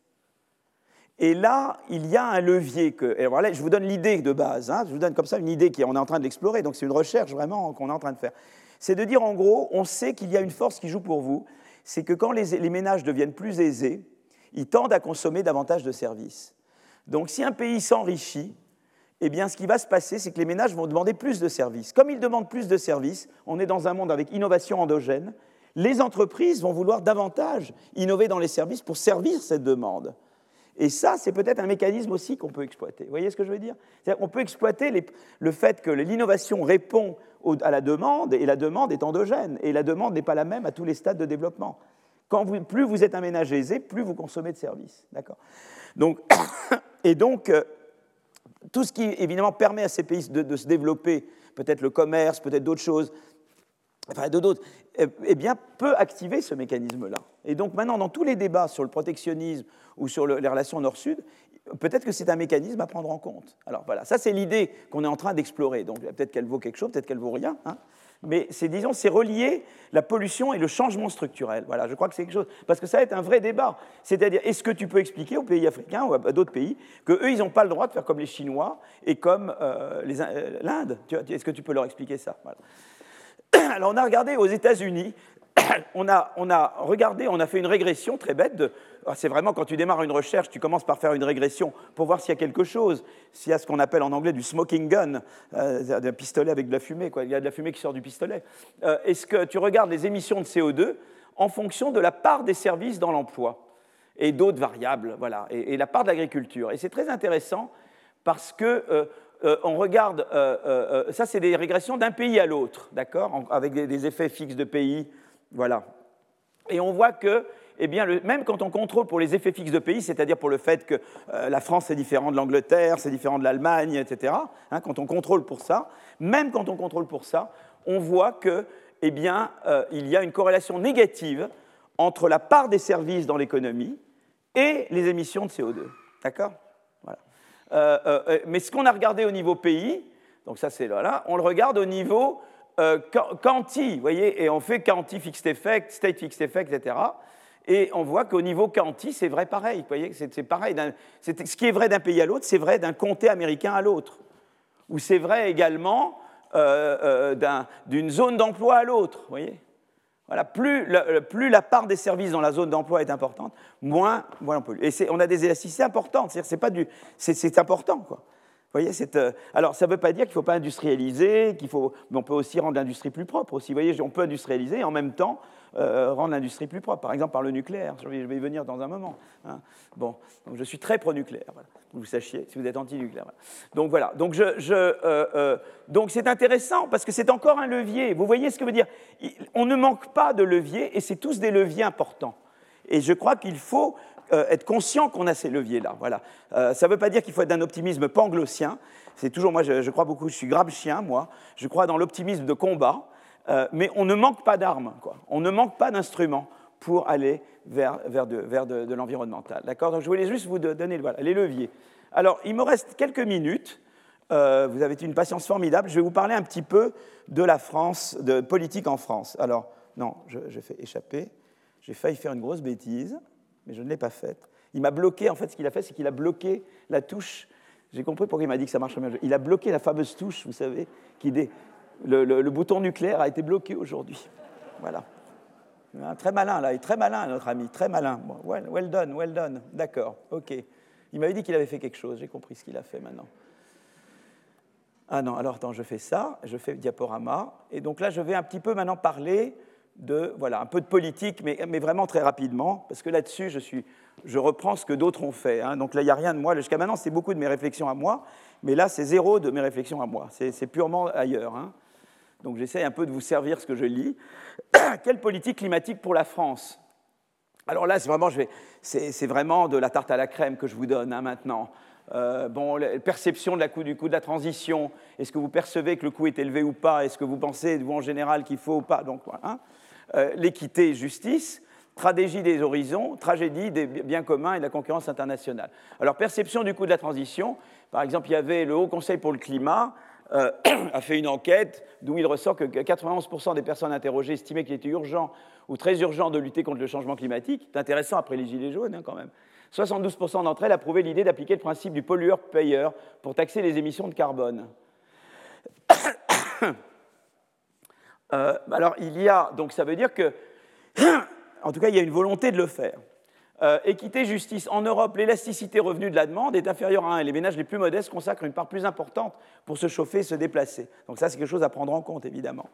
Et là, il y a un levier que. je vous donne l'idée de base, hein, je vous donne comme ça une idée qu'on est en train d'explorer, donc c'est une recherche vraiment qu'on est en train de faire. C'est de dire en gros, on sait qu'il y a une force qui joue pour vous, c'est que quand les, ménages deviennent plus aisés, ils tendent à consommer davantage de services. Donc si un pays s'enrichit, eh bien, ce qui va se passer, c'est que les ménages vont demander plus de services. Comme ils demandent plus de services, on est dans un monde avec innovation endogène, les entreprises vont vouloir davantage innover dans les services pour servir cette demande. Et ça, c'est peut-être un mécanisme aussi qu'on peut exploiter. Vous voyez ce que je veux dire? On peut exploiter le fait que l'innovation répond à la demande, et la demande est endogène, et la demande n'est pas la même à tous les stades de développement. Plus vous êtes un ménage aisé, plus vous consommez de services. D'accord? Donc, (coughs) Et donc, euh, tout ce qui, évidemment, permet à ces pays de, se développer, peut-être le commerce, peut-être d'autres choses, enfin d'autres, eh, eh bien, peut activer ce mécanisme-là. Et donc maintenant, dans tous les débats sur le protectionnisme ou sur les relations nord-sud, peut-être que c'est un mécanisme à prendre en compte. Alors voilà, ça c'est l'idée qu'on est en train d'explorer. Donc peut-être qu'elle vaut quelque chose, peut-être qu'elle vaut rien. Hein. mais c'est, disons, c'est relié la pollution et le changement structurel. Voilà, je crois que c'est quelque chose. Parce que ça va être un vrai débat. C'est-à-dire, est-ce que tu peux expliquer aux pays africains ou à d'autres pays qu'eux, ils n'ont pas le droit de faire comme les Chinois et comme euh, euh, l'Inde? Est-ce que tu peux leur expliquer ça? (clears throat) Alors, on a regardé aux États-Unis (clears throat) on a, on a regardé, on a fait une régression très bête de, c'est vraiment quand tu démarres une recherche, tu commences par faire une régression pour voir s'il y a quelque chose, s'il y a ce qu'on appelle en anglais du smoking gun, euh, d'un pistolet avec de la fumée, quoi. il y a de la fumée qui sort du pistolet. Euh, est-ce que tu regardes les émissions de CO2 en fonction de la part des services dans l'emploi et d'autres variables, voilà, et, la part de l'agriculture. Et c'est très intéressant parce que euh, on regarde, ça c'est des régressions d'un pays à l'autre, d'accord, avec des, des, effets fixes de pays, voilà. Et on voit que eh bien, même quand on contrôle pour les effets fixes de pays, c'est-à-dire pour le fait que euh, la France est différente de l'Angleterre, c'est différent de l'Allemagne, etc., hein, quand on contrôle pour ça, même quand on contrôle pour ça, on voit qu'il eh bien, euh, il y a une corrélation négative entre la part des services dans l'économie et les émissions de CO2. D'accord? Euh, Mais ce qu'on a regardé au niveau pays, donc ça c'est là, on le regarde au niveau quanti, vous voyez, et on fait quanti fixed effect, state fixed effect, etc. Et on voit qu'au niveau quanti, c'est vrai pareil. Vous voyez, c'est pareil. ce qui est vrai d'un pays à l'autre, c'est vrai d'un comté américain à l'autre. Ou c'est vrai également euh, euh, d'une zone d'emploi à l'autre. voyez voilà, plus, la part des services dans la zone d'emploi est importante, moins, moins on peut. Et on a des élasticités importantes. C'est pas du, c'est important quoi. Voyez, euh, alors ça ne veut pas dire qu'il ne faut pas industrialiser, qu'il faut, mais on peut aussi rendre l'industrie plus propre aussi. Vous voyez, on peut industrialiser et en même temps euh, rendre l'industrie plus propre, par exemple par le nucléaire. Je vais, y venir dans un moment. Hein. Bon, donc je suis très pro-nucléaire, vous sachiez, si vous êtes anti-nucléaire. Donc voilà, donc, je, euh, euh, donc c'est intéressant parce que c'est encore un levier. Vous voyez ce que veut dire? On ne manque pas de leviers et c'est tous des leviers importants. Et je crois qu'il faut être conscient qu'on a ces leviers-là. Voilà. ça ne veut pas dire qu'il faut être d'un optimisme panglossien. C'est toujours, moi, je, crois beaucoup, je suis grave chien, moi. Je crois dans l'optimisme de combat. Euh, mais on ne manque pas d'armes, on ne manque pas d'instruments pour aller vers, de, l'environnemental. D'accord? Donc je voulais juste vous donner les leviers. Alors, il me reste quelques minutes. Euh, vous avez une patience formidable. Je vais vous parler un petit peu de la France, de politique en France. Alors, non, je, je fais échapper. J'ai failli faire une grosse bêtise, mais je ne l'ai pas faite. Il m'a bloqué, en fait, ce qu'il a fait, c'est qu'il a bloqué la touche. J'ai compris pourquoi il m'a dit que ça marche bien. Il a bloqué la fameuse touche, vous savez, qui, dé, le, bouton nucléaire a été bloqué aujourd'hui. Voilà. Très malin, là, et très malin, notre ami, très malin. well, done, well done. D'accord, ok. Il m'avait dit qu'il avait fait quelque chose, j'ai compris ce qu'il a fait maintenant. Ah non, alors attends, je fais ça, je fais diaporama, et donc là, je vais un petit peu maintenant parler de, voilà, un peu de politique, mais, mais vraiment très rapidement, parce que là-dessus, je, je reprends ce que d'autres ont fait. Hein. Donc là, il n'y a rien de moi. Jusqu'à maintenant, c'est beaucoup de mes réflexions à moi, mais là, c'est zéro de mes réflexions à moi. C'est purement ailleurs. Hein. Donc j'essaie un peu de vous servir ce que je lis. (coughs) Quelle politique climatique pour la France? Alors là, c'est vraiment, c'est vraiment de la tarte à la crème que je vous donne hein, maintenant. Euh, bon, la perception de la coût, du coût de la transition, est-ce que vous percevez que le coût est élevé ou pas? Est-ce que vous pensez, vous en général, qu'il faut ou pas? Donc, voilà. Euh, l'équité et justice, stratégie des horizons, tragédie des biens communs et de la concurrence internationale. Alors, perception du coût de la transition, par exemple, il y avait le Haut Conseil pour le climat euh, (clears throat) a fait une enquête d'où il ressort que 91% des personnes interrogées estimaient qu'il était urgent ou très urgent de lutter contre le changement climatique. C'est intéressant après les Gilets jaunes hein, quand même. 72% d'entre elles approuvaient l'idée d'appliquer le principe du pollueur-payeur pour taxer les émissions de carbone. Euh, alors il y a, donc ça veut dire que, (coughs) en tout cas, il y a une volonté de le faire. Euh, équité, justice. En Europe, l'élasticité revenu de la demande est inférieure à 1 et les ménages les plus modestes consacrent une part plus importante pour se chauffer et se déplacer. Donc ça, c'est quelque chose à prendre en compte, évidemment.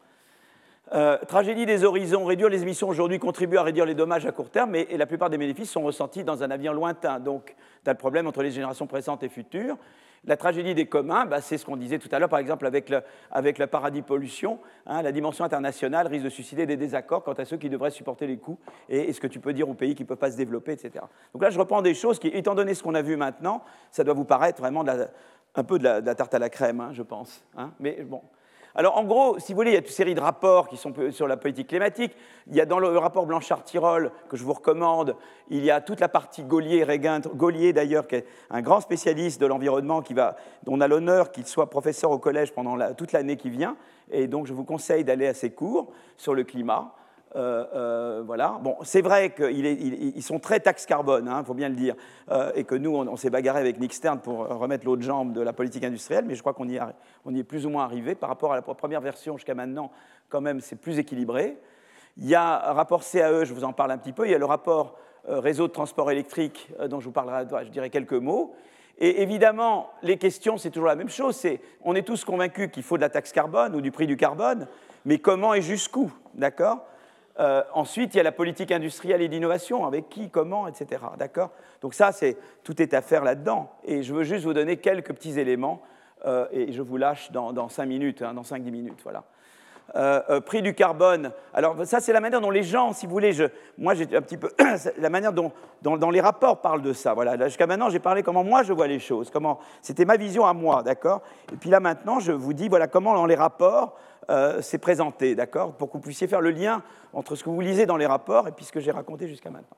Euh, tragédie des horizons, réduire les émissions aujourd'hui contribue à réduire les dommages à court terme, mais et la plupart des bénéfices sont ressentis dans un avenir lointain. Donc, tu as le problème entre les générations présentes et futures. La tragédie des communs, bah, c'est ce qu'on disait tout à l'heure, par exemple, avec le, paradis pollution. Hein, la dimension internationale risque de susciter des désaccords quant à ceux qui devraient supporter les coûts et, ce que tu peux dire aux pays qui ne peuvent pas se développer, etc. Donc là, je reprends des choses qui, étant donné ce qu'on a vu maintenant, ça doit vous paraître vraiment un peu de la, tarte à la crème, hein, je pense. Hein. Mais bon, alors, en gros, si vous voulez, il y a une série de rapports qui sont sur la politique climatique. Il y a dans le rapport Blanchard-Tirol, que je vous recommande, il y a toute la partie Gaulier, Gaulier d'ailleurs, qui est un grand spécialiste de l'environnement, dont on a l'honneur qu'il soit professeur au collège pendant toute l'année qui vient. Et donc, je vous conseille d'aller à ses cours sur le climat. Euh, euh, voilà. Bon, c'est vrai qu'ils sont très taxe carbone, il hein, faut bien le dire, euh, et que nous, on, s'est bagarré avec Nick Stern pour remettre l'autre jambe de la politique industrielle, mais je crois qu'on y, est plus ou moins arrivé par rapport à la première version jusqu'à maintenant. Quand même, c'est plus équilibré. Il y a rapport CAE, je vous en parle un petit peu, il y a le rapport réseau de transport électrique dont je vous parlerai, je dirais quelques mots. Et évidemment, les questions, c'est toujours la même chose. C'est, on est tous convaincus qu'il faut de la taxe carbone ou du prix du carbone, mais comment et jusqu'où D'accord? Euh, ensuite, il y a la politique industrielle et d'innovation, avec qui, comment, etc. D'accord? Donc ça, c'est, tout est à faire là-dedans. Et je veux juste vous donner quelques petits éléments, euh, et je vous lâche dans, dans 5 minutes, hein, dans 5-10 minutes. Voilà. Euh, prix du carbone. Alors ça, c'est la manière dont les gens, si vous voulez, je, moi j'ai un petit peu (coughs) la manière dont, dans les rapports parlent de ça. Voilà, jusqu'à maintenant, j'ai parlé comment moi je vois les choses, comment c'était ma vision à moi, d'accord? Et puis là maintenant, je vous dis voilà comment dans les rapports euh, c'est présenté, d'accord, pour que vous puissiez faire le lien entre ce que vous lisez dans les rapports et puis ce que j'ai raconté jusqu'à maintenant.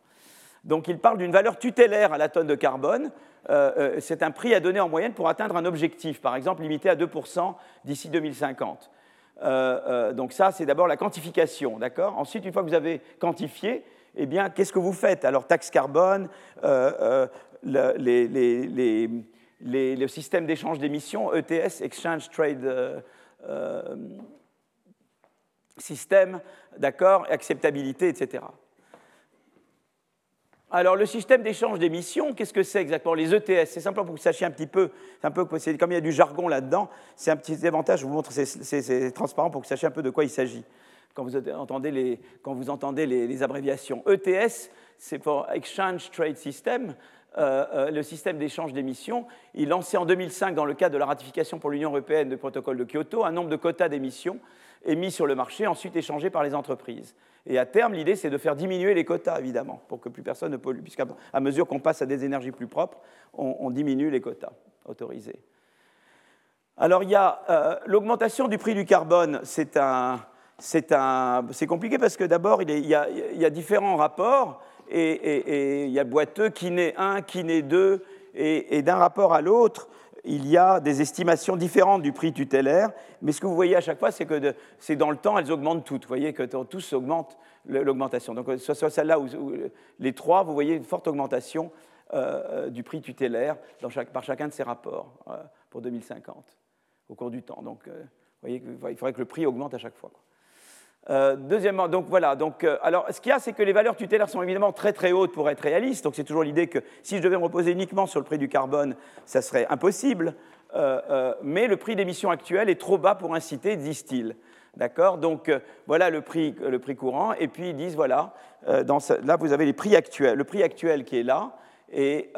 Donc il parle d'une valeur tutélaire à la tonne de carbone. Euh, euh, c'est un prix à donner en moyenne pour atteindre un objectif, par exemple limité à 2% d'ici 2050. donc ça, c'est d'abord la quantification, d'accord Ensuite, une fois que vous avez quantifié, eh bien, qu'est-ce que vous faites? Alors, taxe carbone, le, le, système d'échange d'émissions, ETS, Exchange Trade système, d'accord, acceptabilité, etc. Alors, le système d'échange d'émissions, qu'est-ce que c'est exactement Les ETS, c'est simplement pour que vous sachiez un petit peu, un peu comme il y a du jargon là-dedans, c'est un petit avantage, je vous montre, c'est transparent pour que vous sachiez un peu de quoi il s'agit quand vous entendez les, quand vous entendez les, abréviations. ETS, c'est pour Exchange Trade System, euh, euh, le système d'échange d'émissions. Il lançait en 2005, dans le cadre de la ratification pour l'Union européenne du protocole de Kyoto, un nombre de quotas d'émissions émis sur le marché, ensuite échangés par les entreprises. Et à terme, l'idée, c'est de faire diminuer les quotas, évidemment, pour que plus personne ne pollue, puisqu'à mesure qu'on passe à des énergies plus propres, on, diminue les quotas autorisés. Alors, il y a euh, l'augmentation du prix du carbone, c'est compliqué parce que d'abord, il, y a différents rapports, et, il y a boiteux qui naît 1, qui naît 2, et d'un rapport à l'autre, il y a des estimations différentes du prix tutélaire, mais ce que vous voyez à chaque fois, c'est que c'est dans le temps, elles augmentent toutes. Vous voyez que tous augmentent l'augmentation. Donc, soit, soit celle-là ou, les trois, vous voyez une forte augmentation euh, du prix tutélaire par chacun de ces rapports euh, pour 2050 au cours du temps. Donc, euh, vous voyez qu'il faudrait que le prix augmente à chaque fois. Euh, deuxièmement, donc voilà. Donc, euh, alors, ce qu'il y a, c'est que les valeurs tutélaires sont évidemment très très hautes pour être réalistes. Donc, c'est toujours l'idée que si je devais me reposer uniquement sur le prix du carbone, ça serait impossible. Euh, mais le prix d'émission actuel est trop bas pour inciter, disent-ils. D'accord? Donc, voilà le prix, le prix courant. Et puis, ils disent voilà, dans là, vous avez les prix actuels, le prix actuel qui est là. Et,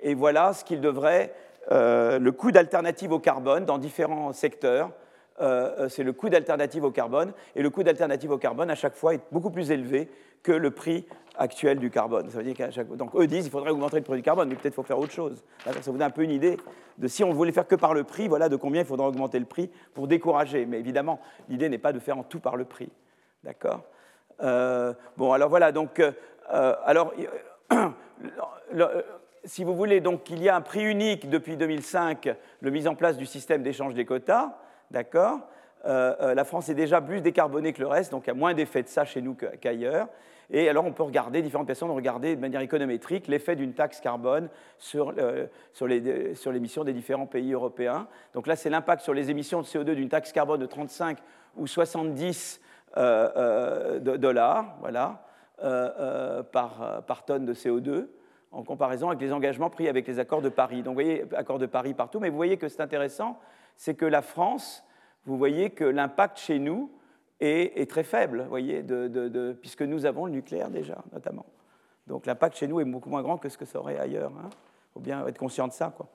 et voilà ce qu'il devrait, le coût d'alternative au carbone dans différents secteurs. Euh, euh, c'est le coût d'alternative au carbone. Et le coût d'alternative au carbone, à chaque fois, est beaucoup plus élevé que le prix actuel du carbone. Ça veut dire chaque... Donc eux disent qu'il faudrait augmenter le prix du carbone, mais peut-être faut faire autre chose. Ça vous donne un peu une idée de si on voulait faire que par le prix, voilà de combien il faudra augmenter le prix pour décourager. Mais évidemment, l'idée n'est pas de faire en tout par le prix. D'accord? Euh, Bon, alors voilà, donc, alors, (coughs) si vous voulez, donc il y a un prix unique depuis 2005, le mise en place du système d'échange des quotas. D'accord? Euh, euh, La France est déjà plus décarbonée que le reste, donc il y a moins d'effet de ça chez nous qu'ailleurs. Et alors on peut regarder, différentes personnes ont regardé de manière économétrique l'effet d'une taxe carbone sur, euh, sur l'émission des différents pays européens. Donc là, c'est l'impact sur les émissions de CO2 d'une taxe carbone de 35 ou 70 dollars voilà, par, par tonne de CO2 en comparaison avec les engagements pris avec les accords de Paris. Donc vous voyez, accords de Paris partout, mais vous voyez que c'est intéressant, c'est que la France, vous voyez que l'impact chez nous est, très faible, voyez, puisque nous avons le nucléaire déjà, notamment. Donc l'impact chez nous est beaucoup moins grand que ce que ça aurait ailleurs. Il hein. faut bien être conscient de ça. Quoi.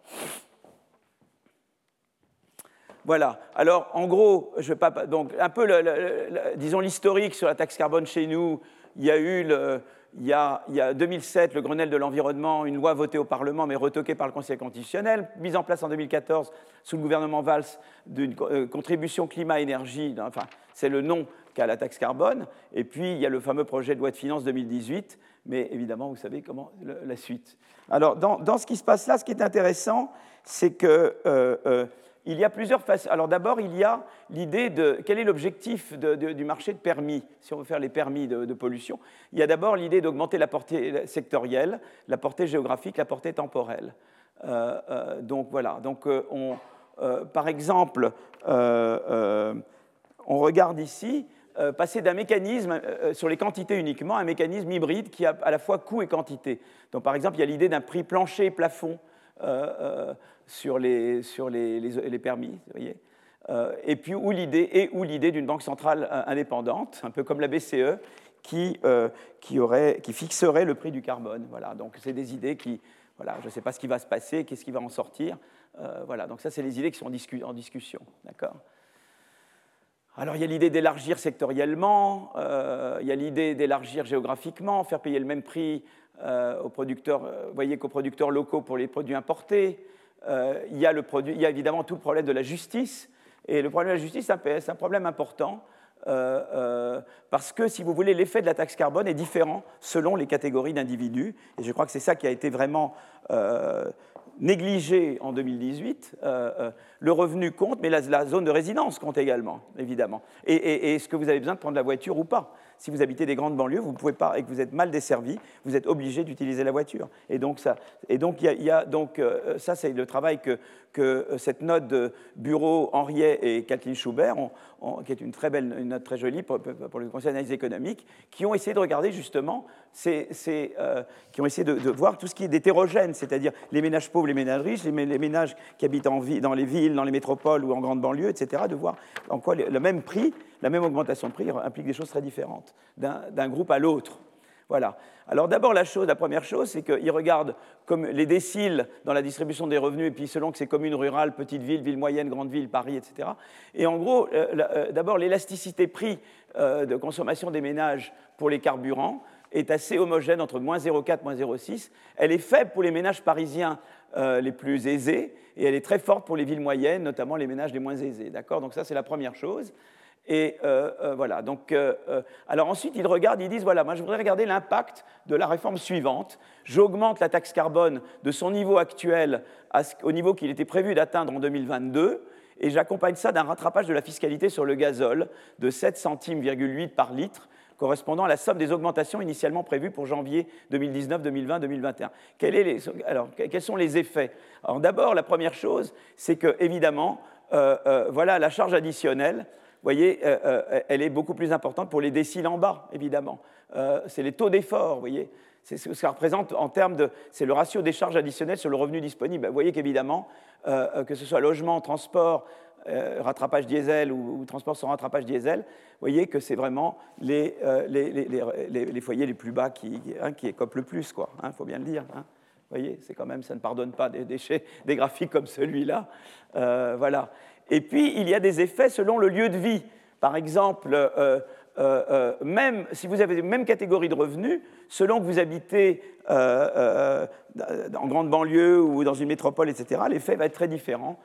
Voilà. Alors, en gros, je pas, donc un peu, disons l'historique sur la taxe carbone chez nous. Il y a eu le, il y, a, il y a 2007, le Grenelle de l'environnement, une loi votée au Parlement mais retoquée par le Conseil constitutionnel, mise en place en 2014 sous le gouvernement Valls d'une euh, contribution climat-énergie, enfin, c'est le nom qu'a la taxe carbone, et puis il y a le fameux projet de loi de finances 2018, mais évidemment, vous savez comment la suite. Alors, dans, dans, ce qui se passe là, ce qui est intéressant, c'est que euh, euh, il y a plusieurs façons. Alors d'abord, il y a l'idée de quel est l'objectif du marché de permis, si on veut faire les permis de, pollution. Il y a d'abord l'idée d'augmenter la portée sectorielle, la portée géographique, la portée temporelle. Euh, euh, donc voilà. Donc euh, on, par exemple, on regarde ici passer d'un mécanisme sur les quantités uniquement à un mécanisme hybride qui a à la fois coût et quantité. Donc par exemple, il y a l'idée d'un prix plancher et plafond sur, les, sur les, les, permis. Vous voyez et puis ou l'idée et ou l'idée d'une banque centrale indépendante, un peu comme la BCE, qui, qui, aurait, qui fixerait le prix du carbone. Voilà, donc c'est des idées qui, voilà, je ne sais pas ce qui va se passer, qu'est-ce qui va en sortir. Euh, voilà, donc ça, c'est les idées qui sont en, discussion. D'accord alors il y a l'idée d'élargir sectoriellement, euh, il y a l'idée d'élargir géographiquement, faire payer le même prix euh, aux producteurs, voyez qu'aux producteurs locaux pour les produits importés. Il, y a le produit, il y a évidemment tout le problème de la justice. Et le problème de la justice, c'est un problème important euh, euh, parce que, si vous voulez, l'effet de la taxe carbone est différent selon les catégories d'individus. Et je crois que c'est ça qui a été vraiment euh, négligé en 2018. le revenu compte, mais la, zone de résidence compte également, évidemment. Et, est-ce que vous avez besoin de prendre la voiture ou pas? Si vous habitez des grandes banlieues, vous pouvez pas, et que vous êtes mal desservi, vous êtes obligé d'utiliser la voiture. Et donc, ça, et donc, y a, donc ça, c'est le travail que, que cette note de bureau Henriet et Kathleen Schubert qui est une très belle, une note très jolie pour, le Conseil d'analyse économique, qui ont essayé de regarder justement, euh, qui ont essayé de, voir tout ce qui est d'hétérogène, c'est-à-dire les ménages pauvres, les ménages riches, les, ménages qui habitent en dans les villes, dans les métropoles ou en grande banlieue, etc., de voir en quoi le même prix, la même augmentation de prix implique des choses très différentes d'un groupe à l'autre. Voilà. Alors d'abord, la, la première chose, c'est qu'ils regardent les déciles dans la distribution des revenus, et puis selon que c'est communes rurales, petites villes, villes moyennes, grandes villes, Paris, etc. Et en gros, euh, euh, d'abord, l'élasticité prix de consommation des ménages pour les carburants est assez homogène entre moins 0,4 moins 0,6. Elle est faible pour les ménages parisiens les plus aisés, et elle est très forte pour les villes moyennes, notamment les ménages les moins aisés. D'accord? Donc ça, c'est la première chose. Et euh, euh, voilà. Donc, euh, alors ensuite, ils regardent, ils disent voilà, moi je voudrais regarder l'impact de la réforme suivante. J'augmente la taxe carbone de son niveau actuel au niveau qu'il était prévu d'atteindre en 2022, et j'accompagne ça d'un rattrapage de la fiscalité sur le gazole de 7 centimes,8 par litre, correspondant à la somme des augmentations initialement prévues pour janvier 2019, 2020, 2021. alors, quels sont les effets? Alors d'abord, la première chose, c'est que évidemment, voilà la charge additionnelle voyez, euh, euh, elle est beaucoup plus importante pour les déciles en bas, évidemment. Euh, c'est les taux d'effort, voyez. C'est ce que ça représente en termes de. C'est le ratio des charges additionnelles sur le revenu disponible. Vous voyez qu'évidemment, que ce soit logement, transport, rattrapage diesel ou, transport sans rattrapage diesel, vous voyez que c'est vraiment les, les, foyers les plus bas qui, hein, qui le plus, quoi. Il hein, faut bien le dire. Hein. Vous voyez, c'est quand même, ça ne pardonne pas des déchets, (laughs) des graphiques comme celui-là. voilà. Et puis, il y a des effets selon le lieu de vie. Par exemple, euh, euh, euh, même si vous avez la même catégorie de revenus, selon que vous habitez en grande banlieue ou dans une métropole, etc., l'effet va être très différent.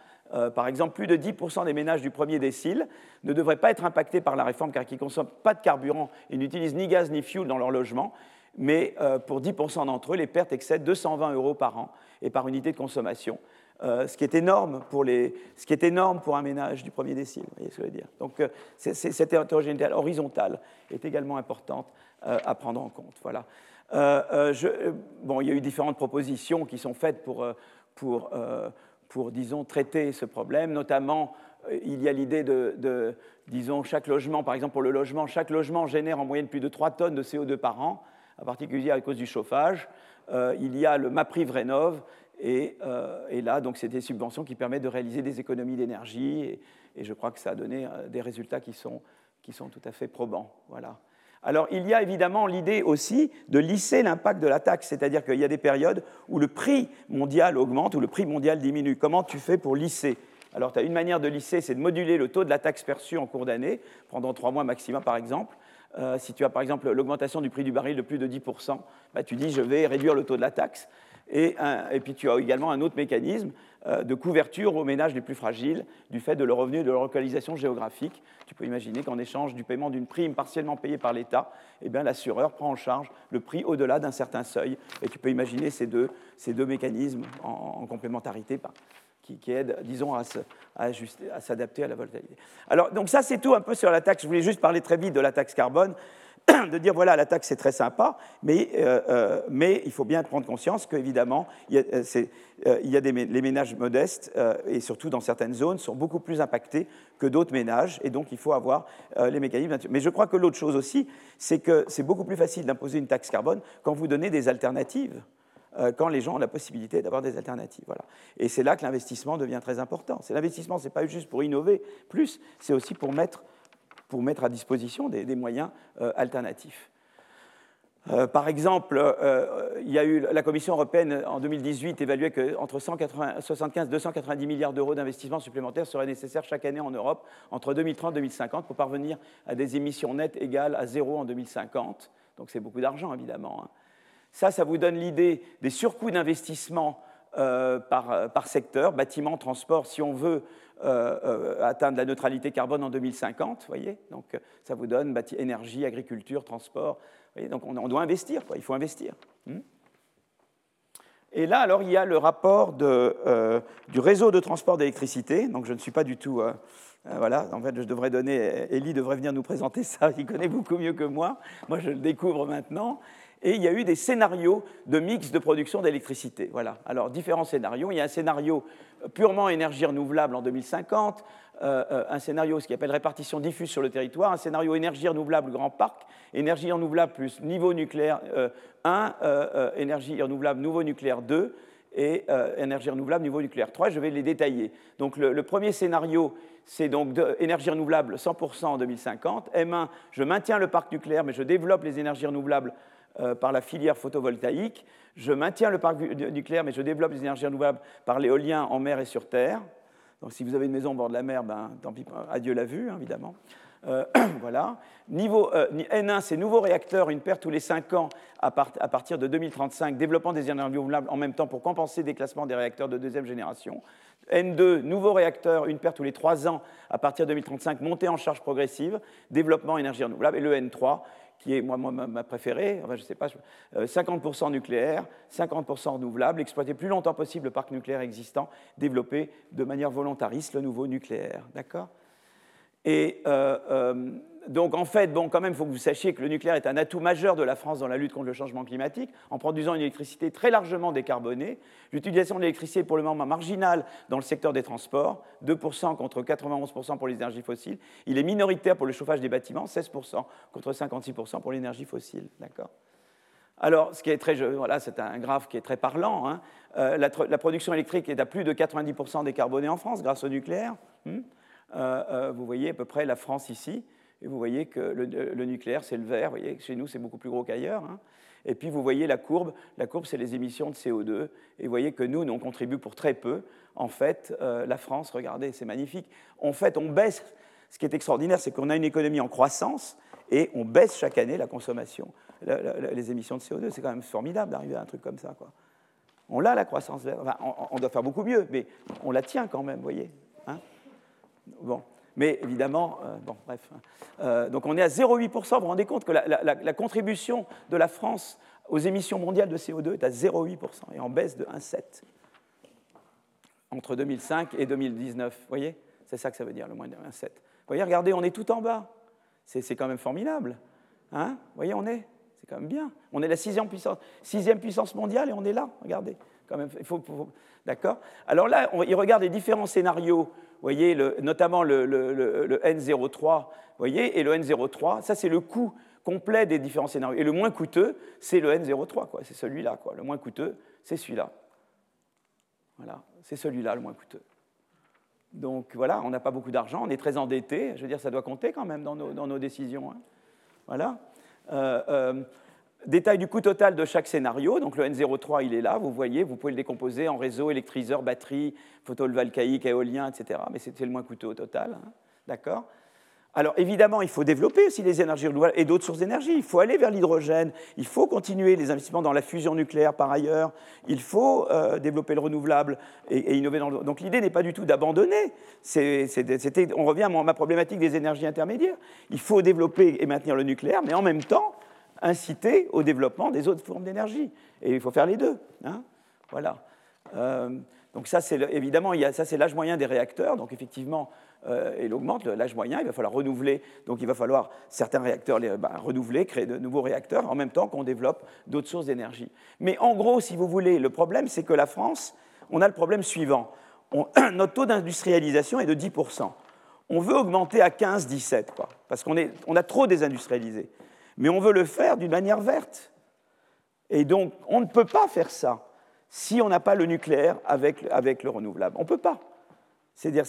Par exemple, plus de 10% des ménages du premier décile ne devraient pas être impactés par la réforme car ils ne consomment pas de carburant et n'utilisent ni gaz ni fuel dans leur logement. Mais pour 10% d'entre eux, les pertes excèdent 220 euros par an et par unité de consommation. Euh, ce, qui est énorme pour les, ce qui est énorme pour un ménage du premier décile. Vous voyez ce que je veux dire Donc, euh, cette hétérogénéité horizontale est également importante euh, à prendre en compte. Voilà. Bon, il y a eu différentes propositions qui sont faites pour, pour, pour disons, traiter ce problème, notamment il y a l'idée de, disons, chaque logement, par exemple pour le logement, chaque logement génère en moyenne plus de 3 tonnes de CO2 par an, en particulier à cause du chauffage. il y a le MAPRIV Rénov, euh, et, là, donc, c'est des subventions qui permettent de réaliser des économies d'énergie. Et, je crois que ça a donné euh, des résultats qui sont, qui sont tout à fait probants. Voilà. Alors, il y a évidemment l'idée aussi de lisser l'impact de la taxe, c'est-à-dire qu'il y a des périodes où le prix mondial augmente, ou le prix mondial diminue. Comment tu fais pour lisser? Alors, tu as une manière de lisser, c'est de moduler le taux de la taxe perçue en cours d'année, pendant trois mois maximum par exemple. Euh, si tu as par exemple l'augmentation du prix du baril de plus de 10%, bah, tu dis je vais réduire le taux de la taxe. Et, puis tu as également un autre mécanisme euh, de couverture aux ménages les plus fragiles du fait de leur revenu et de leur localisation géographique. Tu peux imaginer qu'en échange du paiement d'une prime partiellement payée par l'État, eh l'assureur prend en charge le prix au-delà d'un certain seuil. Et tu peux imaginer ces deux, ces deux mécanismes en, complémentarité qui, qui, aident, disons, à s'adapter à la volatilité. Alors, donc ça, c'est tout un peu sur la taxe. Je voulais juste parler très vite de la taxe carbone. (coughs) de dire voilà, la taxe c'est très sympa, mais, euh, euh, mais il faut bien prendre conscience qu'évidemment, il y a, euh, il y a des, les ménages modestes, et surtout dans certaines zones, sont beaucoup plus impactés que d'autres ménages, et donc il faut avoir les mécanismes. Mais je crois que l'autre chose aussi, c'est que c'est beaucoup plus facile d'imposer une taxe carbone quand vous donnez des alternatives quand les gens ont la possibilité d'avoir des alternatives. Voilà. Et c'est là que l'investissement devient très important. C'est l'investissement, ce n'est pas juste pour innover plus, c'est aussi pour mettre pour mettre à disposition des, moyens euh, alternatifs. Euh, par exemple, euh, il y a eu, la Commission européenne en 2018 évaluait qu'entre 75 et 290 milliards d'euros d'investissements supplémentaires seraient nécessaires chaque année en Europe entre 2030 et 2050 pour parvenir à des émissions nettes égales à zéro en 2050. Donc c'est beaucoup d'argent, évidemment. Hein. Ça, ça vous donne l'idée des surcoûts d'investissement par, par, secteur, bâtiment, transport, si on veut atteindre la neutralité carbone en 2050, voyez Donc ça vous donne énergie, agriculture, transport. Voyez Donc on, doit investir, il faut investir. Hmm et là, alors, il y a le rapport euh, du réseau de transport d'électricité. Donc je ne suis pas du tout... voilà, en fait, je devrais donner... Elie devrait venir nous présenter ça, (laughs) il connaît beaucoup mieux que moi. Moi, je le découvre maintenant et il y a eu des scénarios de mix de production d'électricité. Voilà. Alors, différents scénarios. Il y a un scénario purement énergie renouvelable en 2050, euh, euh, un scénario, ce qu'on appelle répartition diffuse sur le territoire, un scénario énergie renouvelable grand parc, énergie renouvelable plus niveau nucléaire 1, euh, énergie renouvelable nouveau nucléaire 2, et énergie renouvelable niveau nucléaire 3. Je vais les détailler. Donc, le, premier scénario, c'est donc énergie renouvelable 100% en 2050. M1, je maintiens le parc nucléaire, mais je développe les énergies renouvelables euh, par la filière photovoltaïque. Je maintiens le parc nucléaire, mais je développe les énergies renouvelables par l'éolien en mer et sur terre. Donc si vous avez une maison au bord de la mer, ben, tant pis, adieu la vue, hein, évidemment. Euh, (clears throat) voilà. Niveau euh, N1, c'est nouveaux réacteurs, une paire tous les 5 ans à, partir de 2035, développant des énergies renouvelables en même temps pour compenser le déclassement des réacteurs de deuxième génération. N2, nouveaux réacteurs, une paire tous les 3 ans à partir de 2035, montée en charge progressive, développement énergie renouvelable. Et le N3, qui est moi, ma préférée, enfin, je sais pas, 50% euh, nucléaire, 50% renouvelable, exploiter plus longtemps possible le parc nucléaire existant, développer de manière volontariste le nouveau nucléaire. D'accord? Et euh, euh, donc en fait, bon, quand même, il faut que vous sachiez que le nucléaire est un atout majeur de la France dans la lutte contre le changement climatique, en produisant une électricité très largement décarbonée. L'utilisation de l'électricité est pour le moment marginale dans le secteur des transports, 2% contre 91% pour les énergies fossiles. Il est minoritaire pour le chauffage des bâtiments, 16% contre 56% pour l'énergie fossile. D'accord? Alors, ce qui est très, voilà, c'est un graphe qui est très parlant. Hein. Euh, la, production électrique est à plus de 90% décarbonée en France grâce au nucléaire. Hmm? Euh, euh, vous voyez à peu près la France ici. Et vous voyez que le, nucléaire, c'est le vert. Vous voyez que chez nous, c'est beaucoup plus gros qu'ailleurs. Hein. Et puis, vous voyez la courbe. La courbe, c'est les émissions de CO2. Et vous voyez que nous, on contribue pour très peu. En fait, euh, la France, regardez, c'est magnifique. En fait, on baisse. Ce qui est extraordinaire, c'est qu'on a une économie en croissance et on baisse chaque année la consommation, les émissions de CO2. C'est quand même formidable d'arriver à un truc comme ça. On l'a, la croissance on, doit faire beaucoup mieux, mais on la tient quand même, vous voyez. Hein bon. Mais évidemment, euh, bon, bref. Hein. Euh, donc on est à 0,8%. Vous vous rendez compte que la, contribution de la France aux émissions mondiales de CO2 est à 0,8% et en baisse de 1,7% entre 2005 et 2019. Vous voyez? C'est ça que ça veut dire, le moins de 1,7%. Vous voyez, regardez, on est tout en bas. C'est quand même formidable. Hein? Vous voyez, on est. C'est quand même bien. On est la sixième puissance, sixième puissance mondiale et on est là. Regardez. D'accord? Alors là, on, il regarde les différents scénarios voyez, notamment le, N03, voyez, et le N03, ça c'est le coût complet des différents scénarios. Et le moins coûteux, c'est le N03, c'est celui-là. Le moins coûteux, c'est celui-là. Voilà, c'est celui-là le moins coûteux. Donc voilà, on n'a pas beaucoup d'argent, on est très endetté. Je veux dire, ça doit compter quand même dans nos, décisions. Hein. Voilà. Euh, euh, Détail du coût total de chaque scénario. Donc le N03, il est là, vous voyez, vous pouvez le décomposer en réseau, électryseur, batterie, photovoltaïque, éolien, etc. Mais c'est le moins coûteux au total. Hein. D'accord? Alors évidemment, il faut développer aussi les énergies renouvelables et d'autres sources d'énergie. Il faut aller vers l'hydrogène. Il faut continuer les investissements dans la fusion nucléaire par ailleurs. Il faut euh, développer le renouvelable et, innover dans le... Donc l'idée n'est pas du tout d'abandonner. On revient à ma problématique des énergies intermédiaires. Il faut développer et maintenir le nucléaire, mais en même temps, inciter au développement des autres formes d'énergie. Et il faut faire les deux. Hein. voilà. Euh, donc ça, c'est évidemment, ça c'est l'âge moyen des réacteurs. Donc effectivement, euh, il augmente l'âge moyen, il va falloir renouveler, donc il va falloir certains réacteurs les, ben, renouveler, créer de nouveaux réacteurs, en même temps qu'on développe d'autres sources d'énergie. Mais en gros, si vous voulez, le problème, c'est que la France, on a le problème suivant. (clears throat) notre taux d'industrialisation est de 10%. On veut augmenter à 15-17, parce qu'on on a trop désindustrialisé. Mais on veut le faire d'une manière verte. Et donc, on ne peut pas faire ça si on n'a pas le nucléaire avec, le renouvelable. On ne peut pas. C'est-à-dire,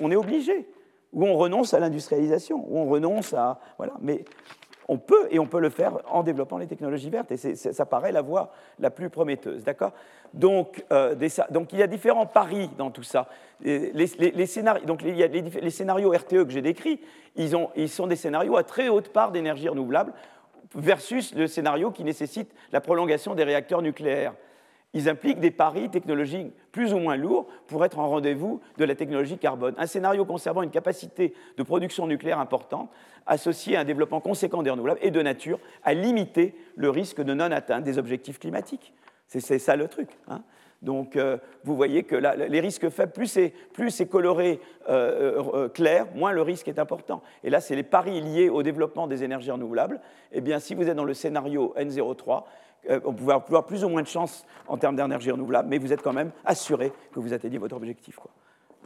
on est obligé. Ou on renonce à l'industrialisation, ou on renonce à. Voilà. Mais on peut, et on peut le faire en développant les technologies vertes, et ça paraît la voie la plus prometteuse. D'accord? Donc, euh, donc, il y a différents paris dans tout ça. Les, scénarios, RTE que j'ai décrits, ils sont des scénarios à très haute part d'énergie renouvelable versus le scénario qui nécessite la prolongation des réacteurs nucléaires ils impliquent des paris technologiques plus ou moins lourds pour être en rendez-vous de la technologie carbone. Un scénario conservant une capacité de production nucléaire importante, associé à un développement conséquent des renouvelables, et de nature à limiter le risque de non-atteinte des objectifs climatiques. C'est ça le truc. Hein. Donc, euh, vous voyez que les risques faibles, plus c'est coloré euh, euh, clair, moins le risque est important. Et là, c'est les paris liés au développement des énergies renouvelables. Eh bien, si vous êtes dans le scénario N03, euh, on peut avoir plus ou moins de chance en termes d'énergie renouvelable, mais vous êtes quand même assuré que vous atteignez votre objectif.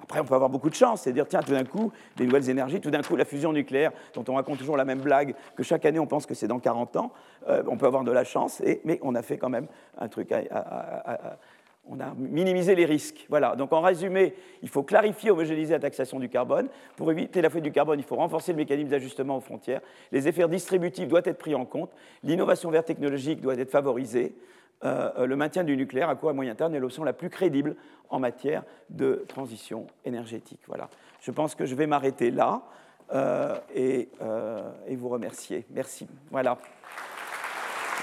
Après, on peut avoir beaucoup de chance, c'est-à-dire, tiens, tout d'un coup, des nouvelles énergies, tout d'un coup, la fusion nucléaire, dont on raconte toujours la même blague, que chaque année, on pense que c'est dans 40 ans, euh, on peut avoir de la chance, mais on a fait quand même un truc à, on a minimisé les risques. Voilà. Donc en résumé, il faut clarifier, homogénéiser la taxation du carbone. Pour éviter la fuite du carbone, il faut renforcer le mécanisme d'ajustement aux frontières. Les effets distributifs doivent être pris en compte. L'innovation verte technologique doit être favorisée. Euh, le maintien du nucléaire à court et moyen terme est l'option la plus crédible en matière de transition énergétique. Voilà. Je pense que je vais m'arrêter là euh, euh, et vous remercier. Merci. Voilà.